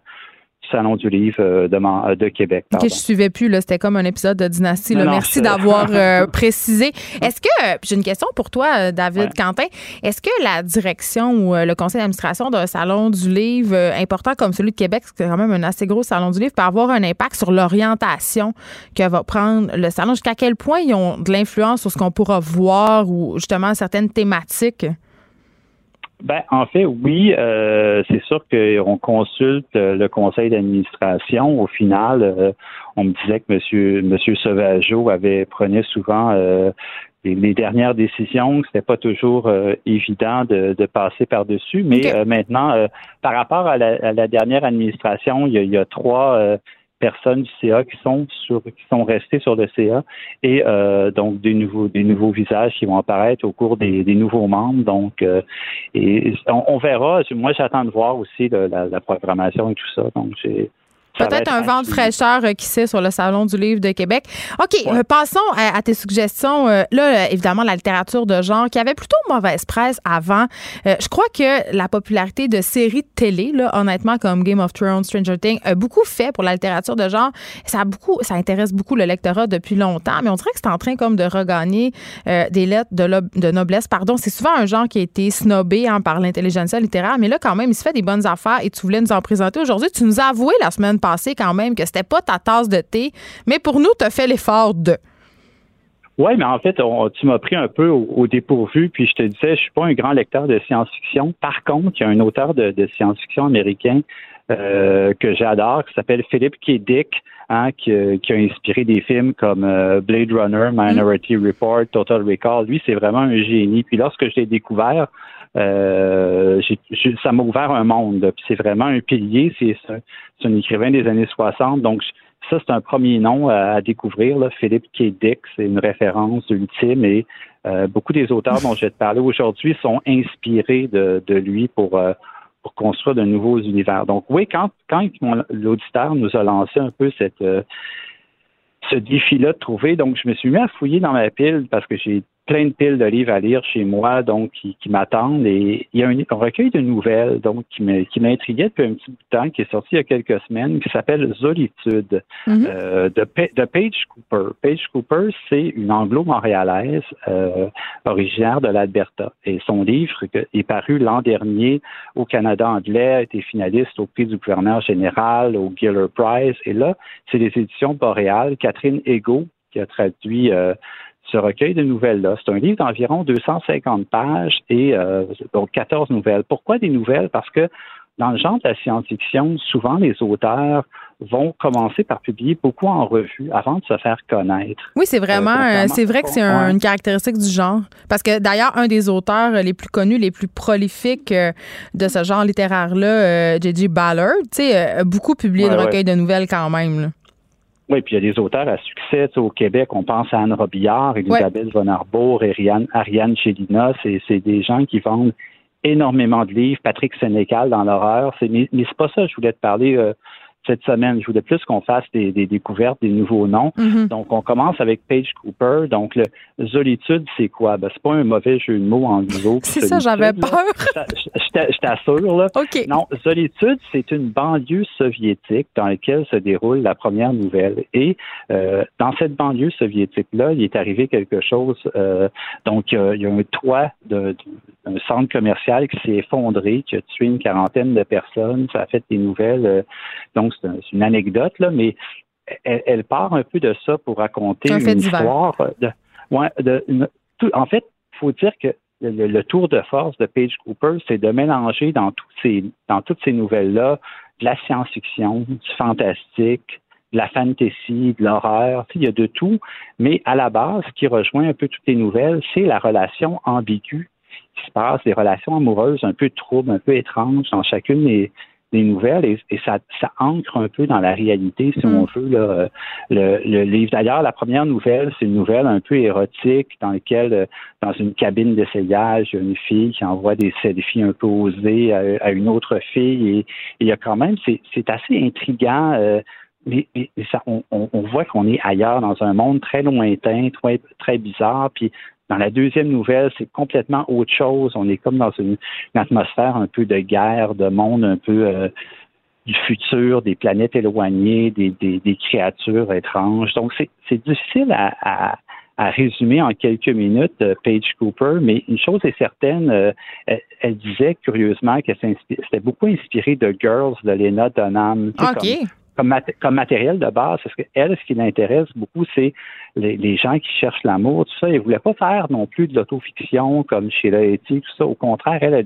Salon du livre euh, de, euh, de Québec. Que je suivais plus, c'était comme un épisode de Dynastie. Merci d'avoir euh, précisé. Est-ce que, j'ai une question pour toi, David Quentin, est-ce que la direction ou le conseil d'administration d'un salon du livre important comme celui de Québec, c'est quand même un assez gros salon du livre, peut avoir un impact sur l'orientation que va prendre le salon? Jusqu'à quel point ils ont de l'influence sur ce qu'on pourra voir ou justement certaines thématiques? Ben, en fait, oui, euh, c'est sûr qu'on consulte euh, le conseil d'administration. Au final, euh, on me disait que Monsieur Monsieur Sauvageau avait prenait souvent les, dernières décisions. C'était pas toujours évident de, passer par dessus. Mais maintenant, par rapport à la, dernière administration, il y a, il y a trois personnes du CA qui sont sur qui sont restées sur le CA et euh, donc des nouveaux des nouveaux visages qui vont apparaître au cours des, nouveaux membres. Donc euh, et on, verra. Moi j'attends de voir aussi la, la, programmation et tout ça. Donc j'ai Peut-être un vent de fraîcheur euh, qui sait sur le Salon du livre de Québec. OK, euh, passons à, tes suggestions. Euh, là, évidemment, la littérature de genre qui avait plutôt mauvaise presse avant. je crois que la popularité de séries de télé, là, honnêtement, comme Game of Thrones, Stranger Things, a beaucoup fait pour la littérature de genre. Ça, a beaucoup, ça intéresse beaucoup le lectorat depuis longtemps, mais on dirait que c'est en train comme de regagner des lettres de, de noblesse. Pardon, c'est souvent un genre qui a été snobé hein, par l'intelligence littéraire, mais là, quand même, il se fait des bonnes affaires et tu voulais nous en présenter aujourd'hui. Tu nous as avoué la semaine passée quand même que c'était pas ta tasse de thé, mais pour nous, tu as fait l'effort de. Oui, mais en fait, tu m'as pris un peu au, dépourvu, puis je te disais, je suis pas un grand lecteur de science-fiction. Par contre, il y a un auteur de, science-fiction américain euh, que j'adore, qui s'appelle Philip K. Dick, hein, qui, a inspiré des films comme euh, Blade Runner, Minority. Report, Total Recall. Lui, c'est vraiment un génie. Puis lorsque je l'ai découvert, euh, ça m'a ouvert un monde. Puis c'est vraiment un pilier. C'est un écrivain des années 60. Donc, ça, c'est un premier nom à, découvrir. Philippe K. Dick, c'est une référence ultime et euh, beaucoup des auteurs dont je vais te parler aujourd'hui sont inspirés de, lui pour, euh, pour construire de nouveaux univers. Donc oui, quand, l'auditeur nous a lancé un peu ce défi-là de trouver, donc je me suis mis à fouiller dans ma pile parce que j'ai plein de piles de livres à lire chez moi, donc qui, m'attendent. Et il y a un, recueil de nouvelles, donc qui m'intriguait depuis un petit bout de temps, qui est sorti il y a quelques semaines, qui s'appelle Solitude mhm. euh, de, de, Paige Cooper. Paige Cooper, c'est une anglo-montréalaise euh, originaire de l'Alberta. Et son livre est paru l'an dernier au Canada anglais, a été finaliste au prix du gouverneur général, au Giller Prize. Et là, c'est les éditions Boréal. Catherine Ego, qui a traduit euh, ce recueil de nouvelles-là. C'est un livre d'environ 250 pages et euh, donc 14 nouvelles. Pourquoi des nouvelles? Parce que dans le genre de la science-fiction, souvent les auteurs vont commencer par publier beaucoup en revue avant de se faire connaître. Oui, c'est vraiment, euh, c'est vrai que c'est une caractéristique du genre. Parce que d'ailleurs, un des auteurs les plus connus, les plus prolifiques euh, de ce genre littéraire-là, J.J. Ballard, tu sais, a beaucoup publié de recueils de nouvelles quand même. Là. Oui, puis il y a des auteurs à succès. au Québec, on pense à Anne Robillard, Elisabeth Von Arbour, Ariane, Ariane Chélina. C'est des gens qui vendent énormément de livres. Patrick Sénécal dans l'horreur. Mais, mais c'est pas ça, je voulais te parler. Euh, cette semaine. Je voulais plus qu'on fasse des, découvertes, des nouveaux noms. Mm-hmm. Donc, on commence avec Paige Cooper. Donc, le Zolitude, c'est quoi? Ben, c'est pas un mauvais jeu de mots en nouveau. c'est ça, j'avais peur. Je t'assure, là. Non, Zolitude, c'est une banlieue soviétique dans laquelle se déroule la première nouvelle. Et euh, dans cette banlieue soviétique-là, il est arrivé quelque chose. Euh, donc, il y, a un toit d'un centre commercial qui s'est effondré, qui a tué une quarantaine de personnes. Ça a fait des nouvelles. Euh, donc, c'est une anecdote, là, mais elle, part un peu de ça pour raconter une histoire. De, en fait, il faut dire que le, tour de force de Paige Cooper, c'est de mélanger dans, ces, dans toutes ces nouvelles-là de la science-fiction, du fantastique, de la fantasy, de l'horreur, il y a de tout, mais à la base, ce qui rejoint un peu toutes les nouvelles, c'est la relation ambiguë qui se passe, des relations amoureuses un peu troubles, un peu étranges dans chacune des, des nouvelles et, ça, ça, ancre un peu dans la réalité, si on mm. veut, là, le, le, livre. D'ailleurs, la première nouvelle, c'est une nouvelle un peu érotique dans laquelle, euh, dans une cabine d'essayage, il y a une fille qui envoie des selfies un peu osées à, une autre fille et, il y a quand même, c'est assez intriguant. Euh, mais, ça, on, on, voit qu'on est ailleurs dans un monde très lointain, très, très bizarre. Puis dans la deuxième nouvelle, c'est complètement autre chose. On est comme dans une, atmosphère un peu de guerre, de monde un peu euh, du futur, des planètes éloignées, des, des, créatures étranges. Donc, c'est difficile à, à, résumer en quelques minutes euh, Paige Cooper, mais une chose est certaine, euh, elle, disait curieusement qu'elle s'était beaucoup inspirée de Girls de Lena Dunham. OK comme, matériel de base, parce qu'elle, ce qui l'intéresse beaucoup, c'est les, gens qui cherchent l'amour, tout ça. Elle ne voulait pas faire non plus de l'autofiction comme chez Etty, tout ça. Au contraire, elle,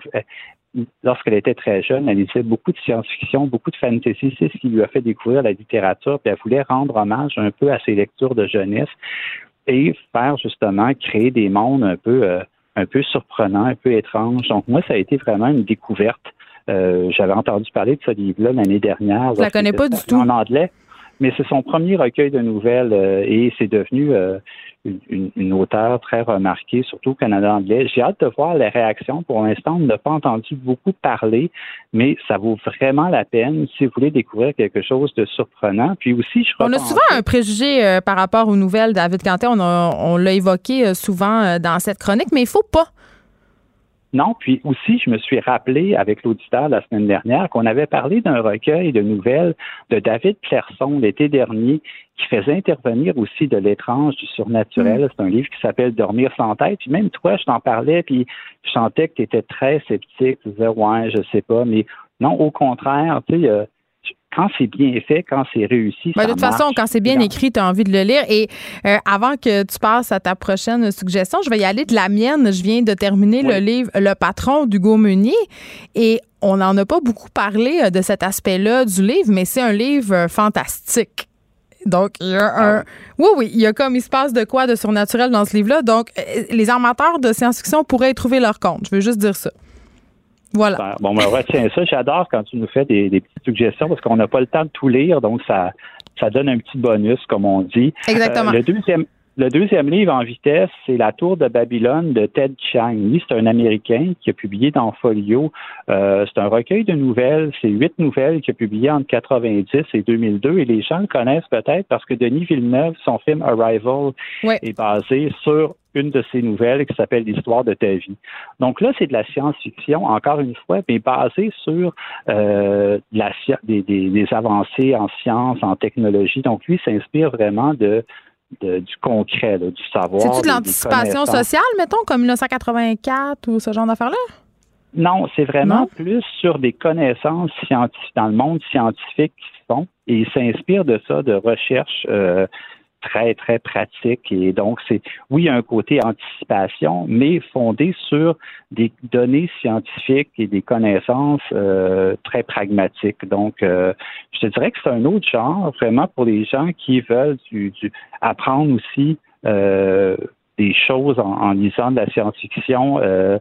lorsqu'elle était très jeune, elle lisait beaucoup de science-fiction, beaucoup de fantasy. C'est ce qui lui a fait découvrir la littérature. Puis elle voulait rendre hommage un peu à ses lectures de jeunesse et faire justement créer des mondes un peu, euh, un peu surprenants, un peu étranges. Donc moi, ça a été vraiment une découverte. Euh, j'avais entendu parler de ce livre-là l'année dernière. Je la connais pas du tout. En anglais. Mais c'est son premier recueil de nouvelles euh, et c'est devenu euh, une, une, auteure très remarquée, surtout au Canada anglais. J'ai hâte de voir les réactions. Pour l'instant, on n'a pas entendu beaucoup parler, mais ça vaut vraiment la peine si vous voulez découvrir quelque chose de surprenant. Puis aussi, je On a souvent un préjugé par rapport aux nouvelles, David Cantet. On, on l'a évoqué souvent dans cette chronique, mais il faut pas non, puis aussi, je me suis rappelé avec l'auditeur la semaine dernière qu'on avait parlé d'un recueil de nouvelles de David Clairson l'été dernier qui faisait intervenir aussi de l'étrange, du surnaturel. Mm. C'est un livre qui s'appelle Dormir sans tête. Puis même toi, je t'en parlais, puis je sentais que tu étais très sceptique. Tu disais, ouais, je sais pas. Mais non, au contraire, tu sais, euh, quand c'est bien fait, quand c'est réussi. Ben, de toute façon, quand c'est bien écrit, tu as envie de le lire. Et euh, avant que tu passes à ta prochaine suggestion, je vais y aller de la mienne. Je viens de terminer le livre Le patron d'Hugo Meunier. Et on n'en a pas beaucoup parlé euh, de cet aspect-là du livre, mais c'est un livre euh, fantastique. Donc, il y a un. Ah. Oui, oui, il y a comme il se passe de quoi de surnaturel dans ce livre-là. Donc, les amateurs de science-fiction pourraient y trouver leur compte. Je veux juste dire ça. Voilà. Bon, ben, retiens ça. J'adore quand tu nous fais des, petites suggestions parce qu'on n'a pas le temps de tout lire, donc ça, ça donne un petit bonus, comme on dit. Exactement. Euh, le deuxième. Le deuxième livre en vitesse, c'est La Tour de Babylone de Ted Chiang. C'est un Américain qui a publié dans Folio. Euh, c'est un recueil de nouvelles. C'est huit nouvelles qu'il a publiées entre 90 et 2002. Et les gens le connaissent peut-être parce que Denis Villeneuve, son film Arrival, est basé sur une de ses nouvelles qui s'appelle L'histoire de ta vie. Donc là, c'est de la science-fiction, encore une fois, mais basée sur euh, la, des, des, des, avancées en sciences, en technologie. Donc lui s'inspire vraiment de, de, du concret, du savoir. C'est-tu de l'anticipation sociale, mettons, comme 1984 ou ce genre d'affaires-là? Non, c'est vraiment plus sur des connaissances scientifiques dans le monde scientifique qui sont et il s'inspire de ça, de recherches euh, très, très pratique. Et donc, c'est, oui, un côté anticipation, mais fondé sur des données scientifiques et des connaissances euh, très pragmatiques. Donc, euh, je te dirais que c'est un autre genre, vraiment, pour les gens qui veulent du, apprendre aussi euh, des choses en, lisant de la science-fiction, euh,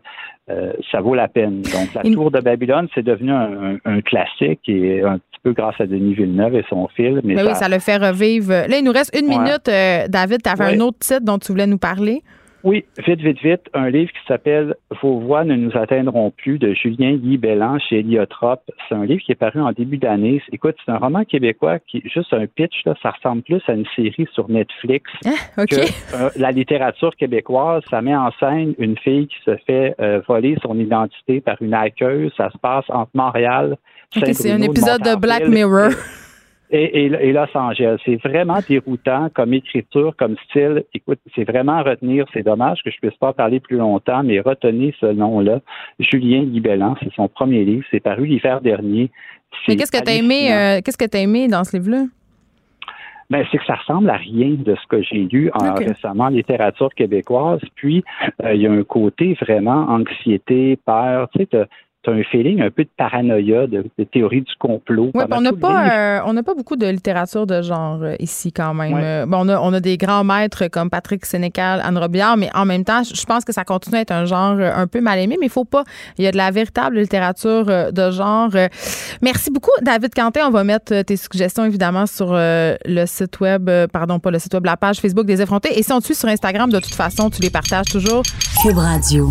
euh, ça vaut la peine. Donc, La Tour de Babylone, c'est devenu un, classique et un petit peu grâce à Denis Villeneuve et son film. Mais, ben oui, ça le fait revivre. Là, il nous reste une minute. Euh, David, tu avais un autre titre dont tu voulais nous parler. Oui, vite, vite, vite. Un livre qui s'appelle Vos voix ne nous atteindront plus de Julien Guy Bellan chez Heliotrope. C'est un livre qui est paru en début d'année. Écoute, c'est un roman québécois qui, juste un pitch, là, ça ressemble plus à une série sur Netflix ah, que euh, la littérature québécoise. Ça met en scène une fille qui se fait euh, voler son identité par une hackeuse. Ça se passe entre Montréal, c'est un épisode de Black Mirror et, et, Los Angeles. C'est vraiment déroutant comme écriture, comme style. Écoute, c'est vraiment à retenir. C'est dommage que je puisse pas parler plus longtemps, mais retenez ce nom-là. Julien Libellan, c'est son premier livre. C'est paru l'hiver dernier. Mais qu'est-ce que tu as aimé, euh, qu'est-ce que tu aimé dans ce livre-là? Ben, c'est que ça ressemble à rien de ce que j'ai lu en, récemment en littérature québécoise. Puis, euh, il y a un côté vraiment anxiété, peur. Tu sais, tu as un feeling un peu de paranoïa, de, théorie du complot. Oui, on n'a pas, euh, on n'a pas beaucoup de littérature de genre euh, ici quand même. Euh, bon, on, a, on a des grands maîtres comme Patrick Sénécal, Anne Robillard, mais en même temps, je pense que ça continue à être un genre un peu mal aimé, mais il faut pas. Il y a de la véritable littérature de genre. Merci beaucoup, David Quentin. On va mettre tes suggestions évidemment sur le site web, pardon, pas le site web, la page Facebook des effrontés. Et si on te suit sur Instagram, de toute façon, tu les partages toujours. Cube Radio.